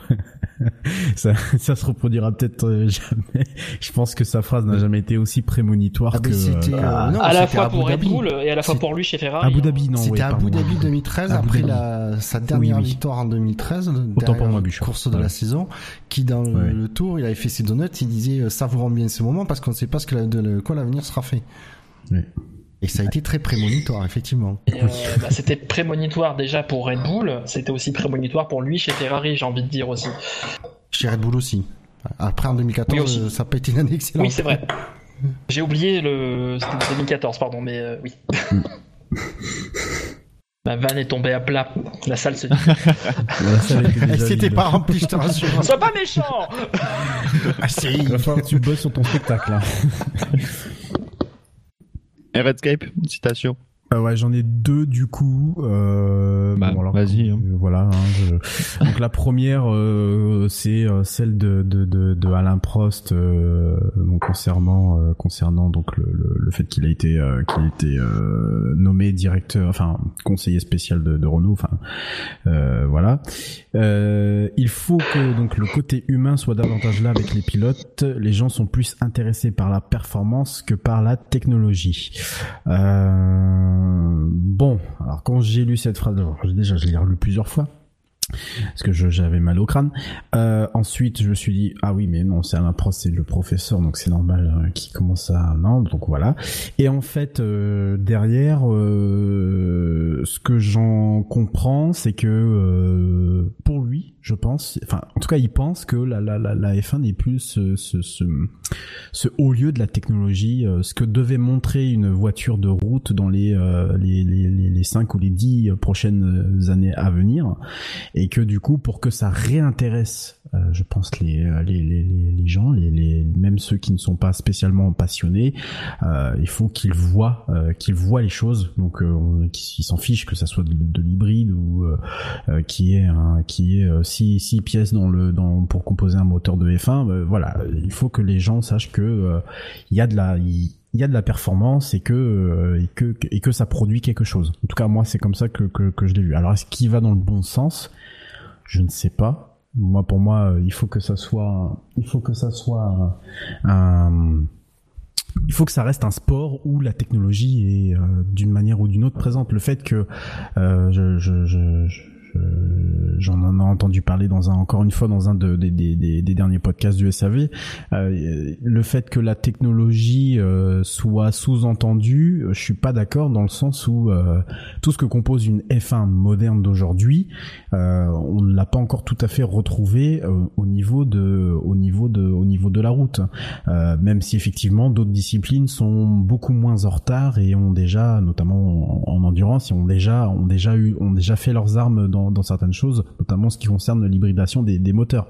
D: ça, ça se reproduira peut-être euh, jamais. Je pense que sa phrase n'a jamais été aussi prémonitoire
B: Ah,
D: que. euh,
B: euh, non,
C: à la fois
B: Abu
C: pour Red
B: Dhabi.
C: Bull et à la fois pour lui chez Ferrari.
D: Abu
C: hein.
D: Dhabi, non.
B: C'était
D: ouais,
B: Abu. Dhabi 2013,
D: Abu
B: après
D: Dhabi.
B: la, sa dernière
D: Oui, oui.
B: victoire en 2013, le
D: Autant pour moi, Bouchard.
B: course de
D: Ouais.
B: la saison, qui dans le-
D: Ouais.
B: le tour, il avait fait ses donuts, il disait euh, savourons bien ce moment parce qu'on ne sait pas ce que la- de le- quoi l'avenir sera fait.
D: Oui.
B: Et ça a été très prémonitoire, effectivement.
C: Euh, bah, c'était prémonitoire déjà pour Red Bull, c'était aussi prémonitoire pour lui chez Ferrari, j'ai envie de dire aussi.
B: Chez Red Bull aussi. Après, en 2014,
C: Oui, aussi.
B: euh, ça n'a pas été une année excellente.
C: Oui, c'est vrai. J'ai oublié le. C'était 2014, pardon, mais euh, oui. Ma vanne est tombée à plat. La salle se
B: Elle s'était pas remplie, je te rassure.
C: Sois pas méchant
B: ah, si.
D: Il va falloir que tu bosses sur ton spectacle. Là.
A: Redscape, citation.
D: Euh, ouais, j'en ai deux du coup. Euh,
A: Bah,
D: alors,
A: vas-y, hein.
D: euh, voilà. hein, je- Donc la première, euh, c'est euh, celle de, de, de, de Alain Prost euh, donc concernant euh, concernant donc le, le, le fait qu'il a été euh, qu'il a été euh, nommé directeur, enfin conseiller spécial de, de Renault. Enfin euh, voilà. Euh, il faut que donc le côté humain soit davantage là avec les pilotes. Les gens sont plus intéressés par la performance que par la technologie. Euh, bon, alors quand j'ai lu cette phrase, déjà je l'ai relu plusieurs fois. parce que j'avais mal au crâne. Euh, ensuite, je me suis dit ah oui mais non c'est un prof, c'est le professeur donc c'est normal euh, qu'il commence à non donc voilà. Et en fait euh, derrière euh, ce que j'en comprends c'est que euh, pour lui je pense enfin en tout cas il pense que la la la, la F1 n'est plus ce, haut lieu de la technologie, euh, ce que devait montrer une voiture de route dans les euh, les, les, les, les 5 ou les 10 prochaines années à venir. Et que du coup pour que ça réintéresse euh, je pense les, euh, gens même ceux qui ne sont pas spécialement passionnés euh, il faut qu'ils voient euh, qu'ils voient les choses. Donc euh, on- qu'ils s'en fichent que ça soit de, de l'hybride ou euh, euh, qui est un, qui est euh, six, pièces pour composer un moteur de F1 euh, voilà il faut que les gens sachent que euh, il y a de la performance et que euh, et que ça produit quelque chose. En tout cas, moi, c'est comme ça que je l'ai vu. Alors, est-ce qu'il va dans le bon sens? Je ne sais pas. Moi, pour moi, il faut que ça soit il faut que ça soit il faut que ça reste un sport où la technologie est d'une manière ou d'une autre présente. Le fait que j'en en ai entendu parler dans un encore une fois dans un de- des, des, des, derniers podcasts du SAV euh, le fait que la technologie euh, soit sous-entendue euh, je suis pas d'accord dans le sens où euh, tout ce que compose une F1 moderne d'aujourd'hui euh, on ne l'a pas encore tout à fait retrouvé euh, au niveau de au niveau de au niveau de la route. Euh, même si effectivement d'autres disciplines sont beaucoup moins en retard et ont déjà, notamment en, en endurance, ont déjà ont déjà eu ont déjà fait leurs armes dans, dans certaines choses, notamment ce qui concerne l'hybridation des, des moteurs.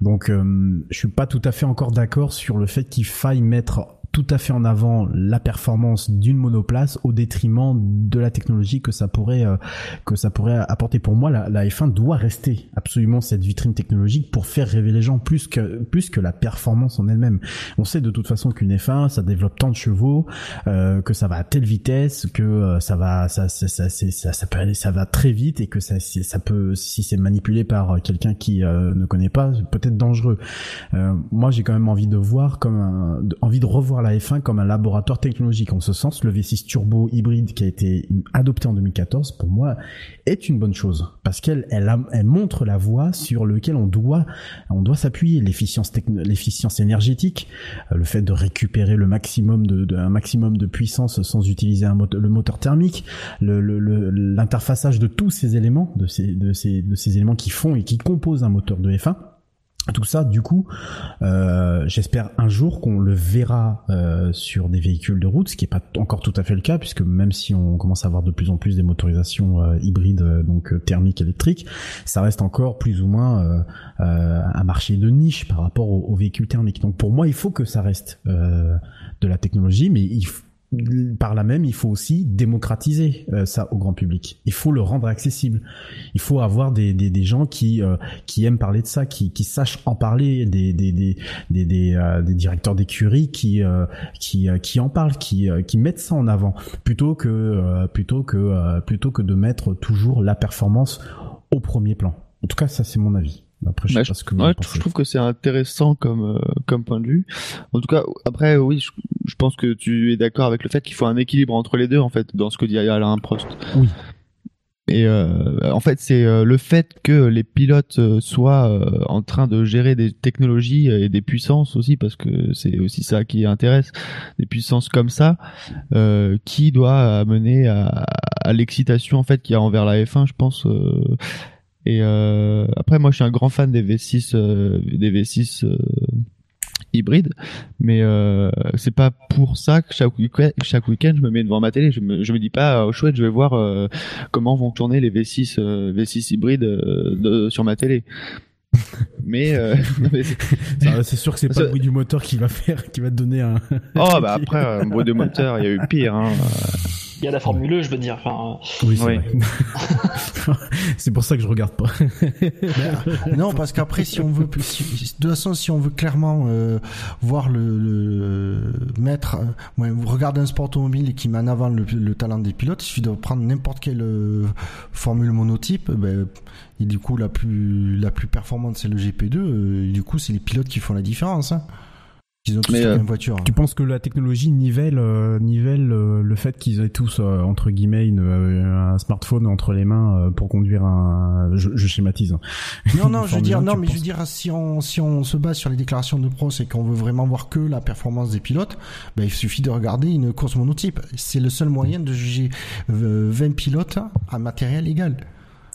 D: Donc, euh, je suis pas tout à fait encore d'accord sur le fait qu'il faille mettre tout à fait en avant la performance d'une monoplace au détriment de la technologie que ça pourrait euh, que ça pourrait apporter. Pour moi la, la F1 doit rester absolument cette vitrine technologique pour faire rêver les gens plus que plus que la performance en elle-même. On sait de toute façon qu'une F1 ça développe tant de chevaux euh, que ça va à telle vitesse que euh, ça va ça ça ça, ça, peut aller- ça va très vite et que ça ça peut si c'est manipulé par quelqu'un qui euh, ne connaît pas peut être dangereux. Euh, moi j'ai quand même envie de voir comme un, envie de revoir la F1 comme un laboratoire technologique. En ce sens le V6 turbo hybride qui a été adopté en 2014 pour moi est une bonne chose. Parce qu'elle montre la voie sur lequel on doit s'appuyer. L'efficience énergétique euh, le fait de récupérer le maximum de, un maximum de puissance sans utiliser le moteur thermique l'interfaçage de tous ces éléments de ces éléments qui font et qui composent un moteur de F1 tout ça, du coup, euh, j'espère un jour qu'on le verra euh, sur des véhicules de route, ce qui n'est pas encore tout à fait le cas, puisque même si on commence à avoir de plus en plus des motorisations euh, hybrides, donc thermiques, électriques, ça reste encore plus ou moins un marché de niche par rapport aux, aux véhicules thermiques. Donc pour moi, il faut que ça reste de la technologie, mais il faut par là même, il faut aussi démocratiser euh, ça au grand public. Il faut le rendre accessible. Il faut avoir des, des, gens qui euh, qui aiment parler de ça, qui, qui sachent en parler, des des des des, des, euh, directeurs d'écurie qui qui qui en parlent, qui qui mettent ça en avant, plutôt que plutôt que plutôt que de mettre toujours la performance au premier plan. En tout cas, ça c'est mon avis. Après, je sais pas ce que vous
A: ouais,
D: en
A: je
D: pensez.
A: je trouve que c'est intéressant comme euh, comme point de vue. En tout cas, après, oui, je, je pense que tu es d'accord avec le fait qu'il faut un équilibre entre les deux, en fait, dans ce que dit Alain Prost.
D: Oui.
A: Et euh, en fait, c'est euh, le fait que les pilotes soient en train de gérer des technologies et des puissances aussi, parce que c'est aussi ça qui intéresse, des puissances comme ça, euh, qui doit amener à, à l'excitation en fait qu'il y a envers la F1, je pense. euh, et euh, après, moi, je suis un grand fan des V6, euh, des V6 euh, hybrides, mais euh, c'est pas pour ça que chaque week-end, chaque week-end, je me mets devant ma télé. Je me, je me dis pas, oh, chouette, je vais voir euh, comment vont tourner les V6, euh, V6 hybrides de- sur ma télé. mais, mais c'est-
D: sûr que c'est pas le bruit du moteur qui va faire, qui va te donner un.
A: oh bah après, un bruit de moteur, il y a eu pire. Hein.
C: Il y a la Formule E, je veux dire. Enfin,
D: Oui, c'est
A: Oui.
D: vrai. c'est pour ça que je regarde pas.
B: Non, parce qu'après, si on veut, si- de toute façon, si on veut clairement euh, voir le, le mettre, euh, ouais, vous regardez un sport automobile qui met en avant le, le talent des pilotes, il suffit de prendre n'importe quelle euh, formule monotype, ben, et du coup, la plus la plus performante, c'est le GP2. euh, et du coup, c'est les pilotes qui font la différence. Hein. Ils ont tous
A: Mais,
B: la
A: euh,
B: même voiture.
D: Tu penses que la technologie nivelle, euh, nivelle euh, le fait qu'ils aient tous euh, entre guillemets une, euh, un smartphone entre les mains euh, pour conduire un, je, je schématise. hein.
B: Non, non, je veux dire,
D: Formule 1,
B: non, mais je veux dire, si on, si on se base sur les déclarations de pros et qu'on veut vraiment voir que la performance des pilotes, ben, il suffit de regarder une course monotype. C'est le seul moyen de juger euh, 20 pilotes à matériel égal.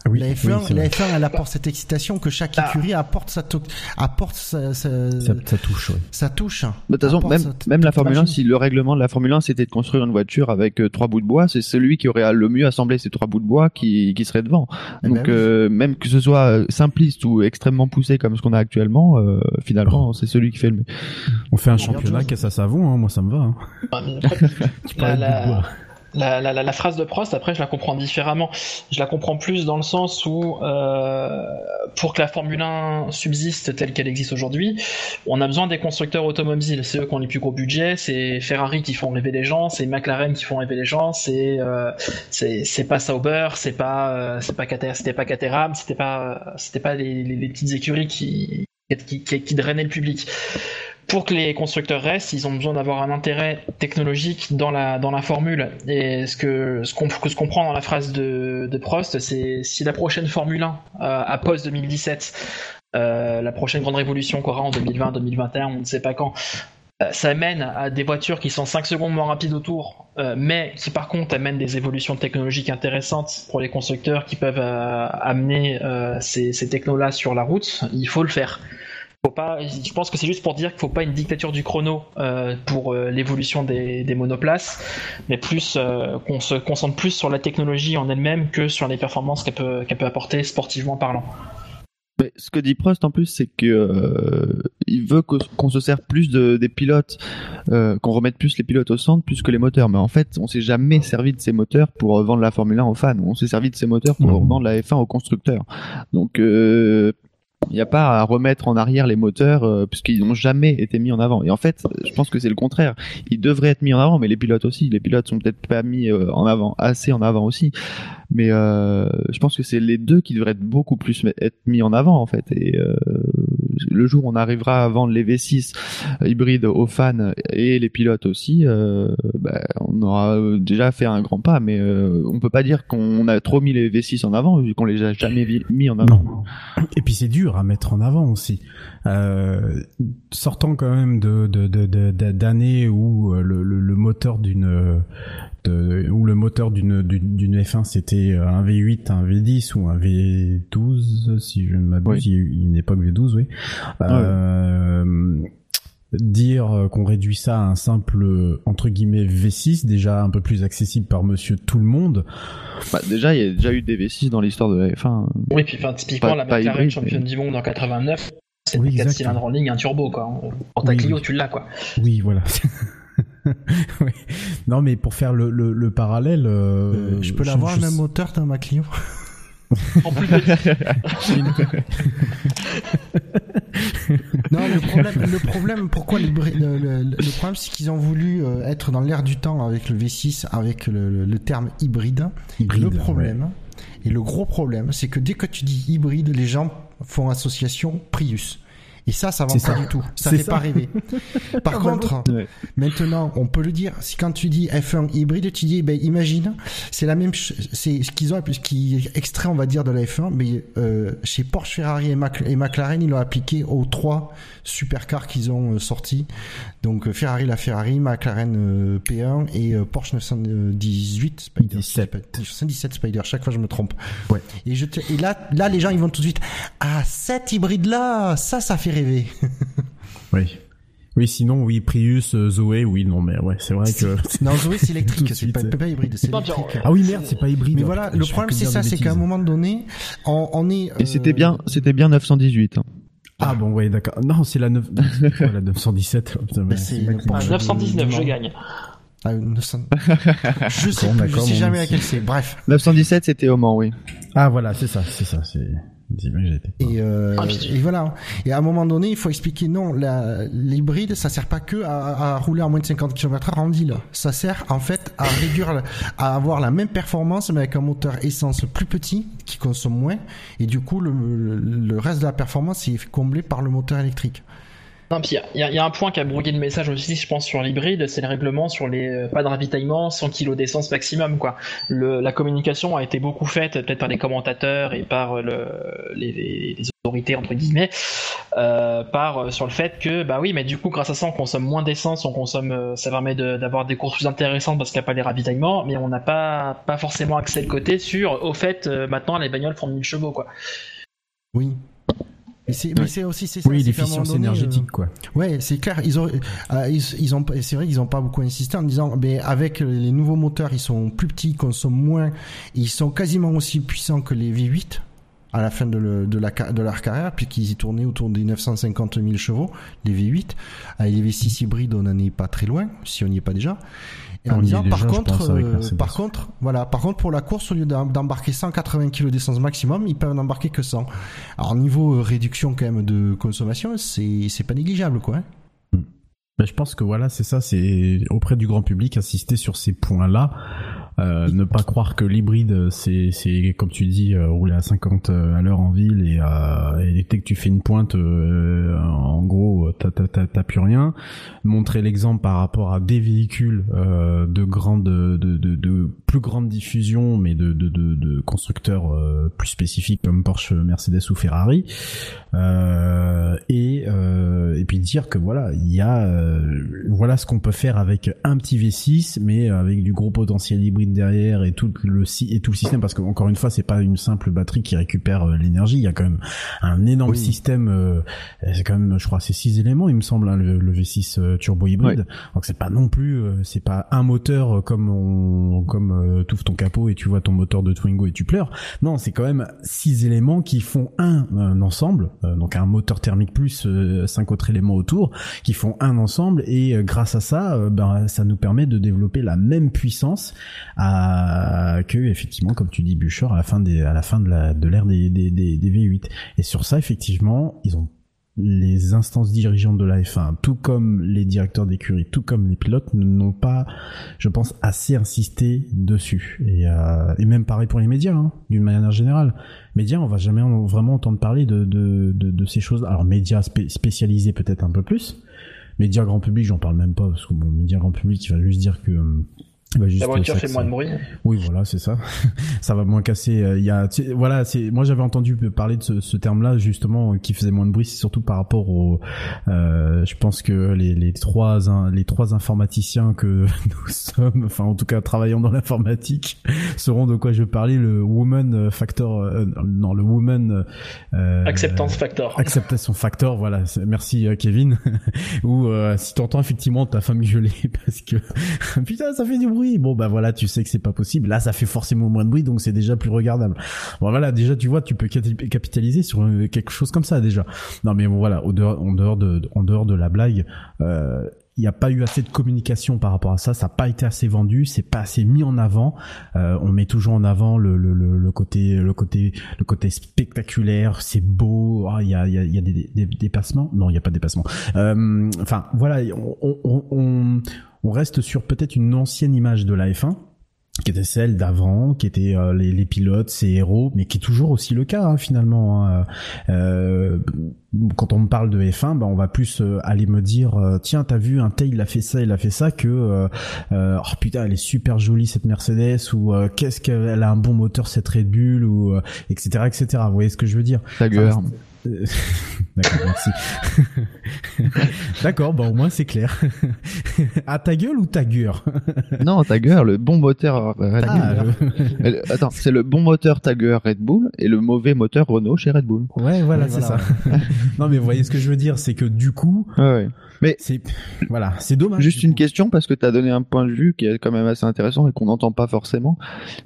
D: Oui,
B: la
D: oui,
B: F1,
D: c'est
B: la
D: vrai.
B: F1, elle apporte cette excitation que chaque
C: Ah.
B: écurie apporte sa, to- apporte sa, sa,
D: ça, ça touche. Ouais.
B: sa touche.
A: Bah, De toute façon, même,
B: sa-
A: même la Formule 1,
B: machine.
A: si le règlement de la Formule 1 c'était de construire une voiture avec euh, trois bouts de bois, c'est celui qui aurait le mieux assemblé ces trois bouts de bois qui, qui serait devant.
B: Eh
A: Donc
B: ben oui.
A: euh, même que ce soit euh, simpliste ou extrêmement poussé comme ce qu'on a actuellement, euh, finalement c'est celui qui fait le mieux.
D: On fait un championnat caisse à savon, hein, moi ça me va. Hein.
C: Ah,
D: Tu
C: la, la-
D: bout de bois.
C: La- la- la- phrase de Prost, après, je la comprends différemment. Je la comprends plus dans le sens où, euh, pour que la Formule 1 subsiste telle qu'elle existe aujourd'hui, on a besoin des constructeurs automobiles. C'est eux qui ont les plus gros budgets, c'est Ferrari qui font rêver les gens, c'est McLaren qui font rêver les gens, c'est euh, pas Sauber, c'est pas euh, pas c'était pas Caterham, c'était pas c'était pas les, les- les petites écuries qui, qui, qui drainaient le public pour que les constructeurs restent, ils ont besoin d'avoir un intérêt technologique dans la dans la formule. Et ce que ce qu'on ce qu'on prend dans la phrase de, de Prost, c'est si la prochaine Formule 1 euh, à post 2017, euh, la prochaine grande révolution qu'on en 2020, 2021, on ne sait pas quand. euh, Ça mène à des voitures qui sont 5 secondes moins rapides autour, mais qui par contre amènent des évolutions technologiques intéressantes pour les constructeurs qui peuvent amener ces, ces technos-là sur la route. Il faut le faire faut pas, je pense que c'est juste pour dire qu'il faut pas une dictature du chrono euh, pour euh, l'évolution des, des monoplaces, mais plus euh, qu'on se concentre plus sur la technologie en elle-même que sur les performances qu'elle peut, apporter sportivement parlant.
A: Mais ce que dit Prost en plus, c'est que euh, il veut qu'on se serve plus de, des pilotes, euh, qu'on remette plus les pilotes au centre plus que les moteurs. Mais en fait, on s'est jamais servi de ces moteurs pour vendre la Formule 1 aux fans. On s'est servi de ces moteurs pour
D: Mhm.
A: vendre la F1 aux constructeurs. Donc euh, il n'y a pas à remettre en arrière les moteurs euh, puisqu'ils n'ont jamais été mis en avant. Et en fait, je pense que c'est le contraire. Ils devraient être mis en avant, mais les pilotes aussi. Les pilotes sont peut-être pas mis euh, en avant, assez en avant aussi. Mais euh, je pense que c'est les deux qui devraient être beaucoup plus être mis en avant en fait. Et euh, le jour où on arrivera à vendre les V6 hybrides aux fans et les pilotes aussi, euh, bah, on aura euh, déjà fait un grand pas. Mais euh, on peut pas dire qu'on a trop mis les V6 en avant vu qu'on les a jamais mis en avant.
D: Non. Et puis c'est dur à mettre en avant aussi. Euh, sortant quand même de de- de- de- d'années où euh, le, le, le moteur d'une euh, où le moteur d'une d'une F1 c'était un V8, un V10 ou un V12 si je ne m'abuse,
A: Oui.
D: il y a eu une époque V12 oui. Euh, dire qu'on réduit ça à un simple entre guillemets V6 déjà un peu plus accessible par monsieur tout le monde
A: Bah, déjà, il y a déjà eu des V6 dans l'histoire de la F1.
C: Oui, puis enfin, typiquement,
A: Pas-
C: la
A: pas
C: McLaren championne du monde en 89, c'était
D: Oui,
C: 4
D: exact.
C: cylindres en ligne, un turbo, quoi. En ta
D: Oui,
C: Clio,
D: oui.
C: tu l'as, quoi.
D: Oui, voilà. Oui. Non, mais pour faire le, le, le parallèle, euh,
B: Euh, je peux l'avoir
D: je-
B: même moteur dans ma Clio?
C: En plus.
B: Non, le problème, le problème, pourquoi le, le, le problème, c'est qu'ils ont voulu euh, être dans l'air du temps avec le V6, avec le, le- le terme hybride.
D: Hybride,
B: le problème, et le gros problème, c'est que dès que tu dis hybride, les gens font association Prius. Et ça, ça vend
D: C'est
B: pas
D: ça.
B: du tout. Ça fait
D: ça.
B: pas rêver. Par
D: Ah bah
B: contre,
A: Ouais.
B: maintenant, on peut le dire. Si quand tu dis F1 hybride, tu dis, ben imagine, c'est la même, c'est ce qu'ils ont, ce qui est extrait, on va dire, de la F1, mais euh, chez Porsche, Ferrari et, Mac- et McLaren, ils l'ont appliqué aux trois supercars qu'ils ont euh, sortis. Donc euh, Ferrari la Ferrari, McLaren euh, P1 et euh, Porsche 918 Spider.
D: 17.
B: 917 Spider. Chaque fois, je me trompe.
D: Ouais.
B: Et je te- et là, là, les gens, ils vont tout de suite, ah, cet hybride là, ça, ça fait rêver.
D: Oui. Oui, sinon, oui, Prius, euh, Zoé, oui, non, mais ouais, c'est vrai que.
B: Non, Zoé, c'est électrique, c'est pas, hybride, c'est électrique.
D: Ah oui, merde, c'est pas hybride.
B: Mais voilà, le problème c'est ça, c'est qu'à un moment donné, on, on est.
A: Et
B: euh,
A: c'était bien, c'était bien 918. hein.
D: Ah bon, ouais, d'accord. Non, c'est la 9... c'est quoi, la 917. Oh, putain,
B: Mais
D: mais
B: c'est
D: c'est moi
B: le
D: qui-
B: Porsche.
C: Ah, 919, je gagne.
B: ah, 900 Je sais plus, je sais jamais laquelle c'est. Bref.
A: 917, c'était au Mans, oui.
D: Ah voilà, c'est ça, c'est ça, c'est. C'est bien que j'ai été.
B: Et, euh,
C: Ah,
B: et voilà. Et à un moment donné, il faut expliquer non, la- l'hybride, ça sert pas que à, à rouler à moins de 50 km/h en ville. Ça sert en fait à réduire, à avoir la même performance mais avec un moteur essence plus petit qui consomme moins. Et du coup, le, le- le reste de la performance est comblé par le moteur électrique.
C: Il y, a- un point qui a brouillé le message aussi, je pense, sur l'hybride, c'est le règlement sur les euh, pas de ravitaillement, 100 kg d'essence maximum, la communication a été beaucoup faite, peut-être par les commentateurs et par euh, le, les, les- les autorités entre guillemets, euh, sur le fait que bah oui, mais du coup, grâce à ça, on consomme moins d'essence, on consomme, ça permet d'avoir des courses plus intéressantes parce qu'il n'y a pas les ravitaillements, mais on n'a pas forcément accès le côté sur, au fait, maintenant les bagnoles font 1000 chevaux, quoi.
B: Oui. Mais c'est, c'est aussi c'est
D: Oui, l'efficience
B: euh,
D: énergétique, quoi.
B: Ouais, c'est clair. Ils ont, euh, ils, ils ont, c'est vrai qu'ils ont pas beaucoup insisté en disant, mais avec les nouveaux moteurs, ils sont plus petits, ils consomment moins, ils sont quasiment aussi puissants que les V8 à la fin de, le- de, la, de leur carrière, puisqu'ils y tournaient autour des 950 000 chevaux, les V8. Avec les V6 hybrides, on n'en est pas très loin, si on n'y est pas déjà. Et en
D: On
B: disant, par contre,
D: pense,
B: euh, par contre, voilà, par contre, pour la course, au lieu d'em- d'embarquer 180 kg d'essence maximum, ils peuvent n'embarquer que 100. Alors, niveau euh, réduction, quand même, de consommation, c'est, c'est pas négligeable, quoi. hein.
D: Ben, je pense que voilà, c'est ça, c'est auprès du grand public insister sur ces points-là, euh, ne pas croire que l'hybride c'est c'est comme tu dis euh, rouler à 50 à l'heure en ville et, euh, et dès que tu fais une pointe, euh, en gros t'as t'as t'as- t'as plus rien. Montrer l'exemple par rapport à des véhicules euh, de grande de, de, de plus grande diffusion, mais de de de, de constructeurs euh, plus spécifiques comme Porsche, Mercedes ou Ferrari. Euh, et euh, et puis dire que voilà il y a euh, voilà ce qu'on peut faire avec un petit V6 mais avec du gros potentiel hybride derrière et tout le si- et tout le système parce que encore une fois c'est pas une simple batterie qui récupère euh, l'énergie. Il y a quand même un énorme
B: Oui.
D: système euh, c'est quand même je crois c'est six éléments il me semble hein, le, le V6 euh, turbo hybride. Donc c'est pas non plus euh, c'est pas un moteur comme on comme euh, t'ouvres ton capot et tu vois ton moteur de Twingo et tu pleures. Non, c'est quand même six éléments qui font un, un ensemble, euh, donc un moteur thermique plus euh, cinq autres éléments autour, qui font un ensemble. Et euh, grâce à ça, ben, ça nous permet de développer la même puissance à, que effectivement, comme tu dis, Bûcher, à la fin des, à la fin de la de l'ère des, des, des, des V8. Et sur ça, effectivement, ils ont les instances dirigeantes de la F1, tout comme les directeurs d'écurie, tout comme les pilotes, n'ont pas, je pense, assez insisté dessus. Et, euh, et même pareil pour les médias, hein, d'une manière générale. Médias, on va jamais en- vraiment entendre parler de, de, de, de ces choses. Alors médias spé- spécialisés peut-être un peu plus. Médias grand public, j'en parle même pas parce que bon, médias grand public, il va juste dire que euh, juste
C: La voiture
D: ça
C: fait moins de bruit.
D: oui, voilà, c'est ça. ça va moins casser. euh, Il y a, tu sais, voilà, c'est. Moi, j'avais entendu parler de ce, ce terme-là justement, euh, qui faisait moins de bruit, c'est surtout par rapport au. euh, je pense que les, les trois les trois informaticiens que nous sommes, enfin en tout cas travaillant dans l'informatique, sauront de quoi je parlais. Le woman factor, euh, non, le woman. Euh,
C: Acceptance factor.
D: Acceptation factor, voilà. Merci euh, Kevin. Ou euh, si t'entends effectivement ta femme gueuler parce que putain ça fait du bruit. Bon bah voilà, tu sais que c'est pas possible. Là ça fait forcément moins de bruit, donc c'est déjà plus regardable. Bon voilà, déjà tu vois, tu peux capitaliser sur euh, quelque chose comme ça déjà. Non mais bon voilà, en dehors de, en dehors de la blague. Euh, il n'y a pas eu assez de communication par rapport à ça, ça n'a pas été assez vendu, c'est pas assez mis en avant. Euh, on met toujours en avant le, le, le, le côté le côté le côté spectaculaire, c'est beau. Ah, Il y a y a, y a des, des, des dépassements Non, il y a pas de dépassement. Euh, enfin voilà, on, on, on, on reste sur peut-être une ancienne image de la F1 qui était celle d'avant, qui était euh, les, les pilotes, ces héros, mais qui est toujours aussi le cas hein, finalement. hein. Euh, quand on me parle de F1, ben on va plus euh, aller me dire euh, tiens t'as vu un tel il a fait ça, il a fait ça que oh putain elle est super jolie cette Mercedes ou euh, qu'est-ce qu'elle a un bon moteur cette Red Bull ou euh, etc etc. Vous voyez ce que je veux dire? Enfin, D'accord, merci. D'accord, bah au moins c'est clair. à ta gueule ou ta gueule
A: non, Tiger, le bon moteur euh, Red
D: Ah,
A: Bull. Euh, Attends, c'est le bon moteur Tiger Red Bull et le mauvais moteur Renault chez Red Bull.
D: Ouais, voilà, c'est
B: voilà,
D: ça. non, mais vous voyez ce que je veux dire, c'est que du coup,
A: Ouais, ouais.
D: c'est voilà, c'est dommage.
A: Juste une
D: coup.
A: question parce que tu as donné un point de vue qui est quand même assez intéressant et qu'on n'entend pas forcément.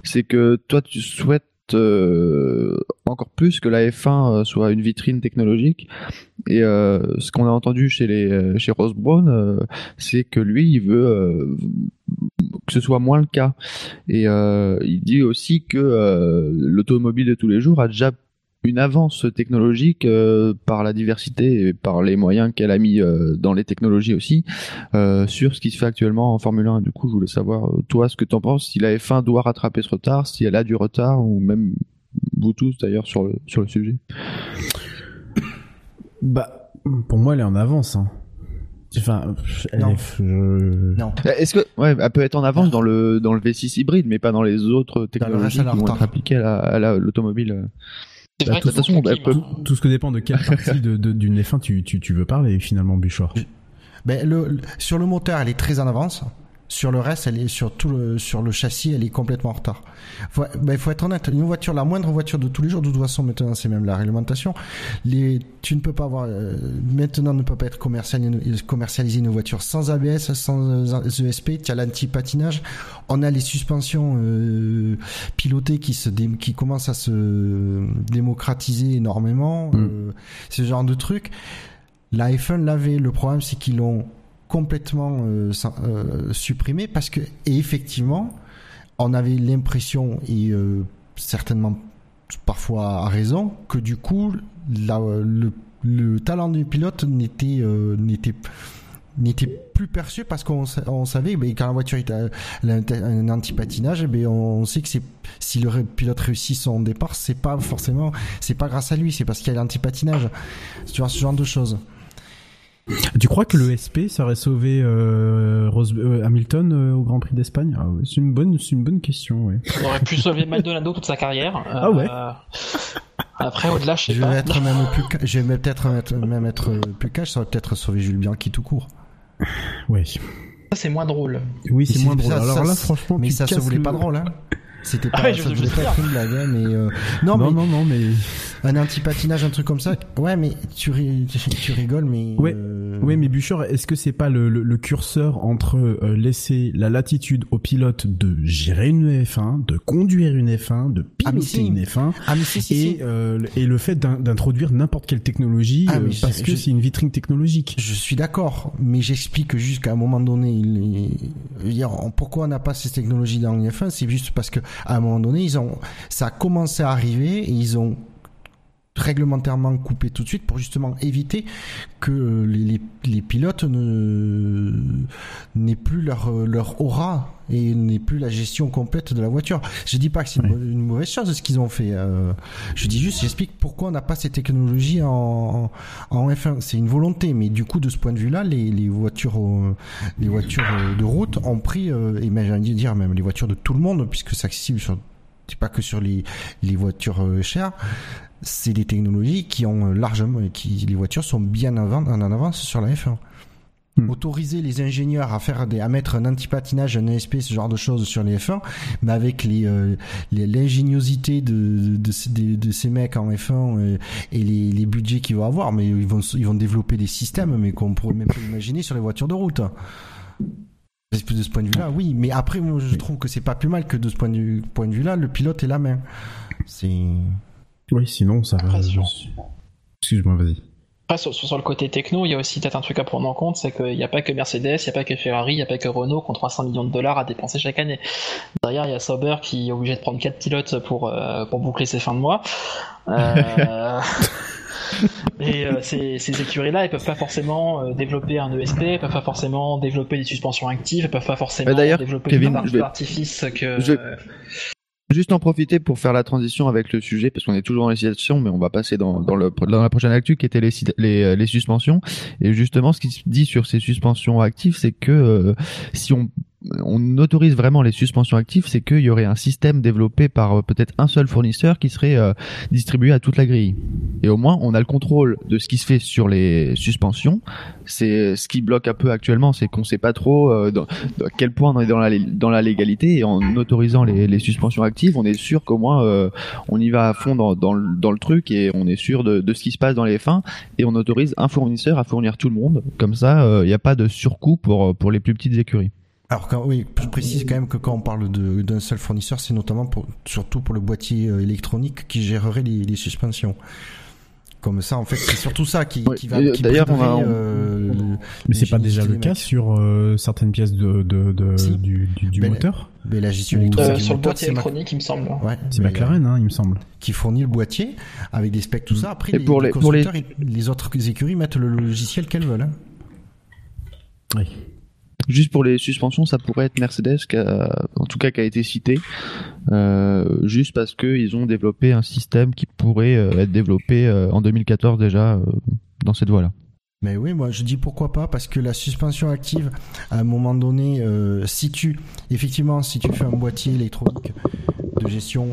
A: C'est que toi, tu souhaites euh, encore plus que la F1 euh, soit une vitrine technologique. Et euh, ce qu'on a entendu chez les chez Ross Brown, c'est que lui, il veut que ce soit moins le cas. Et il dit aussi que l'automobile de tous les jours a déjà une avance technologique euh, par la diversité et par les moyens qu'elle a mis euh, dans les technologies aussi euh, sur ce qui se fait actuellement en Formule 1. Du coup, je voulais savoir, euh, toi, ce que tu en penses, si la F1 doit rattraper ce retard, si elle a du retard, ou même vous tous d'ailleurs sur le, sur le sujet.
D: Bah Pour moi, elle est en avance. Hein. Enfin, elle
B: Non.
D: est- je-
B: Non.
A: Est-ce que ouais, elle peut être en avance dans le dans le V6 hybride, mais pas dans les autres technologies qui vont être appliquées à la- à la- l'automobile. euh.
D: Bah,
C: vrai
A: façon, peut-.
D: Tout ce que dépend de quelle partie de, de- d'une F1 tu, tu, tu veux parler finalement, Bouchard.
B: Ben, le, le- sur le moteur, elle est très en avance. Sur le reste, elle est sur tout le sur le châssis, elle est complètement en retard. Faut, ben, il faut être honnête. Une voiture, la moindre voiture de tous les jours, de toute façon, maintenant, c'est même la réglementation. Les, tu ne peux pas avoir euh, maintenant ne peut pas être commercialisé, commercialisé une voiture sans ABS, sans euh, ESP. Tu as l'anti-patinage. On a les suspensions euh, pilotées qui se dé- qui commencent à se démocratiser énormément.
D: Mm.
B: Euh, ce genre de. La F1 l'avait. Le problème, c'est qu'ils l'ont complètement euh, euh, supprimé parce que et effectivement, on avait l'impression et euh, certainement parfois à raison que du coup, le, le talent du pilote n'était n'était n'était plus perçu parce qu'on sa- on savait ben, quand la voiture est un anti-patinage ben, on sait que c'est si le pilote réussit son départ c'est pas forcément c'est pas grâce à lui c'est parce qu'il y a l'anti-patinage. Tu vois ce genre de choses
D: Tu crois que le SP ça aurait sauvé euh, Rose- euh, Hamilton euh, au Grand Prix d'Espagne? Ah ouais, C'est une bonne, c'est une bonne question. Ouais.
C: On aurait pu sauver Maldonado toute sa carrière.
D: Ah ouais.
C: Euh, Après, au-delà, je sais
B: Je
C: pas.
B: vais être même plus, ca- je vais peut-être être- même être plus cash, ça aurait peut-être sauvé Jules Bianchi tout court.
D: Ouais.
C: Ça, c'est moins drôle.
D: Oui, c'est moins drôle.
B: ça-
D: Alors
B: ça-
D: là, franchement,
B: mais
D: tu
B: ça se voulait
D: le-
B: pas drôle, hein. C'était pas,
C: Ah ouais, je-
B: ça
C: sais
B: pas être une blague, hein, mais euh, non,
D: Non,
B: mais
D: non, non, mais
B: un anti-patinage, un truc comme ça. Ouais, mais tu, tu rigoles, mais
D: Ouais.
B: euh,
D: Oui, mais Bouchard, est-ce que c'est pas le, le, le curseur entre euh, laisser la latitude au pilote de gérer une F1, de conduire une F1, de
B: Mais
D: piloter
B: si.
D: une F1,
B: ah mais si, si,
D: et, euh, le fait d'in- d'introduire n'importe quelle technologie
B: Ah,
D: euh, parce que c'est une vitrine technologique.
B: Je suis d'accord, mais j'explique que jusqu'à un moment donné, il, dire, pourquoi on n'a pas ces technologies dans le F1, c'est juste parce que à un moment donné, ils ont, ça a commencé à arriver et ils ont réglementairement coupé tout de suite pour justement éviter que les, les, les pilotes ne n'aient plus leur leur aura et n'aient plus la gestion complète de la voiture. Je dis pas que c'est une, mauvaise chose ce qu'ils ont fait. euh, je dis juste, j'explique pourquoi on n'a pas ces technologies en, en F1. C'est une volonté, mais du coup, de ce point de vue-là, les, les voitures, euh, les voitures euh, de route ont pris, et même, j'ai envie de dire même les voitures de tout le monde, puisque c'est accessible sur, c'est pas que sur les, les voitures chères. C'est des technologies qui ont euh, largement, qui les voitures sont bien avant, en avance sur la F1.
D: Hmm.
B: Autoriser les ingénieurs à faire des, à mettre un anti-patinage, un ESP, ce genre de choses sur les F1, mais avec les, euh, l'ingéniosité de, de, ces- de, de ces mecs en F1 euh, et les, les budgets qu'ils vont avoir, mais ils vont, ils vont développer des systèmes, mais qu'on pourrait même pas imaginer sur les voitures de route. De ce point de vue-là, oui. Mais après, moi, je trouve que c'est pas plus mal que de ce point de point de vue-là, le pilote est la main. C'est.
D: Oui, sinon ça va. Excuse-moi, vas-y.
C: Après, sur, sur le côté techno, il y a aussi peut-être un truc à prendre en compte, c'est qu'il n'y a pas que Mercedes, il n'y a pas que Ferrari, il n'y a pas que Renault qui ont 300 millions de dollars à dépenser chaque année. Derrière, il y a Sauber qui est obligé de prendre 4 pilotes pour, euh, pour boucler ses fins de mois. Euh, Et euh, ces, ces écuries-là, elles peuvent pas forcément euh, développer un ESP, elles peuvent pas forcément développer des suspensions actives, elles peuvent pas forcément
A: Bah,
C: développer
A: Kevin,
C: des d'artifice que.
A: je-
C: euh,
A: Juste en profiter pour faire la transition avec le sujet, parce qu'on est toujours dans les citations, mais on va passer dans, la prochaine actu qui était euh, les suspensions. Et justement, ce qui se dit sur ces suspensions actives, c'est que euh, si on, on autorise vraiment les suspensions actives, c'est qu'il y aurait un système développé par euh, peut-être un seul fournisseur qui serait euh, distribué à toute la grille. Et au moins, on a le contrôle de ce qui se fait sur les suspensions. C'est ce qui bloque un peu actuellement, c'est qu'on sait pas trop euh, dans, quel point on est dans la, légalité et en autorisant les, suspensions actives, on est sûr qu'au moins euh, on y va à fond dans, dans, le, dans le truc et on est sûr de, de ce qui se passe dans les fins et on autorise un fournisseur à fournir tout le monde. Comme ça, il n'y a pas de surcoût pour, pour les plus petites écuries.
B: Alors quand, oui, je précise quand même que quand on parle de- d'un seul fournisseur, c'est notamment pour, surtout pour le boîtier euh, électronique qui gérerait les, les suspensions. Comme ça, en fait, c'est surtout ça qui,
A: Ouais,
B: qui va.
A: et
B: qui
A: d'ailleurs, on va- on-
B: euh,
D: Mais c'est pas déjà le cas sur euh, certaines pièces de, de, de
B: Si.
D: du, du, du
B: Ben,
D: moteur.
B: Mais la gestion
D: Euh,
B: électronique
C: euh, sur le boîtier électronique, il me semble.
B: Ouais,
D: C'est McLaren, hein, il me semble.
B: euh, qui fournit le boîtier avec des specs tout ça. Après,
A: Et
B: les,
A: pour
B: les
A: les- pour les-
B: constructeurs, ils- les autres écuries mettent le logiciel qu'elles veulent. hein.
D: Oui.
A: Juste pour les suspensions, ça pourrait être Mercedes, qui en tout cas qui a été cité, euh, juste parce qu'ils ont développé un système qui pourrait euh, être développé euh, en 2014 déjà dans cette voie-là.
B: Mais oui, moi je dis pourquoi pas parce que la suspension active, à un moment donné, si tu effectivement si tu fais un boîtier électronique de gestion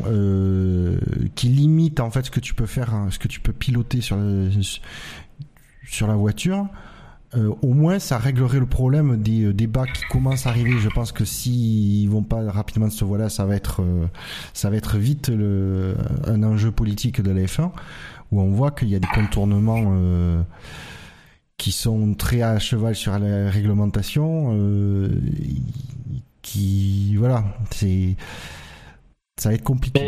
B: qui limite en fait ce que tu peux faire, hein, ce que tu peux piloter sur sur la voiture, euh, au moins ça réglerait le problème des euh, débats qui commencent à arriver. Je pense que s'ils vont pas rapidement de ce voie-là, ça va être euh, ça va être vite le, un enjeu politique de la F1 où on voit qu'il y a des contournements qui sont très à cheval sur la réglementation, qui voilà, c'est ça va être compliqué.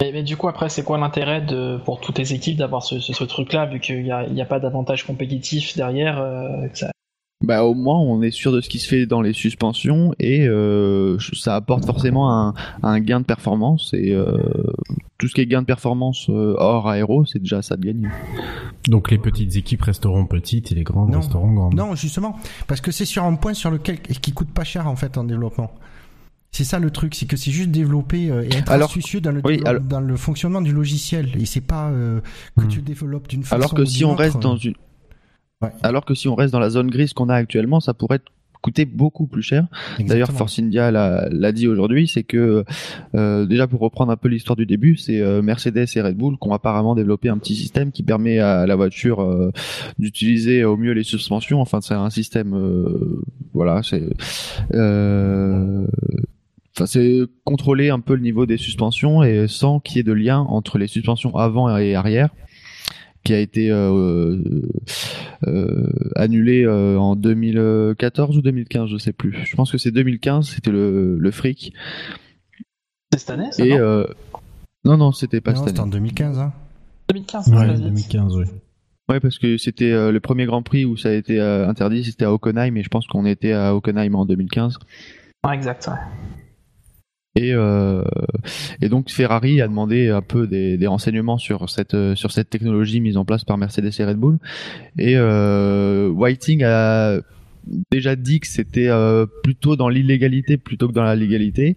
C: Mais, mais du coup, après, c'est quoi l'intérêt de, pour toutes les équipes d'avoir ce, ce, ce truc-là, vu qu'il n'y a, pas d'avantage compétitif derrière euh, que ça-
A: Bah au moins on est sûr de ce qui se fait dans les suspensions et euh, ça apporte forcément un, un gain de performance et euh, tout ce qui est gain de performance euh, hors aéro c'est déjà ça de gagner.
D: Donc les petites équipes resteront petites et les grandes
B: Non.
D: resteront grandes.
B: Non, justement, parce que c'est sur un point sur lequel qui coûte pas cher en fait en développement. C'est ça le truc, c'est que c'est juste développer euh, et être
A: Alors-
B: astucieux dans le,
A: oui,
B: développe-
A: alors-
B: dans le fonctionnement du logiciel. Et c'est pas euh, que
D: Hmm.
B: tu développes d'une façon
A: Alors que
B: ou
A: si on
B: autre.
A: reste dans une
B: Ouais.
A: alors que si on reste dans la zone grise qu'on a actuellement ça pourrait coûter beaucoup plus cher. D'ailleurs. Force India l'a dit aujourd'hui, c'est que euh, déjà pour reprendre un peu l'histoire du début, c'est euh, Mercedes et Red Bull qui ont apparemment développé un petit système qui permet à la voiture euh, d'utiliser au mieux les suspensions. Enfin, c'est un système, voilà, c'est, enfin, c'est contrôler un peu le niveau des suspensions et sans qu'il y ait de lien entre les suspensions avant et arrière qui a été euh, euh, annulé euh, en 2014 ou 2015, je sais plus. Je pense que c'est 2015, c'était le, le fric.
C: C'est cette année, ça
A: Et
C: non
A: euh, non, non, c'était pas
B: Non,
A: cette
B: c'était
A: année.
B: en 2015. Hein.
C: 2015,
D: Ouais,
C: ça passe vite.
D: 2015, oui.
A: Ouais, parce que c'était euh, le premier Grand Prix où ça a été euh, interdit, c'était à Hockenheim, et je pense qu'on était à Hockenheim en 2015.
C: Ouais, exact, ouais.
A: Et, euh, et donc Ferrari a demandé un peu des, des renseignements sur cette euh, sur cette technologie mise en place par Mercedes et Red Bull. Et euh, Whiting a déjà dit que c'était euh, plutôt dans l'illégalité plutôt que dans la légalité.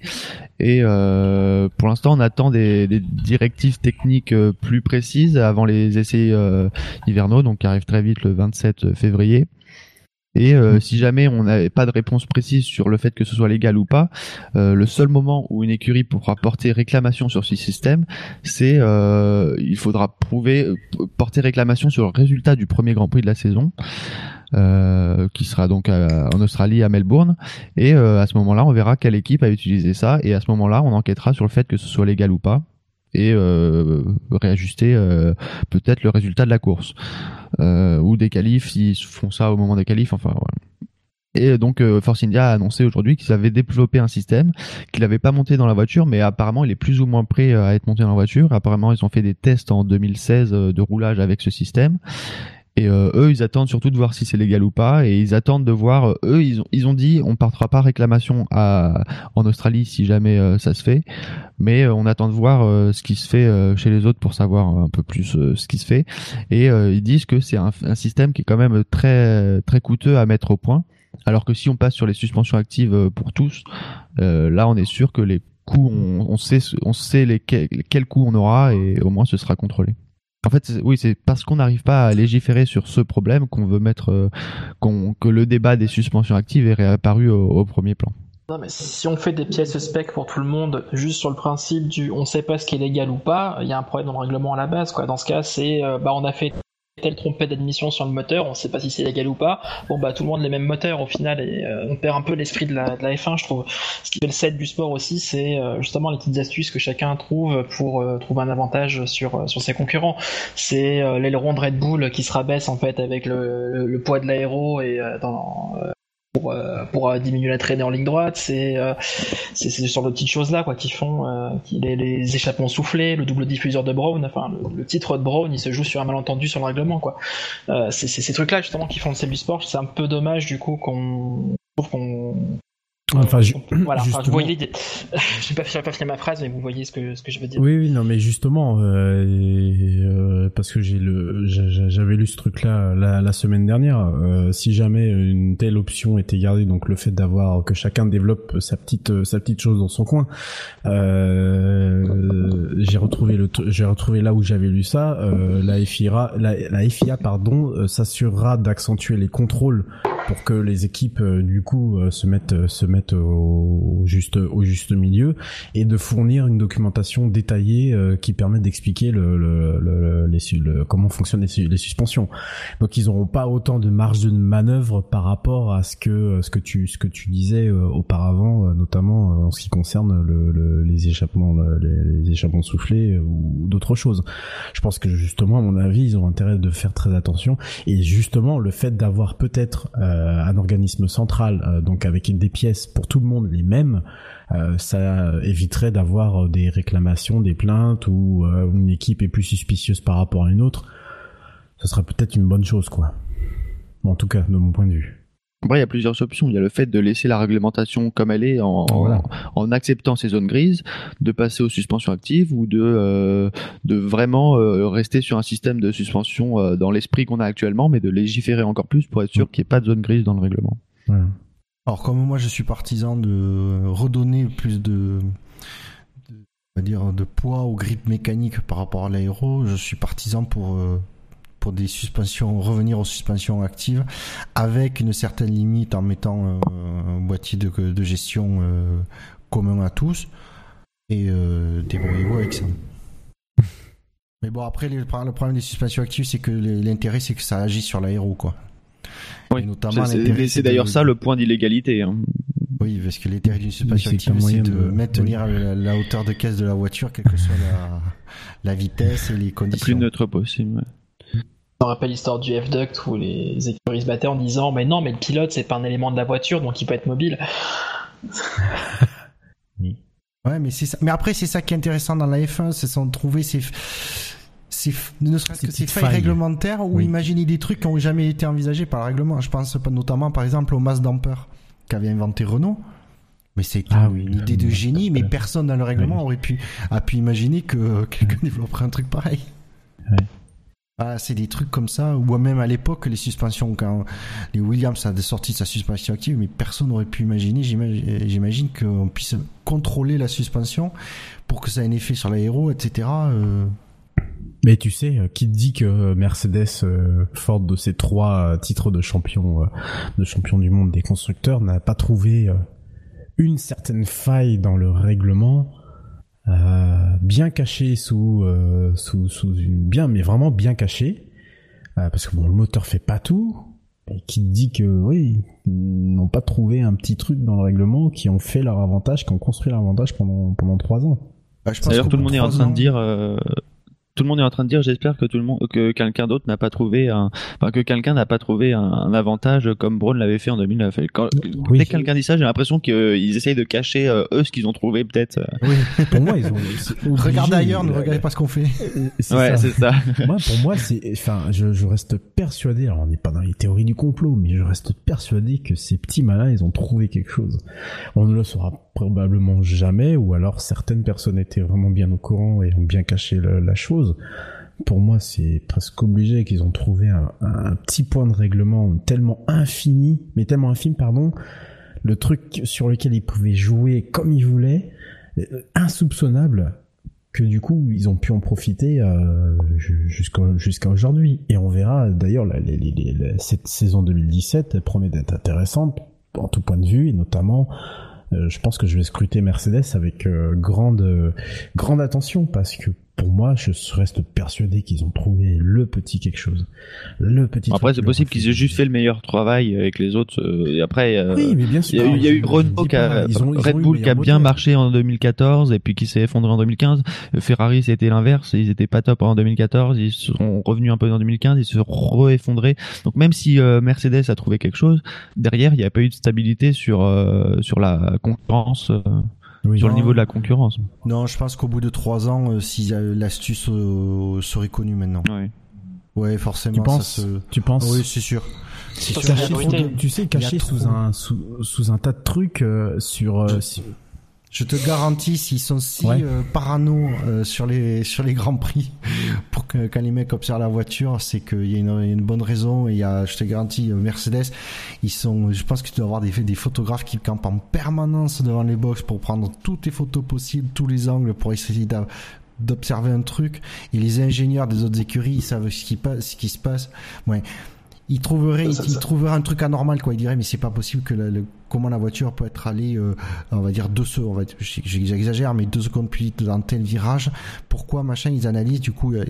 A: Et euh, pour l'instant, on attend des, des directives techniques euh, plus précises avant les essais hivernaux, donc qui arrivent très vite le 27 février. Et euh, si jamais on n'avait pas de réponse précise sur le fait que ce soit légal ou pas, euh, le seul moment où une écurie pourra porter réclamation sur ce système, c'est euh, il faudra prouver euh, porter réclamation sur le résultat du premier Grand Prix de la saison, qui sera donc en Australie à Melbourne. Et à ce moment-là, on verra quelle équipe a utilisé ça, et à ce moment-là, on enquêtera sur le fait que ce soit légal ou pas et euh, réajuster euh, peut-être le résultat de la course euh, ou des qualifs s'ils font ça au moment des qualifs enfin voilà. Et donc euh, Force India a annoncé aujourd'hui qu'ils avaient développé un système qu'ils n'avaient pas monté dans la voiture, mais apparemment il est plus ou moins prêt euh, à être monté dans la voiture. Apparemment ils ont fait des tests en 2016 euh, de roulage avec ce système. Et euh, eux, ils attendent surtout de voir si c'est légal ou pas, et ils attendent de voir. euh, eux, ils ont, ils ont dit, on partira pas réclamation à, en Australie si jamais euh, ça se fait, mais euh, on attend de voir euh, ce qui se fait chez les autres pour savoir un peu plus ce qui se fait. Et ils disent que c'est un, un système qui est quand même très très coûteux à mettre au point. Alors que si on passe sur les suspensions actives pour tous, là on est sûr que les coûts, on, on sait, on sait les, quels coûts on aura et au moins ce sera contrôlé. En fait, oui, c'est parce qu'on n'arrive pas à légiférer sur ce problème qu'on veut mettre, euh, que le débat des suspensions actives est réapparu au, au premier plan.
C: Non, mais si on fait des pièces spec pour tout le monde, juste sur le principe du on sait pas ce qui est légal ou pas, il y a un problème dans le règlement à la base, quoi. Dans ce cas, c'est euh, bah on a fait telle trompette d'admission sur le moteur, on sait pas si c'est légal ou pas. Bon bah tout le monde les mêmes moteurs au final et euh, on perd un peu l'esprit de la, de la F1, je trouve. Ce qui fait le set du sport aussi, c'est euh, justement les petites astuces que chacun trouve pour euh, trouver un avantage sur euh, sur ses concurrents. C'est euh, l'aileron de Red Bull qui se rabaisse en fait avec le, le, le poids de l'aéro et euh, dans pour, euh, euh, diminuer la traînée en ligne droite, c'est euh, c'est sur de petites choses là quoi qui font les, les échappements soufflés, le double diffuseur de Brown, enfin le, titre de Brown, il se joue sur un malentendu sur le règlement quoi. C'est ces trucs là justement qui font le sel sport. C'est un peu dommage du coup qu'on qu'on
D: Enfin, ju-
C: voilà, enfin,
D: justement-
C: vous voyez. Je n'ai pas, j'ai pas fini ma phrase, mais vous voyez ce que, ce que je veux dire.
D: Oui, oui, non, mais justement, euh, et, euh, parce que j'ai le, j'a- j'a- j'avais lu ce truc-là la, la semaine dernière. euh, si jamais une telle option était gardée, donc le fait d'avoir que chacun développe sa petite, sa petite chose dans son coin, euh, j'ai retrouvé le, j'ai retrouvé là où j'avais lu ça. euh, la FIA, la, la FIA, pardon, euh, s'assurera d'accentuer les contrôles pour que les équipes euh, du coup euh, se mettent, se mettent au, juste, au juste milieu et de fournir une documentation détaillée euh, qui permet d'expliquer le, le, le, les le- comment fonctionnent les, les suspensions. Donc ils n'auront pas autant de marge de manœuvre par rapport à ce que ce que tu ce que tu disais euh, auparavant, euh, notamment euh, en ce qui concerne le, le- les échappements le- les, les échappements soufflés euh, ou d'autres choses. Je pense que justement à mon avis ils ont intérêt de faire très attention et justement le fait d'avoir peut-être euh, un organisme central euh, donc avec des pièces pour tout le monde les mêmes euh, ça éviterait d'avoir euh, des réclamations, des plaintes ou euh, une équipe est plus suspicieuse par rapport à une autre. Ce serait peut-être une bonne chose, quoi. En tout cas, de mon point de vue.
A: Après, il y a plusieurs options. Il y a le fait de laisser la réglementation comme elle est en,
D: Voilà.
A: en acceptant ces zones grises, de passer aux suspensions actives ou de, euh, de vraiment euh, rester sur un système de suspension euh, dans l'esprit qu'on a actuellement, mais de légiférer encore plus pour être sûr qu'il n'y ait pas de zone grise dans le règlement.
D: Voilà.
B: Alors comme moi je suis partisan de redonner plus de, de- on va dire de poids au grip mécanique par rapport à l'aéro, je suis partisan pour euh, pour des suspensions revenir aux suspensions actives avec une certaine limite en mettant euh, un boîtier de, de gestion euh, commun à tous et euh, débrouillez-vous avec ça. Mais bon après le, le problème des suspensions actives c'est que l'intérêt c'est que ça agit sur l'aéro quoi.
A: Oui.
B: Et notamment
A: C'est- d'ailleurs
B: de-
A: ça le point d'illégalité. hein.
B: oui, parce que l'intérêt d'une suspension active, c'est de,
D: de-
B: maintenir la, la hauteur de caisse de la voiture, quelle que soit la, la vitesse et les
A: Le plus
B: conditions.
A: neutre possible.
C: Me rappelle l'histoire du F-Duct où les écuries se battaient en disant Mais non, mais le pilote, c'est pas un élément de la voiture, donc il peut être mobile.
B: Ouais, mais c'est ça. Mais après, c'est ça qui est intéressant dans la F1, c'est sans trouver ces, ces, ne serait-ce que ces failles,
D: failles.
B: réglementaires ou
D: Oui.
B: imaginer des trucs qui ont jamais été envisagés par le règlement. Je pense notamment, par exemple, au mass damper qu'avait inventé Renault. Mais c'est
D: Ah oui,
B: une idée de génie, mais personne dans le règlement
D: Oui.
B: aurait pu, a pu imaginer que quelqu'un développerait un truc pareil.
D: Ouais.
B: Ah, c'est des trucs comme ça, ou même à l'époque, les suspensions, quand les Williams a sorti sa suspension active, mais personne n'aurait pu imaginer, j'imagine qu'on puisse contrôler la suspension pour que ça ait un effet sur l'aéro, etc. euh,
D: Mais tu sais, euh, qui te dit que Mercedes, euh, forte de ses trois titres de champion, de champion du monde des constructeurs, n'a pas trouvé une certaine faille dans le règlement, euh, bien cachée sous, euh, sous, sous une bien, mais vraiment bien cachée, euh, parce que bon, le moteur fait pas tout. Et qui dit que oui, ils n'ont pas trouvé un petit truc dans le règlement qui ont fait leur avantage, qui ont construit leur avantage pendant pendant trois ans.
B: bah, je pense
A: D'ailleurs, tout le monde est en train
B: ans-
A: de dire. Euh, Tout le monde est en train de dire, j'espère que tout le monde, que quelqu'un d'autre n'a pas trouvé un, enfin que quelqu'un n'a pas trouvé un, un avantage comme Braun l'avait fait en 2009. Et Quand,
D: Oui.
A: dès que quelqu'un dit ça, j'ai l'impression qu'ils essayent de cacher euh, eux ce qu'ils ont trouvé peut-être. euh.
B: Oui.
D: Pour moi, ils ont
B: Regardez ailleurs, ne
D: euh,
B: regardez pas ce qu'on fait.
D: C'est
A: Ouais, c'est ça.
D: moi, pour moi, c'est, enfin, je, je reste persuadé. Alors, on n'est pas dans les théories du complot, mais je reste persuadé que ces petits malins, ils ont trouvé quelque chose. On ne le saura probablement jamais, ou alors certaines personnes étaient vraiment bien au courant et ont bien caché la chose. Pour moi, c'est presque obligé qu'ils ont trouvé un, petit point de règlement tellement infini, mais tellement infime, pardon, le truc sur lequel ils pouvaient jouer comme ils voulaient, euh, insoupçonnable, que du coup ils ont pu en profiter euh, ju- jusqu'à aujourd'hui et on verra d'ailleurs cette saison 2017 elle promet d'être intéressante en tout point de vue et notamment je pense que je vais scruter Mercedes avec euh, grande euh, grande attention parce que pour moi je reste persuadé qu'ils ont trouvé le petit quelque chose le petit
A: Après, c'est possible qu'ils aient juste fait le meilleur travail avec les autres. euh, et après, euh,
D: oui mais bien
A: il
D: sûr
A: y a eu, il y a eu Renault qui a, Red Bull qui a bien marché en 2014 et puis qui s'est effondré en 2015. Euh, Ferrari c'était l'inverse, ils étaient pas top en 2014, ils sont revenus un peu en 2015, ils se sont re-effondrés. Donc même si euh, Mercedes a trouvé quelque chose, derrière il n'y a pas eu de stabilité sur euh, sur la concurrence,
D: Oui.
A: sur le niveau de la concurrence.
B: Non, je pense qu'au bout de trois ans, euh, si euh, l'astuce euh, serait connue maintenant.
A: Ouais.
B: Ouais, forcément.
D: tu penses
B: ça se...
D: tu penses
B: Oui, c'est sûr. C'est de-
D: tu sais, caché sous un sous, sous un tas de trucs euh, sur, euh, sur-
B: Je te garantis, s'ils sont si
D: Ouais.
B: euh, parano euh, sur les sur les grands prix, pour que quand les mecs observent la voiture, c'est qu'il y, a une- il y a une bonne raison. Et il y a, je te garantis, euh, Mercedes, ils sont. Je pense que tu dois avoir des des photographes qui campent en permanence devant les box pour prendre toutes les photos possibles, tous les angles, pour essayer d'observer un truc. Et les ingénieurs des autres écuries, ils savent ce qui passe, ce qui se passe. Ouais.
C: Ça, ça,
B: ils
C: ça.
B: trouveraient un truc anormal, quoi. Ils diraient, mais c'est pas possible que la- le- comment la voiture peut être allée, euh, on va dire deux secondes, on va dire- j'exagère, mais deux secondes plus vite dans tel virage. Pourquoi, machin, ils analysent, du coup, euh,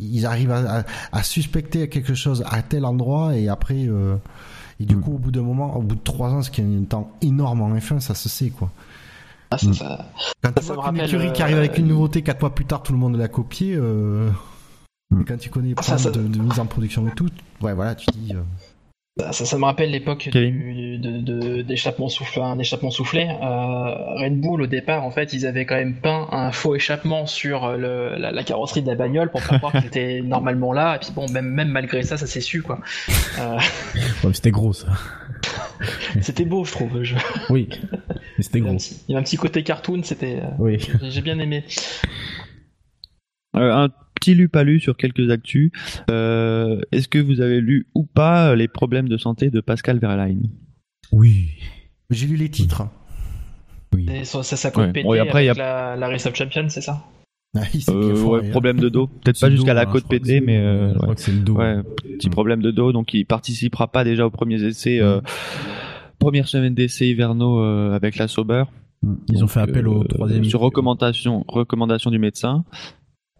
B: ils arrivent à, à- à suspecter quelque chose à tel endroit et après, euh, et du
D: Mm.
B: coup, au bout d'un moment, au bout de trois ans, ce qui est un temps énorme en F1, ça se sait, quoi.
C: Ah, ça, ça-
B: Quand tu
C: Ça
B: vois qu'une écurie qui arrive avec une nouveauté, quatre mois plus tard, tout le monde l'a copié, euh,
D: Mm.
B: et quand tu connais les
C: Ah, ça,
B: problèmes
C: ça-
B: de, de mise en production et tout, ouais, voilà, tu dis, euh,
C: Ça, ça, ça me rappelle l'époque de, de- d'échappement soufflé. Un échappement soufflé. Euh, Red Bull, au départ, en fait, ils avaient quand même peint un faux échappement sur le, la, la carrosserie de la bagnole pour faire croire que c'était normalement là. Et puis bon, même, même malgré ça, ça s'est su, quoi. Euh,
D: Ouais, c'était gros ça.
C: c'était beau, je trouve. Je-
D: Oui, mais c'était gros.
C: il y a un petit côté cartoon, c'était. euh,
D: Oui.
C: j'ai- J'ai bien aimé.
A: Euh, un petit lu pas lu sur quelques actus. Euh, Est-ce que vous avez lu ou pas les problèmes de santé de Pascal Verlaine?
D: Oui.
B: j'ai lu les titres.
D: Oui.
C: Et ça, ça, ça coûte
A: Ouais.
C: pété
A: Bon, et après, il y a-
C: avec la, la Race of Champions, c'est ça?
B: Ah,
A: euh, ouais,
B: hein.
A: Problème de dos, peut-être pas jusqu'à la
D: hein,
A: côte
D: que
A: pétée, mais euh,
D: je crois
A: ouais.
D: que c'est le dos.
A: Ouais, petit problème de dos, donc il participera pas déjà aux premiers essais, euh, première semaine d'essais hivernaux euh, avec la Sauber.
D: Ils ont fait appel au troisième.
A: sur recommandation, recommandation du médecin.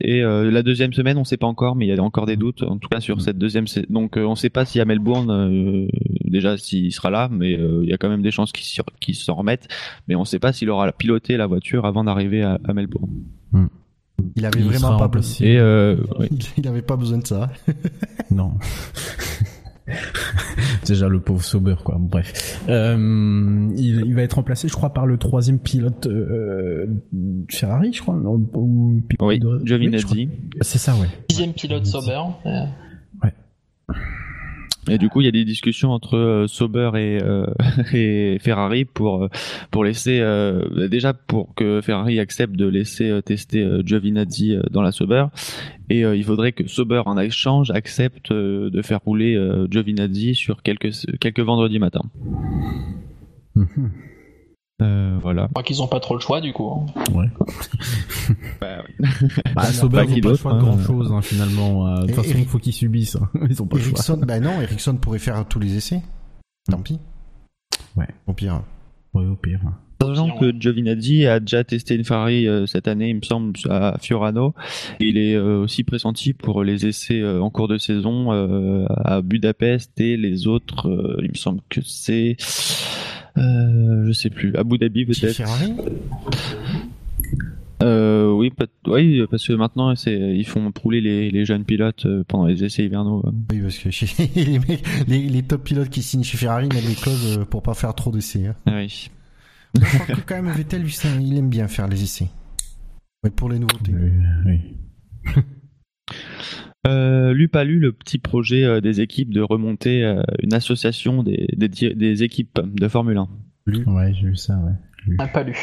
A: Et euh, la deuxième semaine, on sait pas encore, mais il y a encore des doutes, en tout cas sur cette deuxième. Donc, euh, on sait pas si à Melbourne, euh, déjà s'il sera là, mais euh, il y a quand même des chances qu'il qu'il s'en remette. Mais on sait pas s'il aura piloté la voiture avant d'arriver à, à Melbourne.
B: Il avait
D: Il
B: vraiment pas besoin.
A: Et euh.
B: Il avait pas besoin de ça.
D: Non. Déjà le pauvre Sauber quoi. Bref, euh, il, il va être remplacé, je crois, par le troisième pilote euh, Ferrari, je crois, non, ou pilote
A: oui,
D: de-
A: Giovinazzi.
D: C'est ça, ouais.
C: Dixième pilote Sauber. euh,
A: Et du coup, il y a des discussions entre euh, Sauber et, euh, Ferrari pour euh, pour laisser euh, déjà pour que Ferrari accepte de laisser euh, tester Giovinazzi dans la Sauber et il faudrait que Sauber en échange accepte de faire rouler Giovinazzi sur quelques quelques vendredis matin.
D: Mhm.
A: Euh, voilà.
C: Je crois qu'ils ont pas trop le choix, du coup. hein.
D: Ouais.
A: Bah,
D: Bah,
A: Pas
D: Sauber, ont pas le
A: d'autre,
D: choix de
A: hein.
D: grand chose finalement. Euh, De toute façon, il faut qu'ils subissent. hein. Ils ont pas le choix.
B: Ericsson, bah non, Ericsson pourrait faire tous les essais. Tant pis.
D: Ouais.
B: Au pire.
D: Ouais, au pire.
A: Sachant que Giovinazzi a déjà testé une Ferrari euh, cette année, il me semble, à Fiorano. Il est euh, aussi pressenti pour les essais euh, en cours de saison euh, à Budapest et les autres, euh, il me semble que c'est, euh, je sais plus, Abu Dhabi peut-être.
B: Ferrari
A: Euh, oui, peut- oui, parce que maintenant c'est, ils font rouler les, les jeunes pilotes euh, pendant les essais hivernaux. euh.
B: Oui, parce que chez les, mecs, les, les top pilotes qui signent chez Ferrari mettent des clauses euh, pour pas faire trop d'essais. Hein.
A: Ah oui.
B: Je crois que quand même Vettel, lui, un- il aime bien faire les essais. Pour les nouveautés.
D: Euh, oui.
A: Euh, lu pas lu le petit projet euh, des équipes de remonter euh, une association des, des, équipes de Formule 1.
D: Ouais, j'ai vu ça, ouais.
C: N'a pas lu.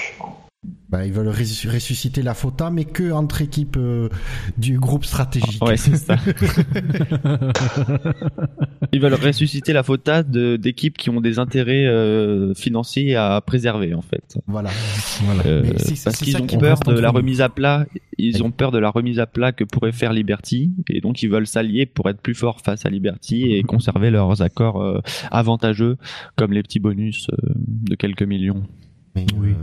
B: Bah, ils veulent ressu- ressusciter la FOTA, mais que entre équipes euh, du groupe stratégique.
A: Ouais, c'est ça. Ils veulent ressusciter la FOTA d'équipes qui ont des intérêts euh, financiers à préserver en fait.
B: Voilà.
D: Voilà.
A: Euh, parce qu'ils ont peur de la remise à plat. Ils ont peur de la remise à plat que pourrait faire Liberty et donc ils veulent s'allier pour être plus forts face à Liberty et conserver leurs accords euh, avantageux comme les petits bonus euh, de quelques millions.
B: Mais,
D: Oui,
B: euh,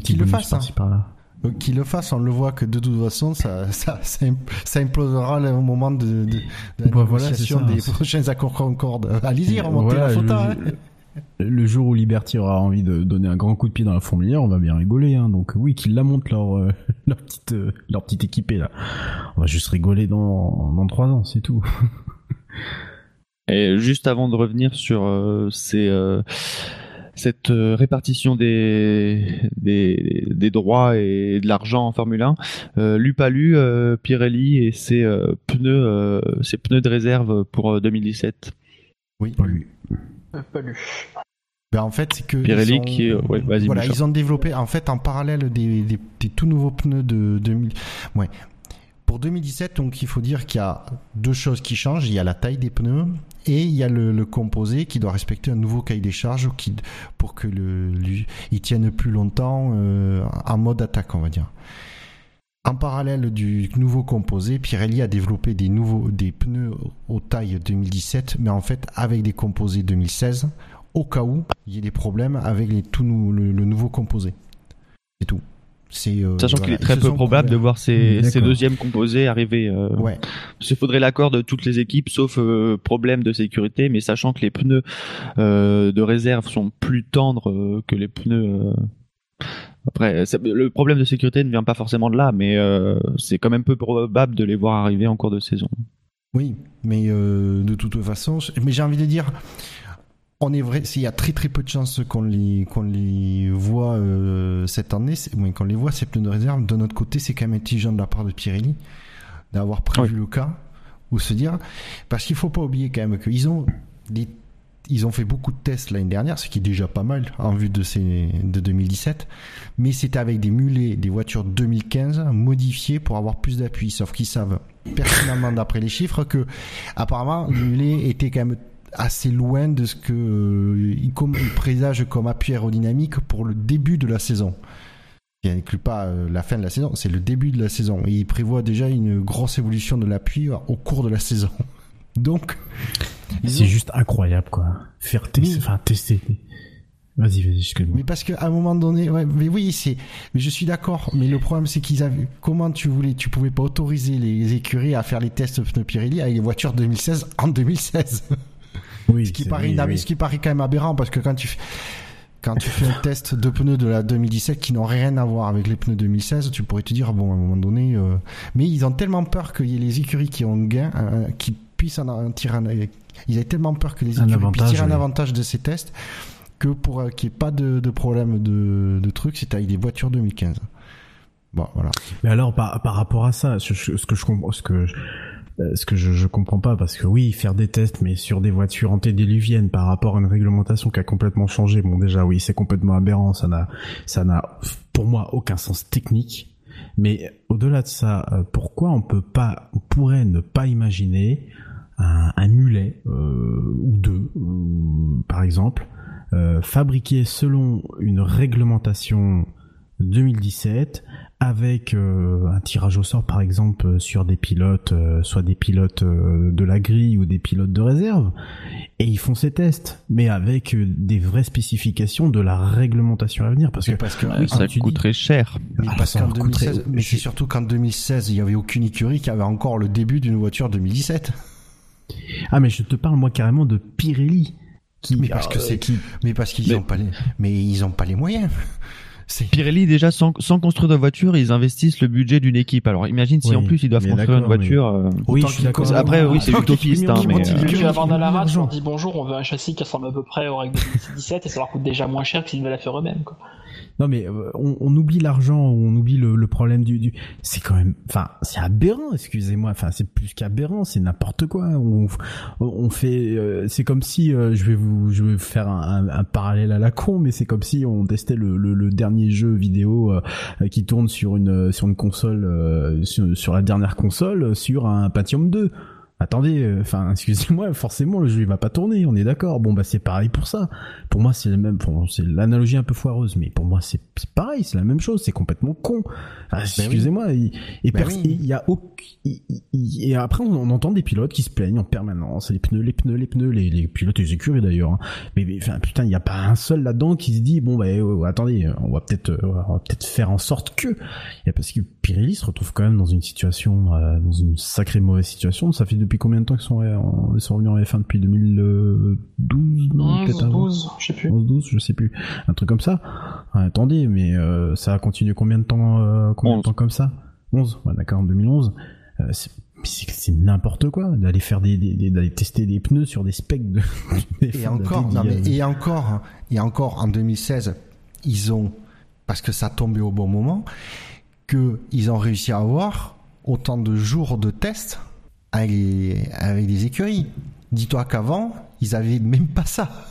D: petits
B: le fassent, hein.
D: par-là.
B: qu'ils le fassent, on le voit que de toute façon, ça, ça, ça, im- ça implosera au moment de, de, de la
D: Bah,
B: négociation
D: ça.
B: des prochains accords Concorde. Allez-y, remontez
D: Voilà,
B: la
D: le-
B: hein.
D: Le jour où Liberty aura envie de donner un grand coup de pied dans la 1, on va bien rigoler. Hein. Donc oui, qu'ils la montent leur, euh, leur, petite, euh, leur petite équipée là. On va juste rigoler dans, dans trois ans, c'est tout.
A: Et juste avant de revenir sur euh, ces, euh, cette euh, répartition des, des, des droits et de l'argent en Formule 1, euh, Lupalu, euh, Pirelli et ses euh, pneus, euh, ses pneus de réserve pour euh, 2017.
B: Oui.
D: Pas lui.
C: Pas lu.
B: Ben, en fait, c'est que.
A: Pirelli
B: ils ont-
A: qui est- ouais, vas-y,
B: Voilà,
A: Bouchard.
B: ils ont développé, en fait, en parallèle des, des, des tout nouveaux pneus de 2000. Ouais. Pour 2017, donc, il faut dire qu'il y a deux choses qui changent. Il y a la taille des pneus et il y a le, composé qui doit respecter un nouveau cahier des charges pour que le, tienne plus longtemps euh, en mode attaque, on va dire. En parallèle du nouveau composé, Pirelli a développé des nouveaux des pneus aux tailles 2017, mais en fait avec des composés 2016, au cas où il y ait des problèmes avec les le nouveau composé. C'est tout. C'est euh,
A: Sachant
B: voilà,
A: qu'il est très peu probable de voir ces, ces deuxièmes composés arriver. euh,
B: Ouais.
A: Parce qu'il faudrait l'accord de toutes les équipes, sauf euh, problème de sécurité, mais sachant que les pneus euh, de réserve sont plus tendres que les pneus. Après, le problème de sécurité ne vient pas forcément de là, mais c'est quand même peu probable de les voir arriver en cours de saison.
B: Oui, mais de toute façon, mais j'ai envie de dire, on est vrai, s'il y a très très peu de chances qu'on les qu'on les voit euh, cette année, c'est- oui, qu'on les voit ces pneus de réserve. De notre côté, c'est quand même intelligent de la part de Pirelli d'avoir prévu le cas ou se dire, parce qu'il faut pas oublier quand même qu'ils ont des ils ont fait beaucoup de tests l'année dernière, ce qui est déjà pas mal en vue de ces de 2017, mais c'était avec des mulets, des voitures 2015 modifiées pour avoir plus d'appui. Sauf qu'ils savent pertinemment d'après les chiffres que apparemment les mulets étaient quand même assez loin de ce que euh, ils, com- ils présagent comme appui aérodynamique pour le début de la saison. Il n'inclut pas euh, la fin de la saison, c'est le début de la saison. Et il prévoit déjà une grosse évolution de l'appui au cours de la saison. Donc,
D: C'est juste incroyable, quoi. Faire tester,
B: Oui.
D: enfin, tester. Vas-y, vas-y, excuse-moi.
B: Mais parce qu'à un moment donné, ouais, mais oui, c'est, mais je suis d'accord. Mais le problème, c'est qu'ils avaient, comment tu voulais, tu pouvais pas autoriser les écuries à faire les tests pneus Pirelli avec les voitures 2016 en 2016.
D: Oui,
B: Ce qui paraît,
D: oui,
B: inab-
D: oui.
B: ce qui paraît quand même aberrant parce que quand tu, fais- quand tu fais un test de pneus de la 2017 qui n'ont rien à voir avec les pneus 2016, tu pourrais te dire, bon, à un moment donné, euh, mais ils ont tellement peur qu'il y ait les écuries qui ont gain, euh, qui puissent en, en tirer un, ils avaient tellement peur que les écuries
D: avantage,
B: puissent tirer un avantage de ces tests que pour euh, qu'il n'y ait pas de, de problème de, de trucs, c'est avec des voitures 2015. Bon, voilà.
D: Mais alors, par, par rapport à ça, ce, ce que je comprends, ce que, je- ce que je, je comprends pas, parce que oui, faire des tests, mais sur des voitures antédiluviennes par rapport à une réglementation qui a complètement changé, bon, déjà, oui, c'est complètement aberrant, ça n'a, ça n'a, pour moi, aucun sens technique. Mais au-delà de ça, euh, pourquoi on peut pas, on pourrait ne pas imaginer un, mulet euh, ou deux, euh, par exemple, euh, fabriqué selon une réglementation 2017 avec euh, un tirage au sort par exemple euh, sur des pilotes, euh, soit des pilotes euh, de la grille ou des pilotes de réserve, et ils font ces tests, mais avec euh, des vraies spécifications de la réglementation à venir, parce que
B: Mais parce que, oui,
A: ça
D: dis-
A: coûterait cher.
B: mais
D: Ah,
B: parce qu'en
D: leur coûterait-
B: 2016, mais c'est surtout qu'en 2016, il y avait aucune écurie qui avait encore le début d'une voiture 2017.
D: ah mais je te parle moi carrément de Pirelli, qui
B: Mais parce que
D: euh,
B: c'est-
D: qui
B: Mais parce qu'ils
A: Mais-
B: ont pas les, mais ils ont pas les moyens.
A: Pirelli, déjà, sans, sans construire de voiture, ils investissent le budget d'une équipe. Alors imagine si
D: Oui,
A: en plus ils doivent
D: mais
A: construire une
D: mais-
A: voiture. euh,
D: oui, je suis d'accord.
A: Après, oui, c'est utopiste, hein, mais. euh,
C: Tu vas voir dans la on dit bonjour, on veut un châssis qui ressemble à peu près aux règles de 2017 et ça leur coûte déjà moins cher que s'ils devaient la faire eux-mêmes.
D: Non mais euh, on, on oublie l'argent, on oublie le, le problème du, du... c'est quand même, enfin c'est aberrant, excusez-moi, enfin c'est plus qu'aberrant, c'est n'importe quoi. On, on fait, euh, c'est comme si, euh, je vais vous, je vais faire un, un- parallèle à la con, mais c'est comme si on testait le, le, le dernier jeu vidéo qui tourne sur une sur une console, sur, sur la dernière console, sur un Pentium 2. Attendez, euh, enfin, excusez-moi, forcément le jeu il va pas tourner, on est d'accord. Bon bah c'est pareil pour ça. Pour moi c'est le même, bon, c'est l'analogie un peu foireuse, mais pour moi c'est pareil, c'est la même chose, c'est complètement con. Enfin, excusez-moi, il- et
B: Ben
D: pers-
B: oui.
D: il y a aucun- il- il- et après on, on entend des pilotes qui se plaignent en permanence, les pneus, les pneus, les pneus, les, les pilotes les écuries d'ailleurs. hein. Mais, mais, enfin putain, il y a pas un seul là-dedans qui se dit bon bah euh, ouais, attendez, on va peut-être, euh, on va peut-être faire en sorte que, et parce que Pirelli se retrouve quand même dans une situation, euh, dans une sacrée mauvaise situation. Ça fait depuis combien de temps qu'ils sont, en- ils sont revenus en F1 depuis 2012 non
C: 11,
D: peut-être avant
C: 12, je sais plus.
D: 11, 12, je sais plus, un truc comme ça. Ouais, attendez, mais euh, ça a continué combien de temps, euh, combien de
A: 11.
D: temps comme ça? 11, ouais, d'accord, en 2011. Euh, c'est n'importe quoi d'aller faire des, des- des- d'aller tester des pneus sur des specs de des
B: Et encore, non, mais, et encore, hein, et encore en 2016, ils ont, parce que ça tombait au bon moment, que ils ont réussi à avoir autant de jours de tests avec, les- avec des écuries. Dis-toi qu'avant, ils avaient même pas ça.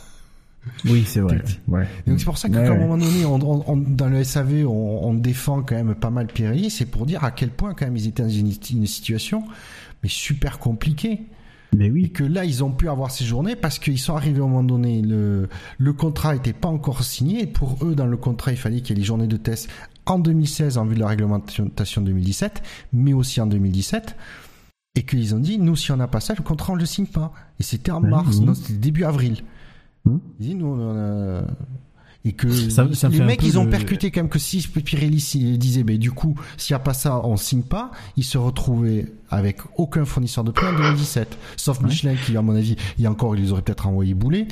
D: Oui, c'est vrai. Ouais.
B: Donc c'est pour ça qu'à
D: Ouais,
B: un moment donné, on, on- on- dans le SAV, on, défend quand même pas mal Pirelli. C'est pour dire à quel point quand même ils étaient dans une, une situation mais super compliquée.
D: Mais
B: Et
D: oui.
B: que là, ils ont pu avoir ces journées parce qu'ils sont arrivés au moment donné, le, le contrat était pas encore signé. Et pour eux, dans le contrat, il fallait qu'il y ait les journées de test en 2016 en vue de la réglementation 2017, mais aussi en 2017. Et qu'ils ont dit, nous, si on n'a pas ça, le contrat, on le signe pas. Et c'était en
D: Ouais,
B: mars,
D: oui.
B: non, c'était début avril. Ils disent, nous, on a- Et que
D: Ça- ça me
B: les mecs, ils ont
D: de-
B: percuté quand même que si Pirelli disait, ben, du coup, s'il n'y a pas ça, on signe pas, ils se retrouvaient avec aucun fournisseur de pneus en 2017. Sauf Michelin qui, à mon avis, il y a encore, ils les auraient peut-être envoyé bouler.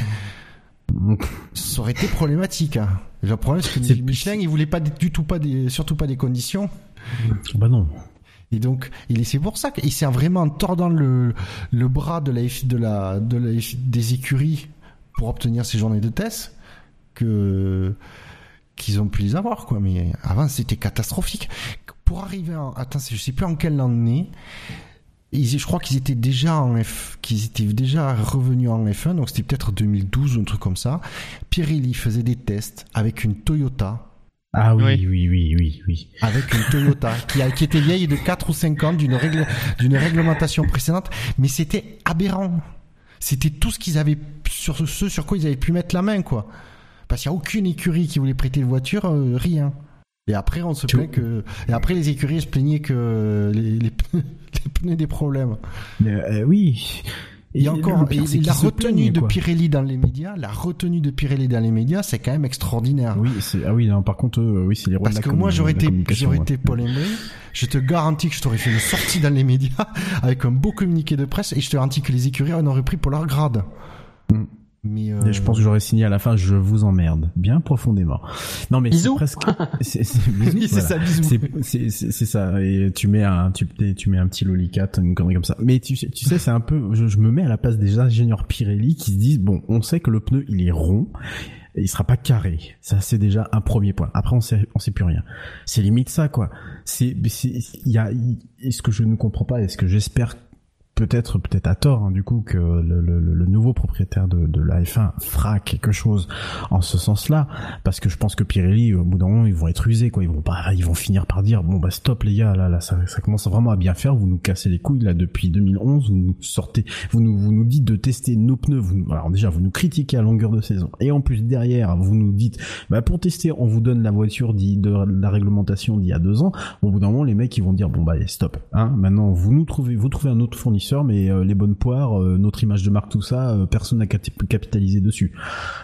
B: Ça aurait été problématique. Hein. Le problème, c'est que Michelin, il voulait pas du tout pas des, surtout pas des conditions.
D: Bah non.
B: Et donc, il c'est pour ça qu'il s'est vraiment en tordant le, le bras de la, de la, de la des écuries pour obtenir ces journées de test que qu'ils ont pu les avoir quoi. Mais avant, c'était catastrophique. Pour arriver en, attends, je sais plus en quelle année. Ils, je crois qu'ils étaient déjà en F, qu'ils étaient déjà revenus en F1, donc c'était peut-être 2012 ou un truc comme ça. Pirelli faisait des tests avec une Toyota
D: Ah oui,
A: Oui.
D: oui, oui, oui, oui.
B: avec une Toyota qui, a- qui était vieille de 4 ou 5 ans d'une règle, d'une réglementation précédente, mais c'était aberrant. C'était tout ce qu'ils avaient sur ce sur quoi ils avaient pu mettre la main, quoi. Parce qu'il n'y a aucune écurie qui voulait prêter une voiture, euh, rien. Et après, on se
D: Tu-
B: plaint que, et après, les écuries se plaignaient que les, les pneus, les pneus des problèmes.
D: Mais, euh, oui.
B: Et,
D: le
B: encore,
D: pire,
B: et la retenue de. Pirelli dans les médias, la retenue de Pirelli dans les médias, c'est quand même extraordinaire.
D: Oui, c'est ah oui, non, par contre, euh, oui, c'est les
B: Parce
D: de la
B: que moi, j'aurais été, j'aurais
D: ouais.
B: été Paul. Je te garantis que je t'aurais fait une sortie dans les médias avec un beau communiqué de presse et je te garantis que les écuries en auraient pris pour leur grade.
D: Mm.
B: Mais, euh,
D: Et je pense que j'aurais signé à la fin, je vous emmerde, bien profondément. Non, mais c'est presque, c'est, voilà.
B: ça, bisous.
D: C'est, c'est, c'est, c'est ça. Et tu mets un, tu, tu mets un petit lolicat, une connerie comme ça. Mais tu, sais- tu sais, c'est un peu, je, je me mets à la place des ingénieurs Pirelli qui se disent, bon, on sait que le pneu, il est rond. Et il sera pas carré. Ça, c'est déjà un premier point. Après, on sait, on sait plus rien. C'est limite ça, quoi. C'est, c'est, il y a, et ce que je ne comprends pas, et ce que j'espère peut-être, peut-être à tort, hein, du coup, que le, nouveau propriétaire de, de la F1 fera quelque chose en ce sens-là, parce que je pense que Pirelli, au bout d'un moment, ils vont être usés, quoi. Ils vont pas, ils vont finir par dire, bon bah stop les gars, là, là, ça, commence vraiment à bien faire. Vous nous cassez les couilles là depuis 2011. Vous nous sortez, vous nous, vous nous dites de tester nos pneus. Alors déjà, vous nous critiquez à longueur de saison, et en plus derrière, vous nous dites, bah pour tester, on vous donne la voiture de la réglementation d'il y a deux ans. Au bout d'un moment, les mecs, ils vont dire, bon bah stop, hein. Maintenant, vous nous trouvez, vous trouvez un autre fournisseur, mais euh, les bonnes poires, euh, notre image de marque, tout ça, euh, personne n'a cap- capitalisé dessus.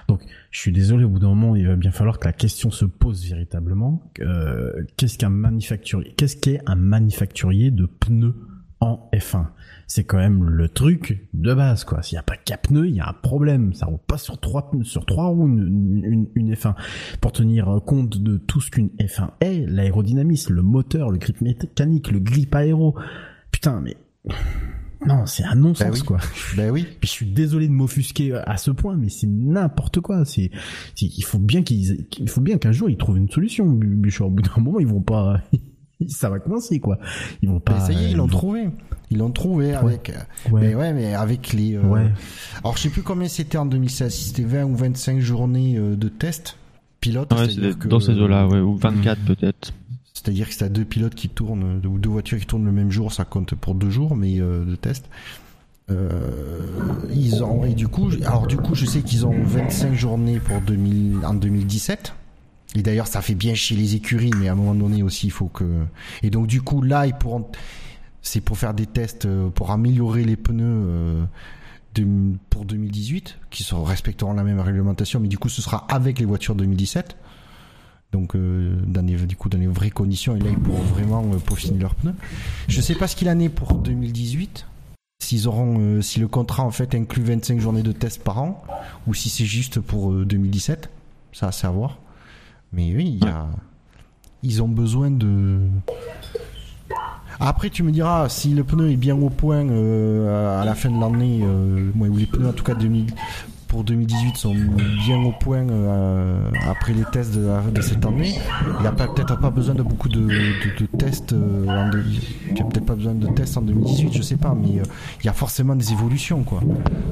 D: Donc, je suis désolé, au bout d'un moment, il va bien falloir que la question se pose véritablement. Qu'est-ce qu'un manufacturier, qu'est-ce qu'est un manufacturier de pneus en F1 C'est quand même le truc de base, quoi. S'il n'y a pas qu'un pneu, il y a un problème. Ça roule pas sur trois sur trois roues une F1. Pour tenir compte de tout ce qu'une F1 est, l'aérodynamisme, le moteur, le grip mécanique, le grip aéro. Putain, mais non, c'est un non-sens,
B: Ben oui.
D: quoi.
B: Ben oui.
D: Puis je suis désolé de m'offusquer à ce point, mais c'est n'importe quoi. C'est, il faut bien qu'ils, il faut bien qu'un jour ils trouvent une solution. Bûcheur, au bout d'un moment, ils vont pas, ça va coincer quoi. Ils vont pas.
B: Ça y est, ils l'ont
D: vont-
B: trouvé. Ils l'ont trouvé avec. euh,
D: Ouais.
B: Mais ouais, mais avec les. euh,
D: Ouais.
B: Alors, je sais plus combien c'était en 2016. Si c'était 20 ou 25 journées euh, de test pilote.
A: Ouais,
B: que-
A: dans ces eaux-là, ouais, ou 24 peut-être.
B: C'est-à-dire que si t'as deux pilotes qui tournent, ou deux voitures qui tournent le même jour, ça compte pour deux jours, mais euh, de test. Euh, ils ont et du coup, alors du coup, je sais qu'ils ont 25 journées pour 2000 en 2017. Et d'ailleurs, ça fait bien chier les écuries, mais à un moment donné aussi, il faut que. Et donc du coup, là, ils pourront. C'est pour faire des tests euh, pour améliorer les pneus. pour 2018, qui respecteront la même réglementation, mais du coup, ce sera avec les voitures 2017 donc euh, dans les, du coup dans les vraies conditions et là ils pourront vraiment euh, peaufiner leurs pneus. Je sais pas ce qu'il en est pour 2018. S'ils auront, euh, si le contrat en fait inclut 25 journées de tests par an ou si c'est juste pour euh, 2017, ça c'est à voir. Mais oui, y a, ils ont besoin de. Après, tu me diras si le pneu est bien au point euh, à la fin de l'année, euh, ou les pneus en tout cas 2000, pour pour 2018 sont bien au point euh, après les tests de, cette année. Il n'y a peut-être pas besoin de beaucoup de, tests. euh, en il peut-être pas besoin de tests en 2018, je sais pas, mais euh, il y a forcément des évolutions, quoi.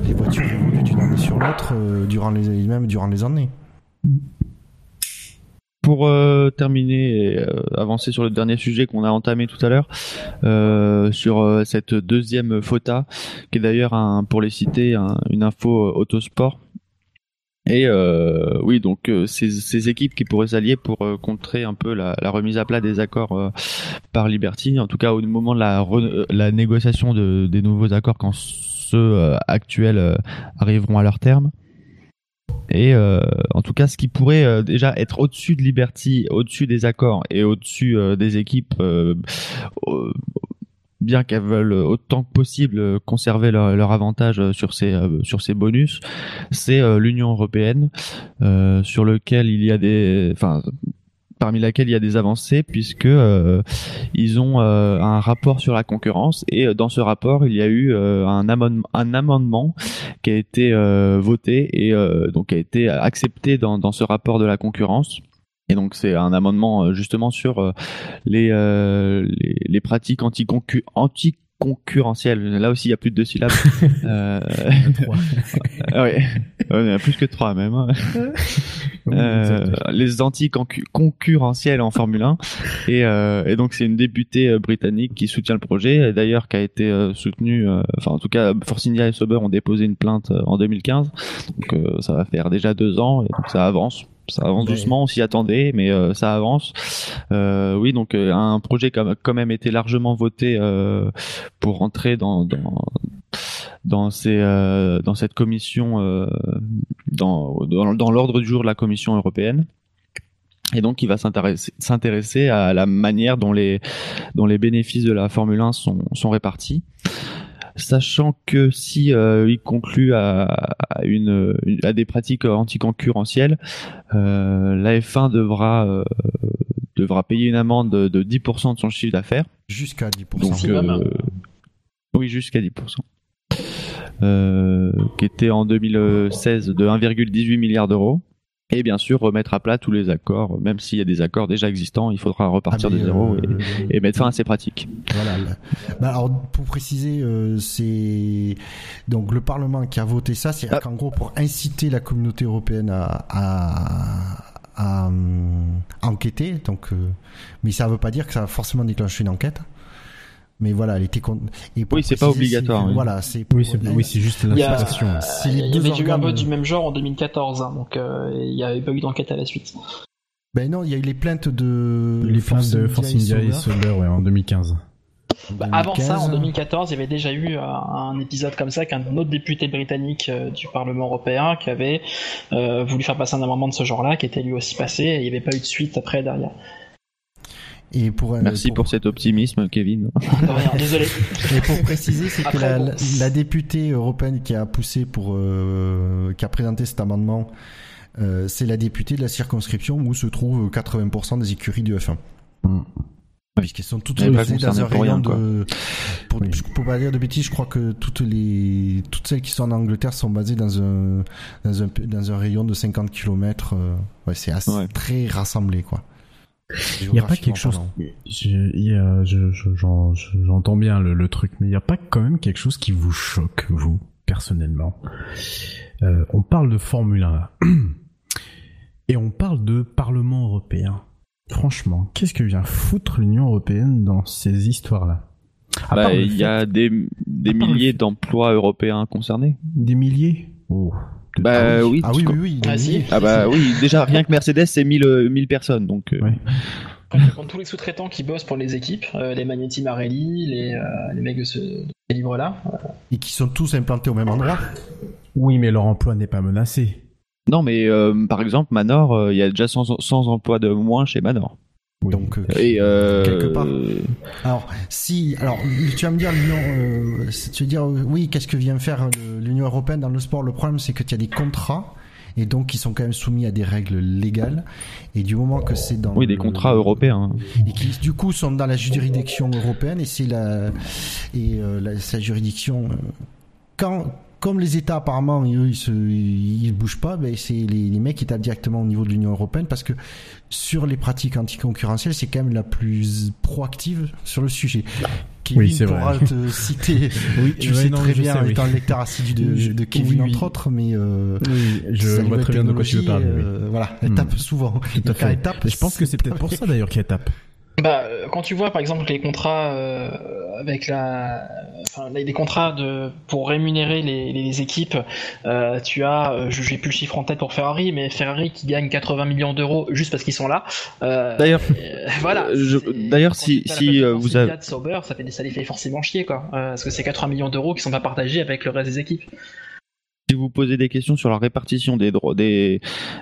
B: Les voitures évoluent d'une année sur l'autre durant les même durant les années.
A: Pour euh, terminer et euh, avancer sur le dernier sujet qu'on a entamé tout à l'heure, euh, sur cette deuxième FOTA, qui est d'ailleurs, pour les citer, un- une info autosport. Et oui, donc ces, équipes qui pourraient s'allier pour contrer un peu la, remise à plat des accords par Liberty, en tout cas au moment de la, la négociation de, des nouveaux accords quand ceux actuels arriveront à leur terme. Et euh, en tout cas, ce qui pourrait euh, déjà être au-dessus de Liberty, au-dessus des accords et au-dessus euh, des équipes, euh, bien qu'elles veulent autant que possible conserver leur, avantage sur ces euh, sur ces bonus, c'est l'Union européenne sur lequel il y a des, parmi laquelle il y a des avancées puisque euh, ils ont euh, un rapport sur la concurrence et euh, dans ce rapport il y a eu un, amendement, un amendement qui a été voté et donc qui a été accepté dans, dans ce rapport de la concurrence. Et donc c'est un amendement justement sur les, les pratiques anti-concu- anti-concurrentielles. Là aussi il y a plus de deux syllabes. euh, ah Ouais, il y a plus que trois même. hein. Euh, les anti-concurrentiels en Formule 1 et, euh, et donc c'est une députée euh, britannique qui soutient le projet et d'ailleurs qui a été soutenue enfin en tout cas Force India et Sauber ont déposé une plainte en 2015 donc ça va faire déjà deux ans et donc ça avance ça avance doucement on s'y attendait mais euh, ça avance Euh, oui donc euh, un projet qui a quand même été largement voté pour rentrer dans, dans dans ces dans cette commission dans dans, dans l'ordre du jour de la Commission européenne. Et donc, il va s'intéresser s'intéresser à la manière dont les dont les bénéfices de la Formule 1 sont sont répartis. Sachant que si euh, il conclut à, à une, une- à des pratiques anticoncurrentielles, euh, la F1 devra euh, devra payer une amende de, de 10% de son chiffre d'affaires.
B: Jusqu'à 10%.
A: Donc,
C: Maximum.
A: euh, oui, jusqu'à 10%. Euh, qui était en 2016 de 1,18 milliard d'euros. Et bien sûr, remettre à plat tous les accords, même s'il y a des accords déjà existants, il faudra repartir
B: Ah,
A: de zéro
B: euh,
A: et, et mettre fin à ces pratiques.
B: Voilà. Bah, alors, pour préciser, euh, c'est donc le Parlement qui a voté ça, c'est
A: Ah.
B: qu'en gros pour inciter la communauté européenne à, à, à, hum, enquêter. Donc, euh, mais ça veut pas dire que ça va forcément déclencher une enquête. Mais voilà, elle était con... et
A: Oui, c'est pas obligatoire, oui.
B: Voilà, c'est
D: Oui, c'est oui, juste
C: Il y a-
D: l'incitation.
B: c'est les
C: Il y
B: deux
C: avait eu un peu du même genre en 2014, hein, donc euh, il n'y avait pas eu d'enquête à la suite.
B: Ben non, il y a eu les plaintes de
D: Les plaintes de Force India et ouais, en 2015.
C: Bah, avant ça, en
B: 2015.
C: 2014, il y avait déjà eu euh, un épisode comme ça qu'un autre député britannique euh, du Parlement européen qui avait euh, voulu faire passer un amendement de ce genre-là, qui était lui aussi passé, et il n'y avait pas eu de suite après derrière.
B: Et pour, euh,
A: Merci pour cet optimisme, Kevin.
C: De rien, désolé.
B: Et pour préciser, c'est que la,
C: bon.
B: la- députée européenne qui a poussé pour, euh, qui a présenté cet amendement, euh, c'est la députée de la circonscription où se trouvent 80% des écuries du F1.
D: Mm.
B: Puisqu'elles sont toutes basées dans un
A: pour
B: rayon de, pour,
D: Oui.
B: pour pas dire de bêtises, je crois que toutes les, toutes celles qui sont en Angleterre sont basées dans un, dans un, dans un rayon de 50 km. ouais, c'est assez,
A: Ouais.
B: très rassemblé, quoi.
D: Il n'y a pas quelque chose. Je- je- je- J'entends bien le, le truc, mais il n'y a pas quand même quelque chose qui vous choque, vous, personnellement. Euh, on parle de Formule 1 là. Et on parle de Parlement européen. Franchement, qu'est-ce que vient foutre l'Union européenne dans ces histoires-là? À
A: Bah, il y a des, des milliers d'emplois européens concernés.
D: Des milliers? Oh.
A: Bah
D: ah oui.
A: oui.
B: Ah oui,
A: parce
B: oui, oui.
C: Ah, si.
A: Ah bah oui, déjà rien que Mercedes c'est 1000 euh, 1000 personnes donc euh,
D: Ouais.
C: Quand tu prends tous les sous-traitants qui bossent pour les équipes, euh, les Magneti Marelli, les, euh, les mecs de ce de ce livre-là,
B: Et qui sont tous implantés au même endroit.
D: Oui, mais leur emploi n'est pas menacé.
A: Non mais euh, par exemple Manor euh, il y a déjà 100, 100 emplois de moins chez Manor.
D: Oui.
B: Donc, euh,
A: Et euh,
B: Quelque part. Alors, si, alors, tu vas me dire l'Union, euh, tu vas dire, oui, qu'est-ce que vient faire l'Union européenne dans le sport? Le problème, c'est que tu as des contrats et donc qui sont quand même soumis à des règles légales. Et du moment que c'est dans
A: oui des
B: le-
A: contrats européens.
B: et qui du coup sont dans la juridiction européenne et c'est la et euh, la, sa juridiction quand comme les États apparemment eux ils se ils bougent pas, ben c'est les, les mecs qui tapent directement au niveau de l'Union européenne parce que sur les pratiques anticoncurrentielles, c'est quand même la plus proactive sur le sujet. Kevin
D: Oui, c'est
B: pourra
D: vrai.
B: te citer,
D: Oui,
B: tu
D: ouais,
B: sais
D: non,
B: très
D: je
B: bien,
D: sais, oui.
B: étant le lecteur assidu de, Kevin
D: oui, oui.
B: entre autres, mais euh,
D: Oui, je vois très bien de quoi tu veux parler.
B: euh, Voilà, elle
D: Hmm.
B: tape souvent. Donc, elle tape,
D: je pense que c'est peut-être pour ça d'ailleurs qu'elle tape.
C: Bah, euh, quand tu vois par exemple les contrats euh, avec la, enfin les, les contrats de pour rémunérer les, les équipes, euh, tu as, euh, je j'ai plus le chiffre en tête pour Ferrari, mais Ferrari qui gagne 80 millions d'euros juste parce qu'ils sont là. Euh,
A: D'ailleurs,
C: euh, voilà.
A: d'ailleurs, si- euh, vous avez-
C: Sauber, ça fait ça les fait forcément chier quoi, Euh, parce que c'est 80 millions d'euros qui sont pas partagés avec le reste des équipes.
A: Si vous posez des questions sur la répartition des droits, des,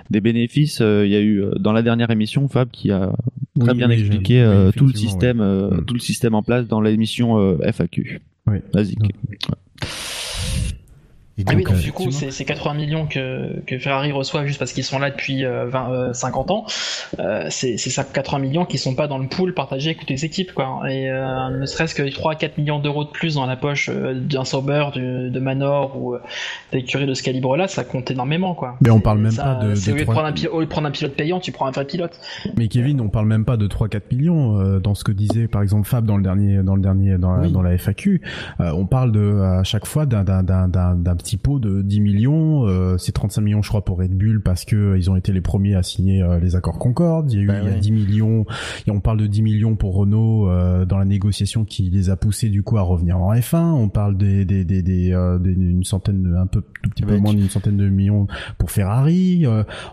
A: des bénéfices, euh, il y a eu dans la dernière émission Fab qui a très
D: Oui,
A: bien
D: oui,
A: expliqué euh, tout le système, euh, tout le système en place dans l'émission euh, FAQ.
D: Oui.
A: Vas-y.
B: Et
C: Ah oui, donc
B: euh,
C: du coup, c'est c'est 80 millions que, que Ferrari reçoit juste parce qu'ils sont là depuis euh, 20, euh, 50 ans. Euh, c'est c'est ça, 80 millions qui sont pas dans le pool partagé avec toutes les équipes, quoi. Et euh, ne serait-ce que 3 à 4 millions d'euros de plus dans la poche euh, d'un Sauber, du- de Manor ou euh, d'écurie de ce calibre-là, ça compte énormément, quoi.
D: Mais on
C: C'est-
D: parle même
C: ça-
D: pas de-
C: c'est
D: de
C: au, lieu de prendre un au lieu de prendre un pilote payant, tu prends un vrai pilote.
D: Mais Kevin, on parle même pas de 3-4 millions euh, dans ce que disait par exemple Fab dans le dernier, dans le dernier, dans,
B: Oui.
D: dans la FAQ. Euh, on parle de à chaque fois d'un petit pot de 10 millions. Euh, c'est 35 millions, je crois, pour Red Bull parce que euh, ils ont été les premiers à signer euh, les accords Concorde. Il y a eu
B: Bah
D: il y a
B: ouais.
D: 10 millions. Et on parle de 10 millions pour Renault euh, dans la négociation qui les a poussés du coup à revenir en F1. On parle des des des, des, des- une centaine, de, un peu tout petit peu moins d'une centaine de millions pour Ferrari.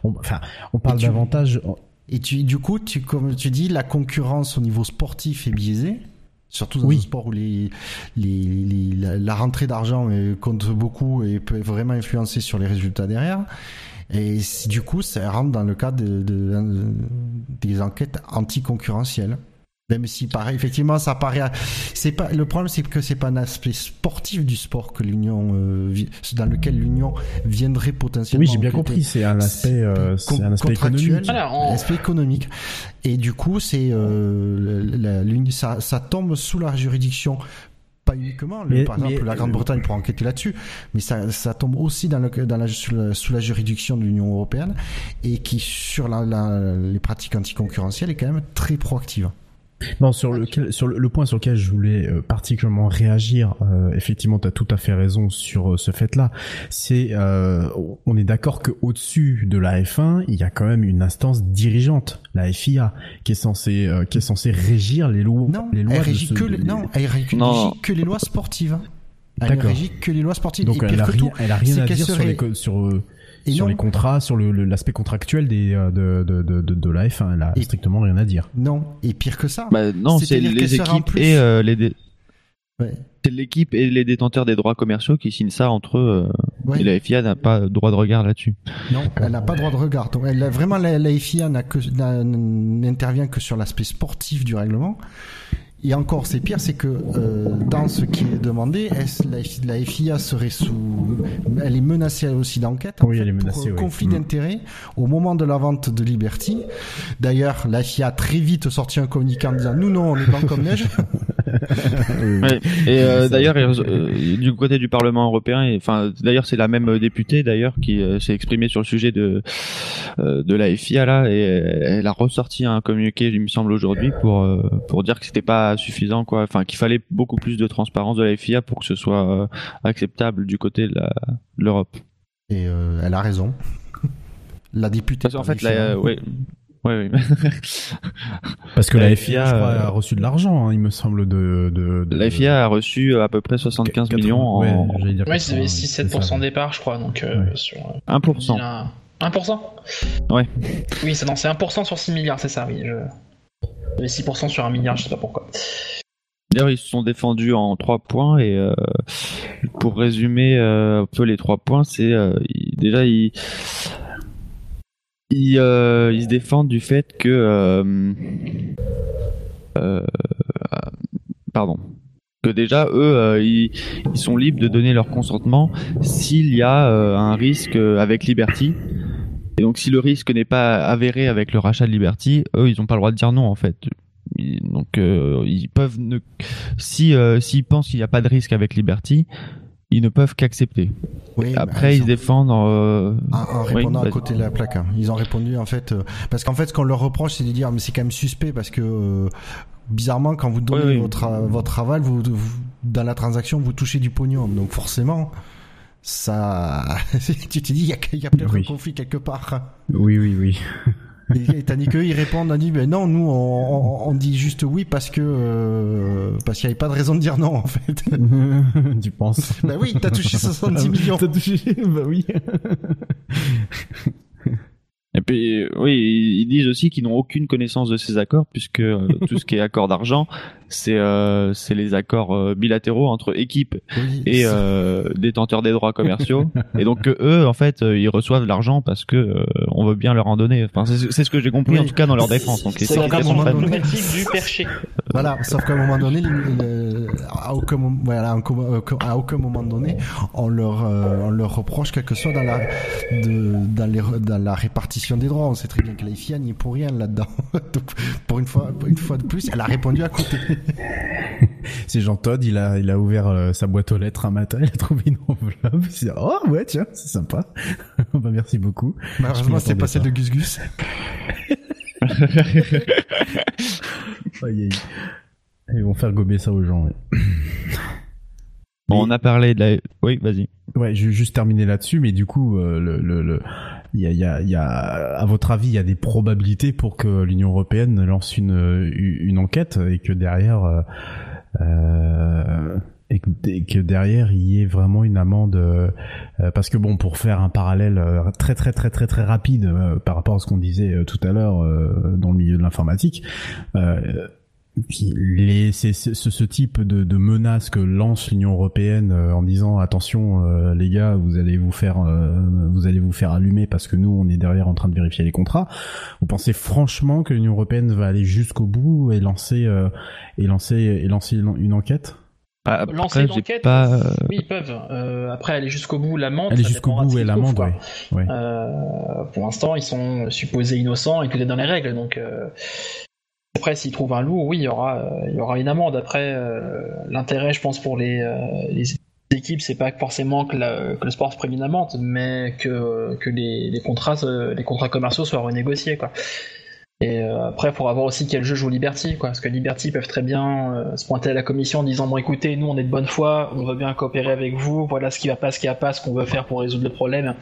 D: On, enfin, on parle
B: tu-
D: davantage.
B: Et tu, du coup, tu, comme tu dis, la concurrence au niveau sportif est biaisée. Surtout dans
D: Oui.
B: un sport où les, les, les- la, la rentrée d'argent euh, compte beaucoup et peut vraiment influencer sur les résultats derrière. Et du coup, ça rentre dans le cadre de, de- des enquêtes anticoncurrentielles. Même si, pareil, effectivement, ça paraît. C'est pas le problème, c'est que c'est pas un aspect sportif du sport que l'union, euh, dans lequel l'union viendrait potentiellement.
D: Oui, j'ai bien compris. C'est un aspect, euh, c'est un aspect
B: contractuel,
D: économique.
C: Voilà, on-
B: aspect économique. Et du coup, c'est euh, ça, ça tombe sous la juridiction. Pas uniquement, le-
D: Mais-
B: par
D: mais,
B: exemple, la Grande-Bretagne pour enquêter là-dessus, mais ça, ça tombe aussi dans, le, dans la, sous, la, sous la juridiction de l'Union européenne et qui, sur la, la- les pratiques anticoncurrentielles, est quand même très proactive.
D: Non, sur lequel, sur le, le point sur lequel je voulais euh, particulièrement réagir, euh, effectivement, tu as tout à fait raison sur euh, ce fait-là. C'est, euh, on est d'accord que au-dessus de la F1, il y a quand même une instance dirigeante, la FIA, qui est censée, euh, qui est censée régir les lois,
B: Non,
D: les lois
B: elle
D: de
B: régit
D: ce-
B: que, les- non, elle régit
A: Non.
B: que les lois sportives. Elle ne
D: D'accord.
B: régit que les lois sportives.
D: Donc
B: et
D: elle a
B: que
D: rien,
B: tout,
D: elle a rien à dire sur les, sur,
B: Et
D: sur
B: non.
D: les contrats, sur le- le- l'aspect contractuel des, euh, de, de, de, de, de la F1. Elle a
B: Et-
D: strictement rien à dire.
B: Non, et pire que ça.
A: Bah, non, c'est les équipes et euh, les dé-
B: Ouais.
A: c'est l'équipe et les détenteurs des droits commerciaux qui signent ça entre eux. euh,
B: Ouais.
A: Et la FIA n'a pas droit de regard là-dessus.
B: Non, elle n'a pas droit de regard. Donc, elle a vraiment la, la FIA que- n'intervient que sur l'aspect sportif du règlement. Et encore, c'est pire, c'est que euh, dans ce qui est demandé, est-ce la, la FIA serait sous, elle est menacée aussi d'enquête. en
D: Oui, elle est
B: pour,
D: menacée, oui.
B: conflit
D: Mm.
B: d'intérêts au moment de la vente de Liberty. D'ailleurs, la FIA a très vite sorti un communiqué en disant nous non, on est blanc comme neige.
A: Ouais. Et euh, d'ailleurs, euh, du côté du Parlement européen, enfin, d'ailleurs, c'est la même députée d'ailleurs qui euh, s'est exprimée sur le sujet de euh, de la FIA là, et euh, elle a ressorti un communiqué, il me semble aujourd'hui, pour euh, pour dire que c'était pas suffisant, quoi. Enfin, qu'il fallait beaucoup plus de transparence de la FIA pour que ce soit euh, acceptable du côté de l'Europe.
B: Et euh, elle a raison. La députée.
A: Parce fait, euh, ouais. Ouais, oui.
D: Parce que
A: La
D: la, FIA,
A: FIA,
D: je crois,
A: euh,
D: a reçu de l'argent, hein, il me semble, de, de, de
A: La FIA a reçu euh, à peu près 75 millions en
D: Ouais, j'allais dire
C: Ouais,
D: 80,
C: c'est
D: c'est ça.
C: 6-7% départ, je crois, donc euh,
D: Ouais.
C: sur.
A: 1%.
C: il a- 1%
A: Ouais.
C: Oui, c'est non, c'est 1% sur 6 milliards, c'est ça, oui. Je... Il y avait 6% sur 1 milliard, je sais pas pourquoi.
A: D'ailleurs, ils se sont défendus en trois points et euh, pour résumer euh, un peu les trois points, c'est euh, déjà ils ils, euh, ils se défendent du fait que euh, euh, pardon que déjà eux ils, sont libres de donner leur consentement s'il y a un risque avec Liberty et donc si le risque n'est pas avéré avec le rachat de Liberty, eux ils n'ont pas le droit de dire non en fait. Donc ils peuvent ne si s'ils pensent qu'il n'y a pas de risque avec Liberty, ils ne peuvent qu'accepter.
B: Oui,
A: Après,
B: bah,
A: ils
B: ont-
A: défendent euh,
B: En, en
A: Oui,
B: répondant à côté de la plaque. hein. Ils ont répondu en fait euh, parce qu'en fait ce qu'on leur reproche c'est de dire mais c'est quand même suspect parce que euh, bizarrement quand vous donnez
A: Oui, oui.
B: votre aval vous, vous- dans la transaction vous touchez du pognon donc forcément ça tu te dis il y a, peut-être
D: Oui.
B: un conflit quelque part.
D: Oui, oui, oui.
B: Et, et tandis qu'eux ils répondent on dit ben non nous on, on, on dit juste oui parce que euh, parce qu'il n'y avait pas de raison de dire non en fait.
D: tu penses
B: ben oui t'as touché 70 millions.
D: T'as touché Bah oui.
A: Et puis, euh, oui, ils ils disent aussi qu'ils n'ont aucune connaissance de ces accords, puisque euh, tout ce qui est accord d'argent, c'est euh, c'est les accords euh, bilatéraux entre équipes
B: Oui,
A: et euh, détenteurs des droits commerciaux. et donc que eux, en fait, euh, ils reçoivent l'argent parce que euh, on veut bien leur en donner. Enfin, c'est c'est ce que j'ai compris
B: Oui.
A: en tout cas dans leur défense. Donc,
C: C'est la diplomatique du perché.
B: Voilà, sauf qu'à un moment donné, à, aucun, mom- voilà, à aucun- à aucun moment donné, on leur, euh, on leur reproche quelque chose dans la, de, dans, les, dans la répartition des droits. On sait très bien que la FIA n'y est pour rien là-dedans. Donc, pour une fois, une fois de plus, elle a répondu à côté.
D: C'est Jean Todd, il a, il a ouvert euh, sa boîte aux lettres un matin, il a trouvé une enveloppe. Il s'est dit, oh ouais, tiens, c'est sympa. bah, merci beaucoup.
B: Malheureusement, c'est pas celle de Gus Gus.
D: Ils vont faire gober ça aux gens. ouais.
A: Bon, on a parlé de la. Oui, vas-y.
D: Ouais, je vais juste terminer là-dessus, mais du coup, euh, le, le, le- il y a, y à votre avis, il y a des probabilités pour que l'Union européenne lance une, enquête et que derrière, euh, euh, et que, derrière il y ait vraiment une amende, euh, euh, parce que bon, pour faire un parallèle très très très très très rapide par rapport à ce qu'on disait tout à l'heure dans le milieu de l'informatique. Euh, les, c'est, c'est- ce, type de, de menace que lance l'Union européenne euh, en disant attention euh, les gars vous allez vous faire euh, vous allez vous faire allumer parce que nous on est derrière en train de vérifier les contrats vous pensez franchement que l'Union européenne va aller jusqu'au bout et lancer euh, et lancer et lancer une, une enquête?
A: Ah,
C: Lancer
A: Après,
C: l'enquête,
A: pas.
C: oui, ils peuvent. Euh, après, aller jusqu'au bout, l'amende.
D: aller jusqu'au bout et l'amende ouais.
C: Euh, pour l'instant, ils sont supposés innocents et tout est dans les règles. Donc, euh, après, s'ils trouvent un loup, oui, il y aura, euh, il y aura une amende. Après, euh, l'intérêt, je pense, pour les, euh, les équipes, c'est pas forcément que, le sport se amende, mais que, que les, les contrats, les contrats commerciaux soient renégociés, quoi. Et euh, après, pour avoir aussi quel jeu joue Liberty, quoi. Parce que Liberty peuvent très bien euh, se pointer à la commission en disant bon, écoutez, nous on est de bonne foi, on veut bien coopérer avec vous. Voilà ce qui va pas, ce qui va pas, ce qu'on veut faire pour résoudre le problème,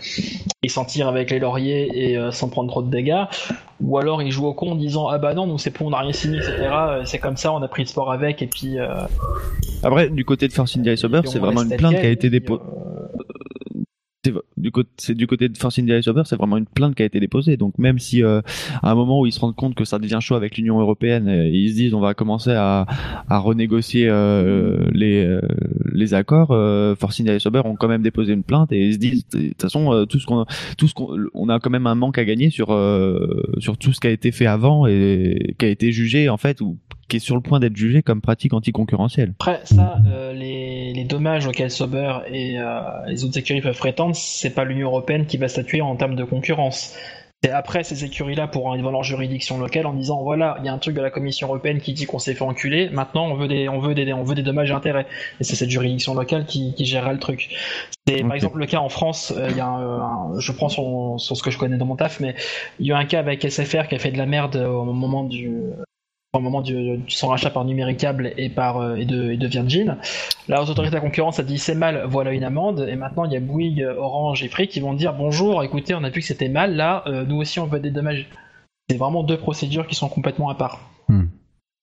C: et s'en tirer avec les lauriers et euh, sans prendre trop de dégâts. Ou alors ils jouent au con en disant ah bah non, nous c'est pour, on n'a rien signé, etc. C'est comme ça, on a pris le sport avec, et puis. Euh,
A: Après, du côté de Force India et
C: puis
A: c'est vraiment une plainte qui a été déposée.
C: euh,
A: c'est du côté de Force India Sauber, c'est vraiment une plainte qui a été déposée. Donc même si euh, à un moment où ils se rendent compte que ça devient chaud avec l'Union européenne, et ils se disent on va commencer à, renégocier euh, les euh, accords, euh, Force India Sauber ont quand même déposé une plainte et ils se disent de toute façon euh, tout ce qu'on on a quand même un manque à gagner sur euh, sur tout ce qui a été fait avant et qui a été jugé en fait ou qui est sur le point d'être jugé comme pratique anticoncurrentielle.
C: Après, ça, euh, les, les dommages auxquels Sauber et euh, les autres écuries peuvent prétendre, c'est pas l'Union européenne qui va statuer en termes de concurrence. C'est après ces écuries-là pour aller devant leur juridiction locale en disant voilà, il y a un truc de la Commission européenne qui dit qu'on s'est fait enculer, maintenant on veut des, on veut des, on veut des dommages et intérêts. Et c'est cette juridiction locale qui, qui gérera le truc. C'est par exemple le cas en France, euh, y a un, un- je prends sur, sur ce que je connais dans mon taf, mais il y a eu un cas avec SFR qui a fait de la merde au moment du, au moment du, du son rachat par Numéricable et par euh, et de, et de Virgin. Là, aux autorités de la concurrence a dit c'est mal, voilà une amende. Et maintenant, il y a Bouygues, Orange et Free qui vont dire bonjour, écoutez, on a vu que c'était mal, là, euh, nous aussi on veut des dommages. C'est vraiment deux procédures qui sont complètement à part.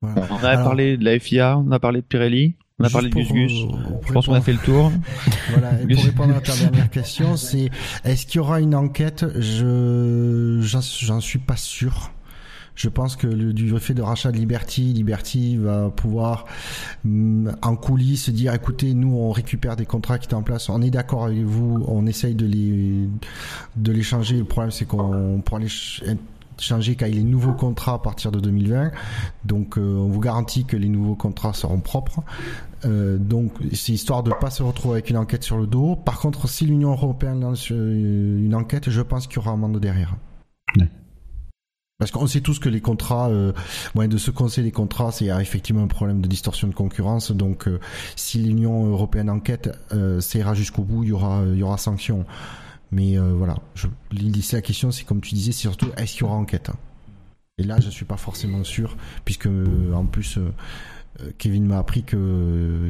B: Voilà.
A: On a
B: Alors,
A: parlé de la FIA, on a parlé de Pirelli, on a
B: juste
A: parlé de Gus Gus. Je pense qu'on a fait le tour.
B: Voilà, et
A: Gus.
B: pour répondre à ta dernière question, c'est est-ce qu'il y aura une enquête? Je j'en j'en suis pas sûr. Je pense que du fait de rachat de Liberty, Liberty va pouvoir hum, en coulisses dire écoutez, nous on récupère des contrats qui étaient en place, on est d'accord avec vous, on essaye de les de les changer. Le problème c'est qu'on pourra les ch- changer a les nouveaux contrats à partir de 2020. Donc euh, on vous garantit que les nouveaux contrats seront propres. Euh, donc c'est histoire de pas se retrouver avec une enquête sur le dos. Par contre, si l'Union européenne lance euh, une enquête, je pense qu'il y aura un mandat derrière. Parce qu'on sait tous que les contrats, euh, de ce qu'on sait les contrats, c'est a effectivement un problème de distorsion de concurrence. Donc, euh, si l'Union européenne enquête, euh, ça ira jusqu'au bout, il y aura, sanction. Mais euh, voilà, la question, c'est comme tu disais, c'est surtout est-ce qu'il y aura enquête? Et là, je suis pas forcément sûr, puisque euh, en plus, euh, euh, Kevin m'a appris que euh,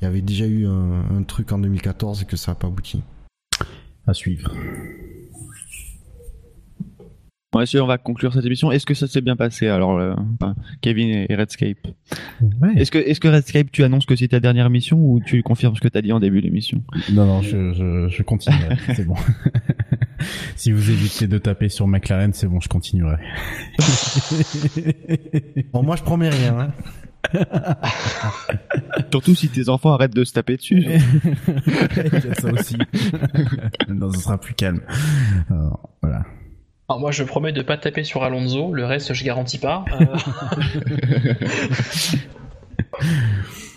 B: y avait déjà eu un, un truc en 2014 et que ça n'a pas abouti.
D: À suivre.
A: Bon, messieurs, on va conclure cette émission. Est-ce que ça s'est bien passé alors, euh, enfin, Kevin et Redscape
D: Ouais.
A: Est-ce que, est-ce que Redscape, tu annonces que c'est ta dernière émission ou tu confirmes ce que tu as dit en début d'émission?
D: Non, non, je, je, je continuerai. c'est bon. si vous évitez de taper sur McLaren, c'est bon, je continuerai.
B: Bon, moi, je promets rien. Hein.
A: Surtout si tes enfants arrêtent de se taper dessus.
D: Il y a ça aussi. non, ce sera plus calme. Alors, voilà.
C: Alors moi je promets de pas taper sur Alonso, le reste je garantis pas. Euh,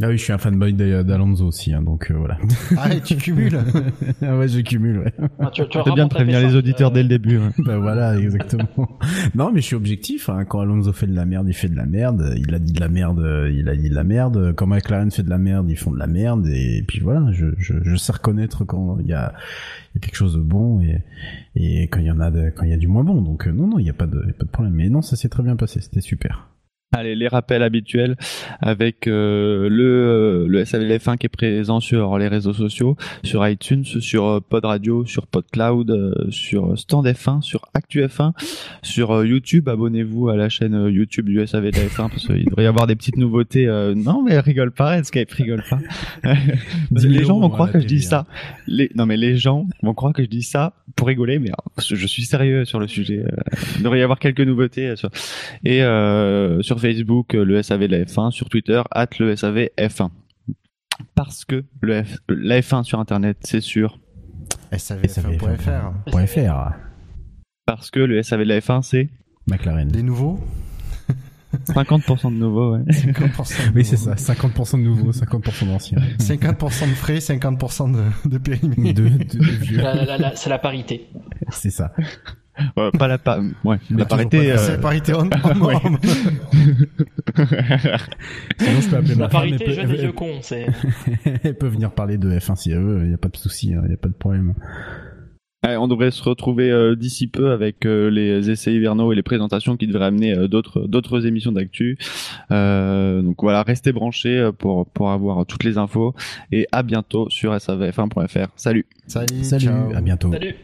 D: Ah oui, je suis un fanboy d'A- d'Alonso aussi, hein, donc euh, voilà.
B: Ah, et tu cumules.
D: ah ouais, je cumule, ouais.
C: ah, tu, auras
A: bien de prévenir les auditeurs
C: Euh,
A: dès le début. ouais.
D: bah voilà, exactement. non, mais je suis objectif. Hein. Quand Alonso fait de la merde, il fait de la merde. Il a dit de la merde, il a dit de la merde. Quand McLaren fait de la merde, ils font de la merde. Et puis voilà, je, je, je sais reconnaître quand il y a, il y a quelque chose de bon et, et quand il y en a de, quand il y a du moins bon. Donc euh, non, non, il y a pas de, il y a pas de problème. Mais non, ça s'est très bien passé. C'était super.
A: Allez, les rappels habituels avec euh, le, euh, le SAVLF1 qui est présent sur les réseaux sociaux, sur iTunes, sur euh, Pod Radio, sur PodCloud, euh, sur Stand F1, sur Actu F1, sur euh, YouTube. Abonnez-vous à la chaîne YouTube du SAVLF1 parce qu'il devrait y avoir des petites nouveautés. Non, mais rigole pas, Escape rigole pas. les gens vont croire que je dis ça. Les... Non, mais les gens vont croire que je dis ça pour rigoler, mais je suis sérieux sur le sujet. Il devrait y avoir quelques nouveautés. sur... Et euh, sur Facebook, euh, le SAV de la F1, sur Twitter, at le SAV F1. Parce que le F... la F1 sur Internet, c'est sûr.
B: SAVF1.fr.
D: Point .fr.
A: Parce que le SAV de la F1, c'est
D: McLaren.
B: Des nouveaux
A: 50% de nouveaux, ouais.
B: 50% de
D: Oui, c'est
B: nouveaux.
D: ça. 50% de nouveaux, 50% d'anciens.
B: 50% de frais, 50% de, de périmètre.
D: De, de, de vieux.
C: c'est la parité.
D: C'est ça.
A: Ouais, pas la pa... ouais, la parité.
D: pas-
B: C'est
A: euh,
B: la parité en en
A: ouais.
D: Sinon, je peux appeler
C: La
D: ma femme.
C: parité,
D: elle
C: jeune
D: peut-
C: et vieux con, c'est.
D: Elle peut venir parler de F1 si elle veut, il n'y a pas de souci, il n'y a pas de problème.
A: Ouais, on devrait se retrouver euh, d'ici peu avec euh, les essais hivernaux et les présentations qui devraient amener euh, d'autres d'autres émissions d'actu. Euh, donc voilà, restez branchés pour pour avoir toutes les infos et à bientôt sur savf1.fr. Salut.
B: Salut,
D: Salut,
B: ciao.
D: à bientôt.
C: Salut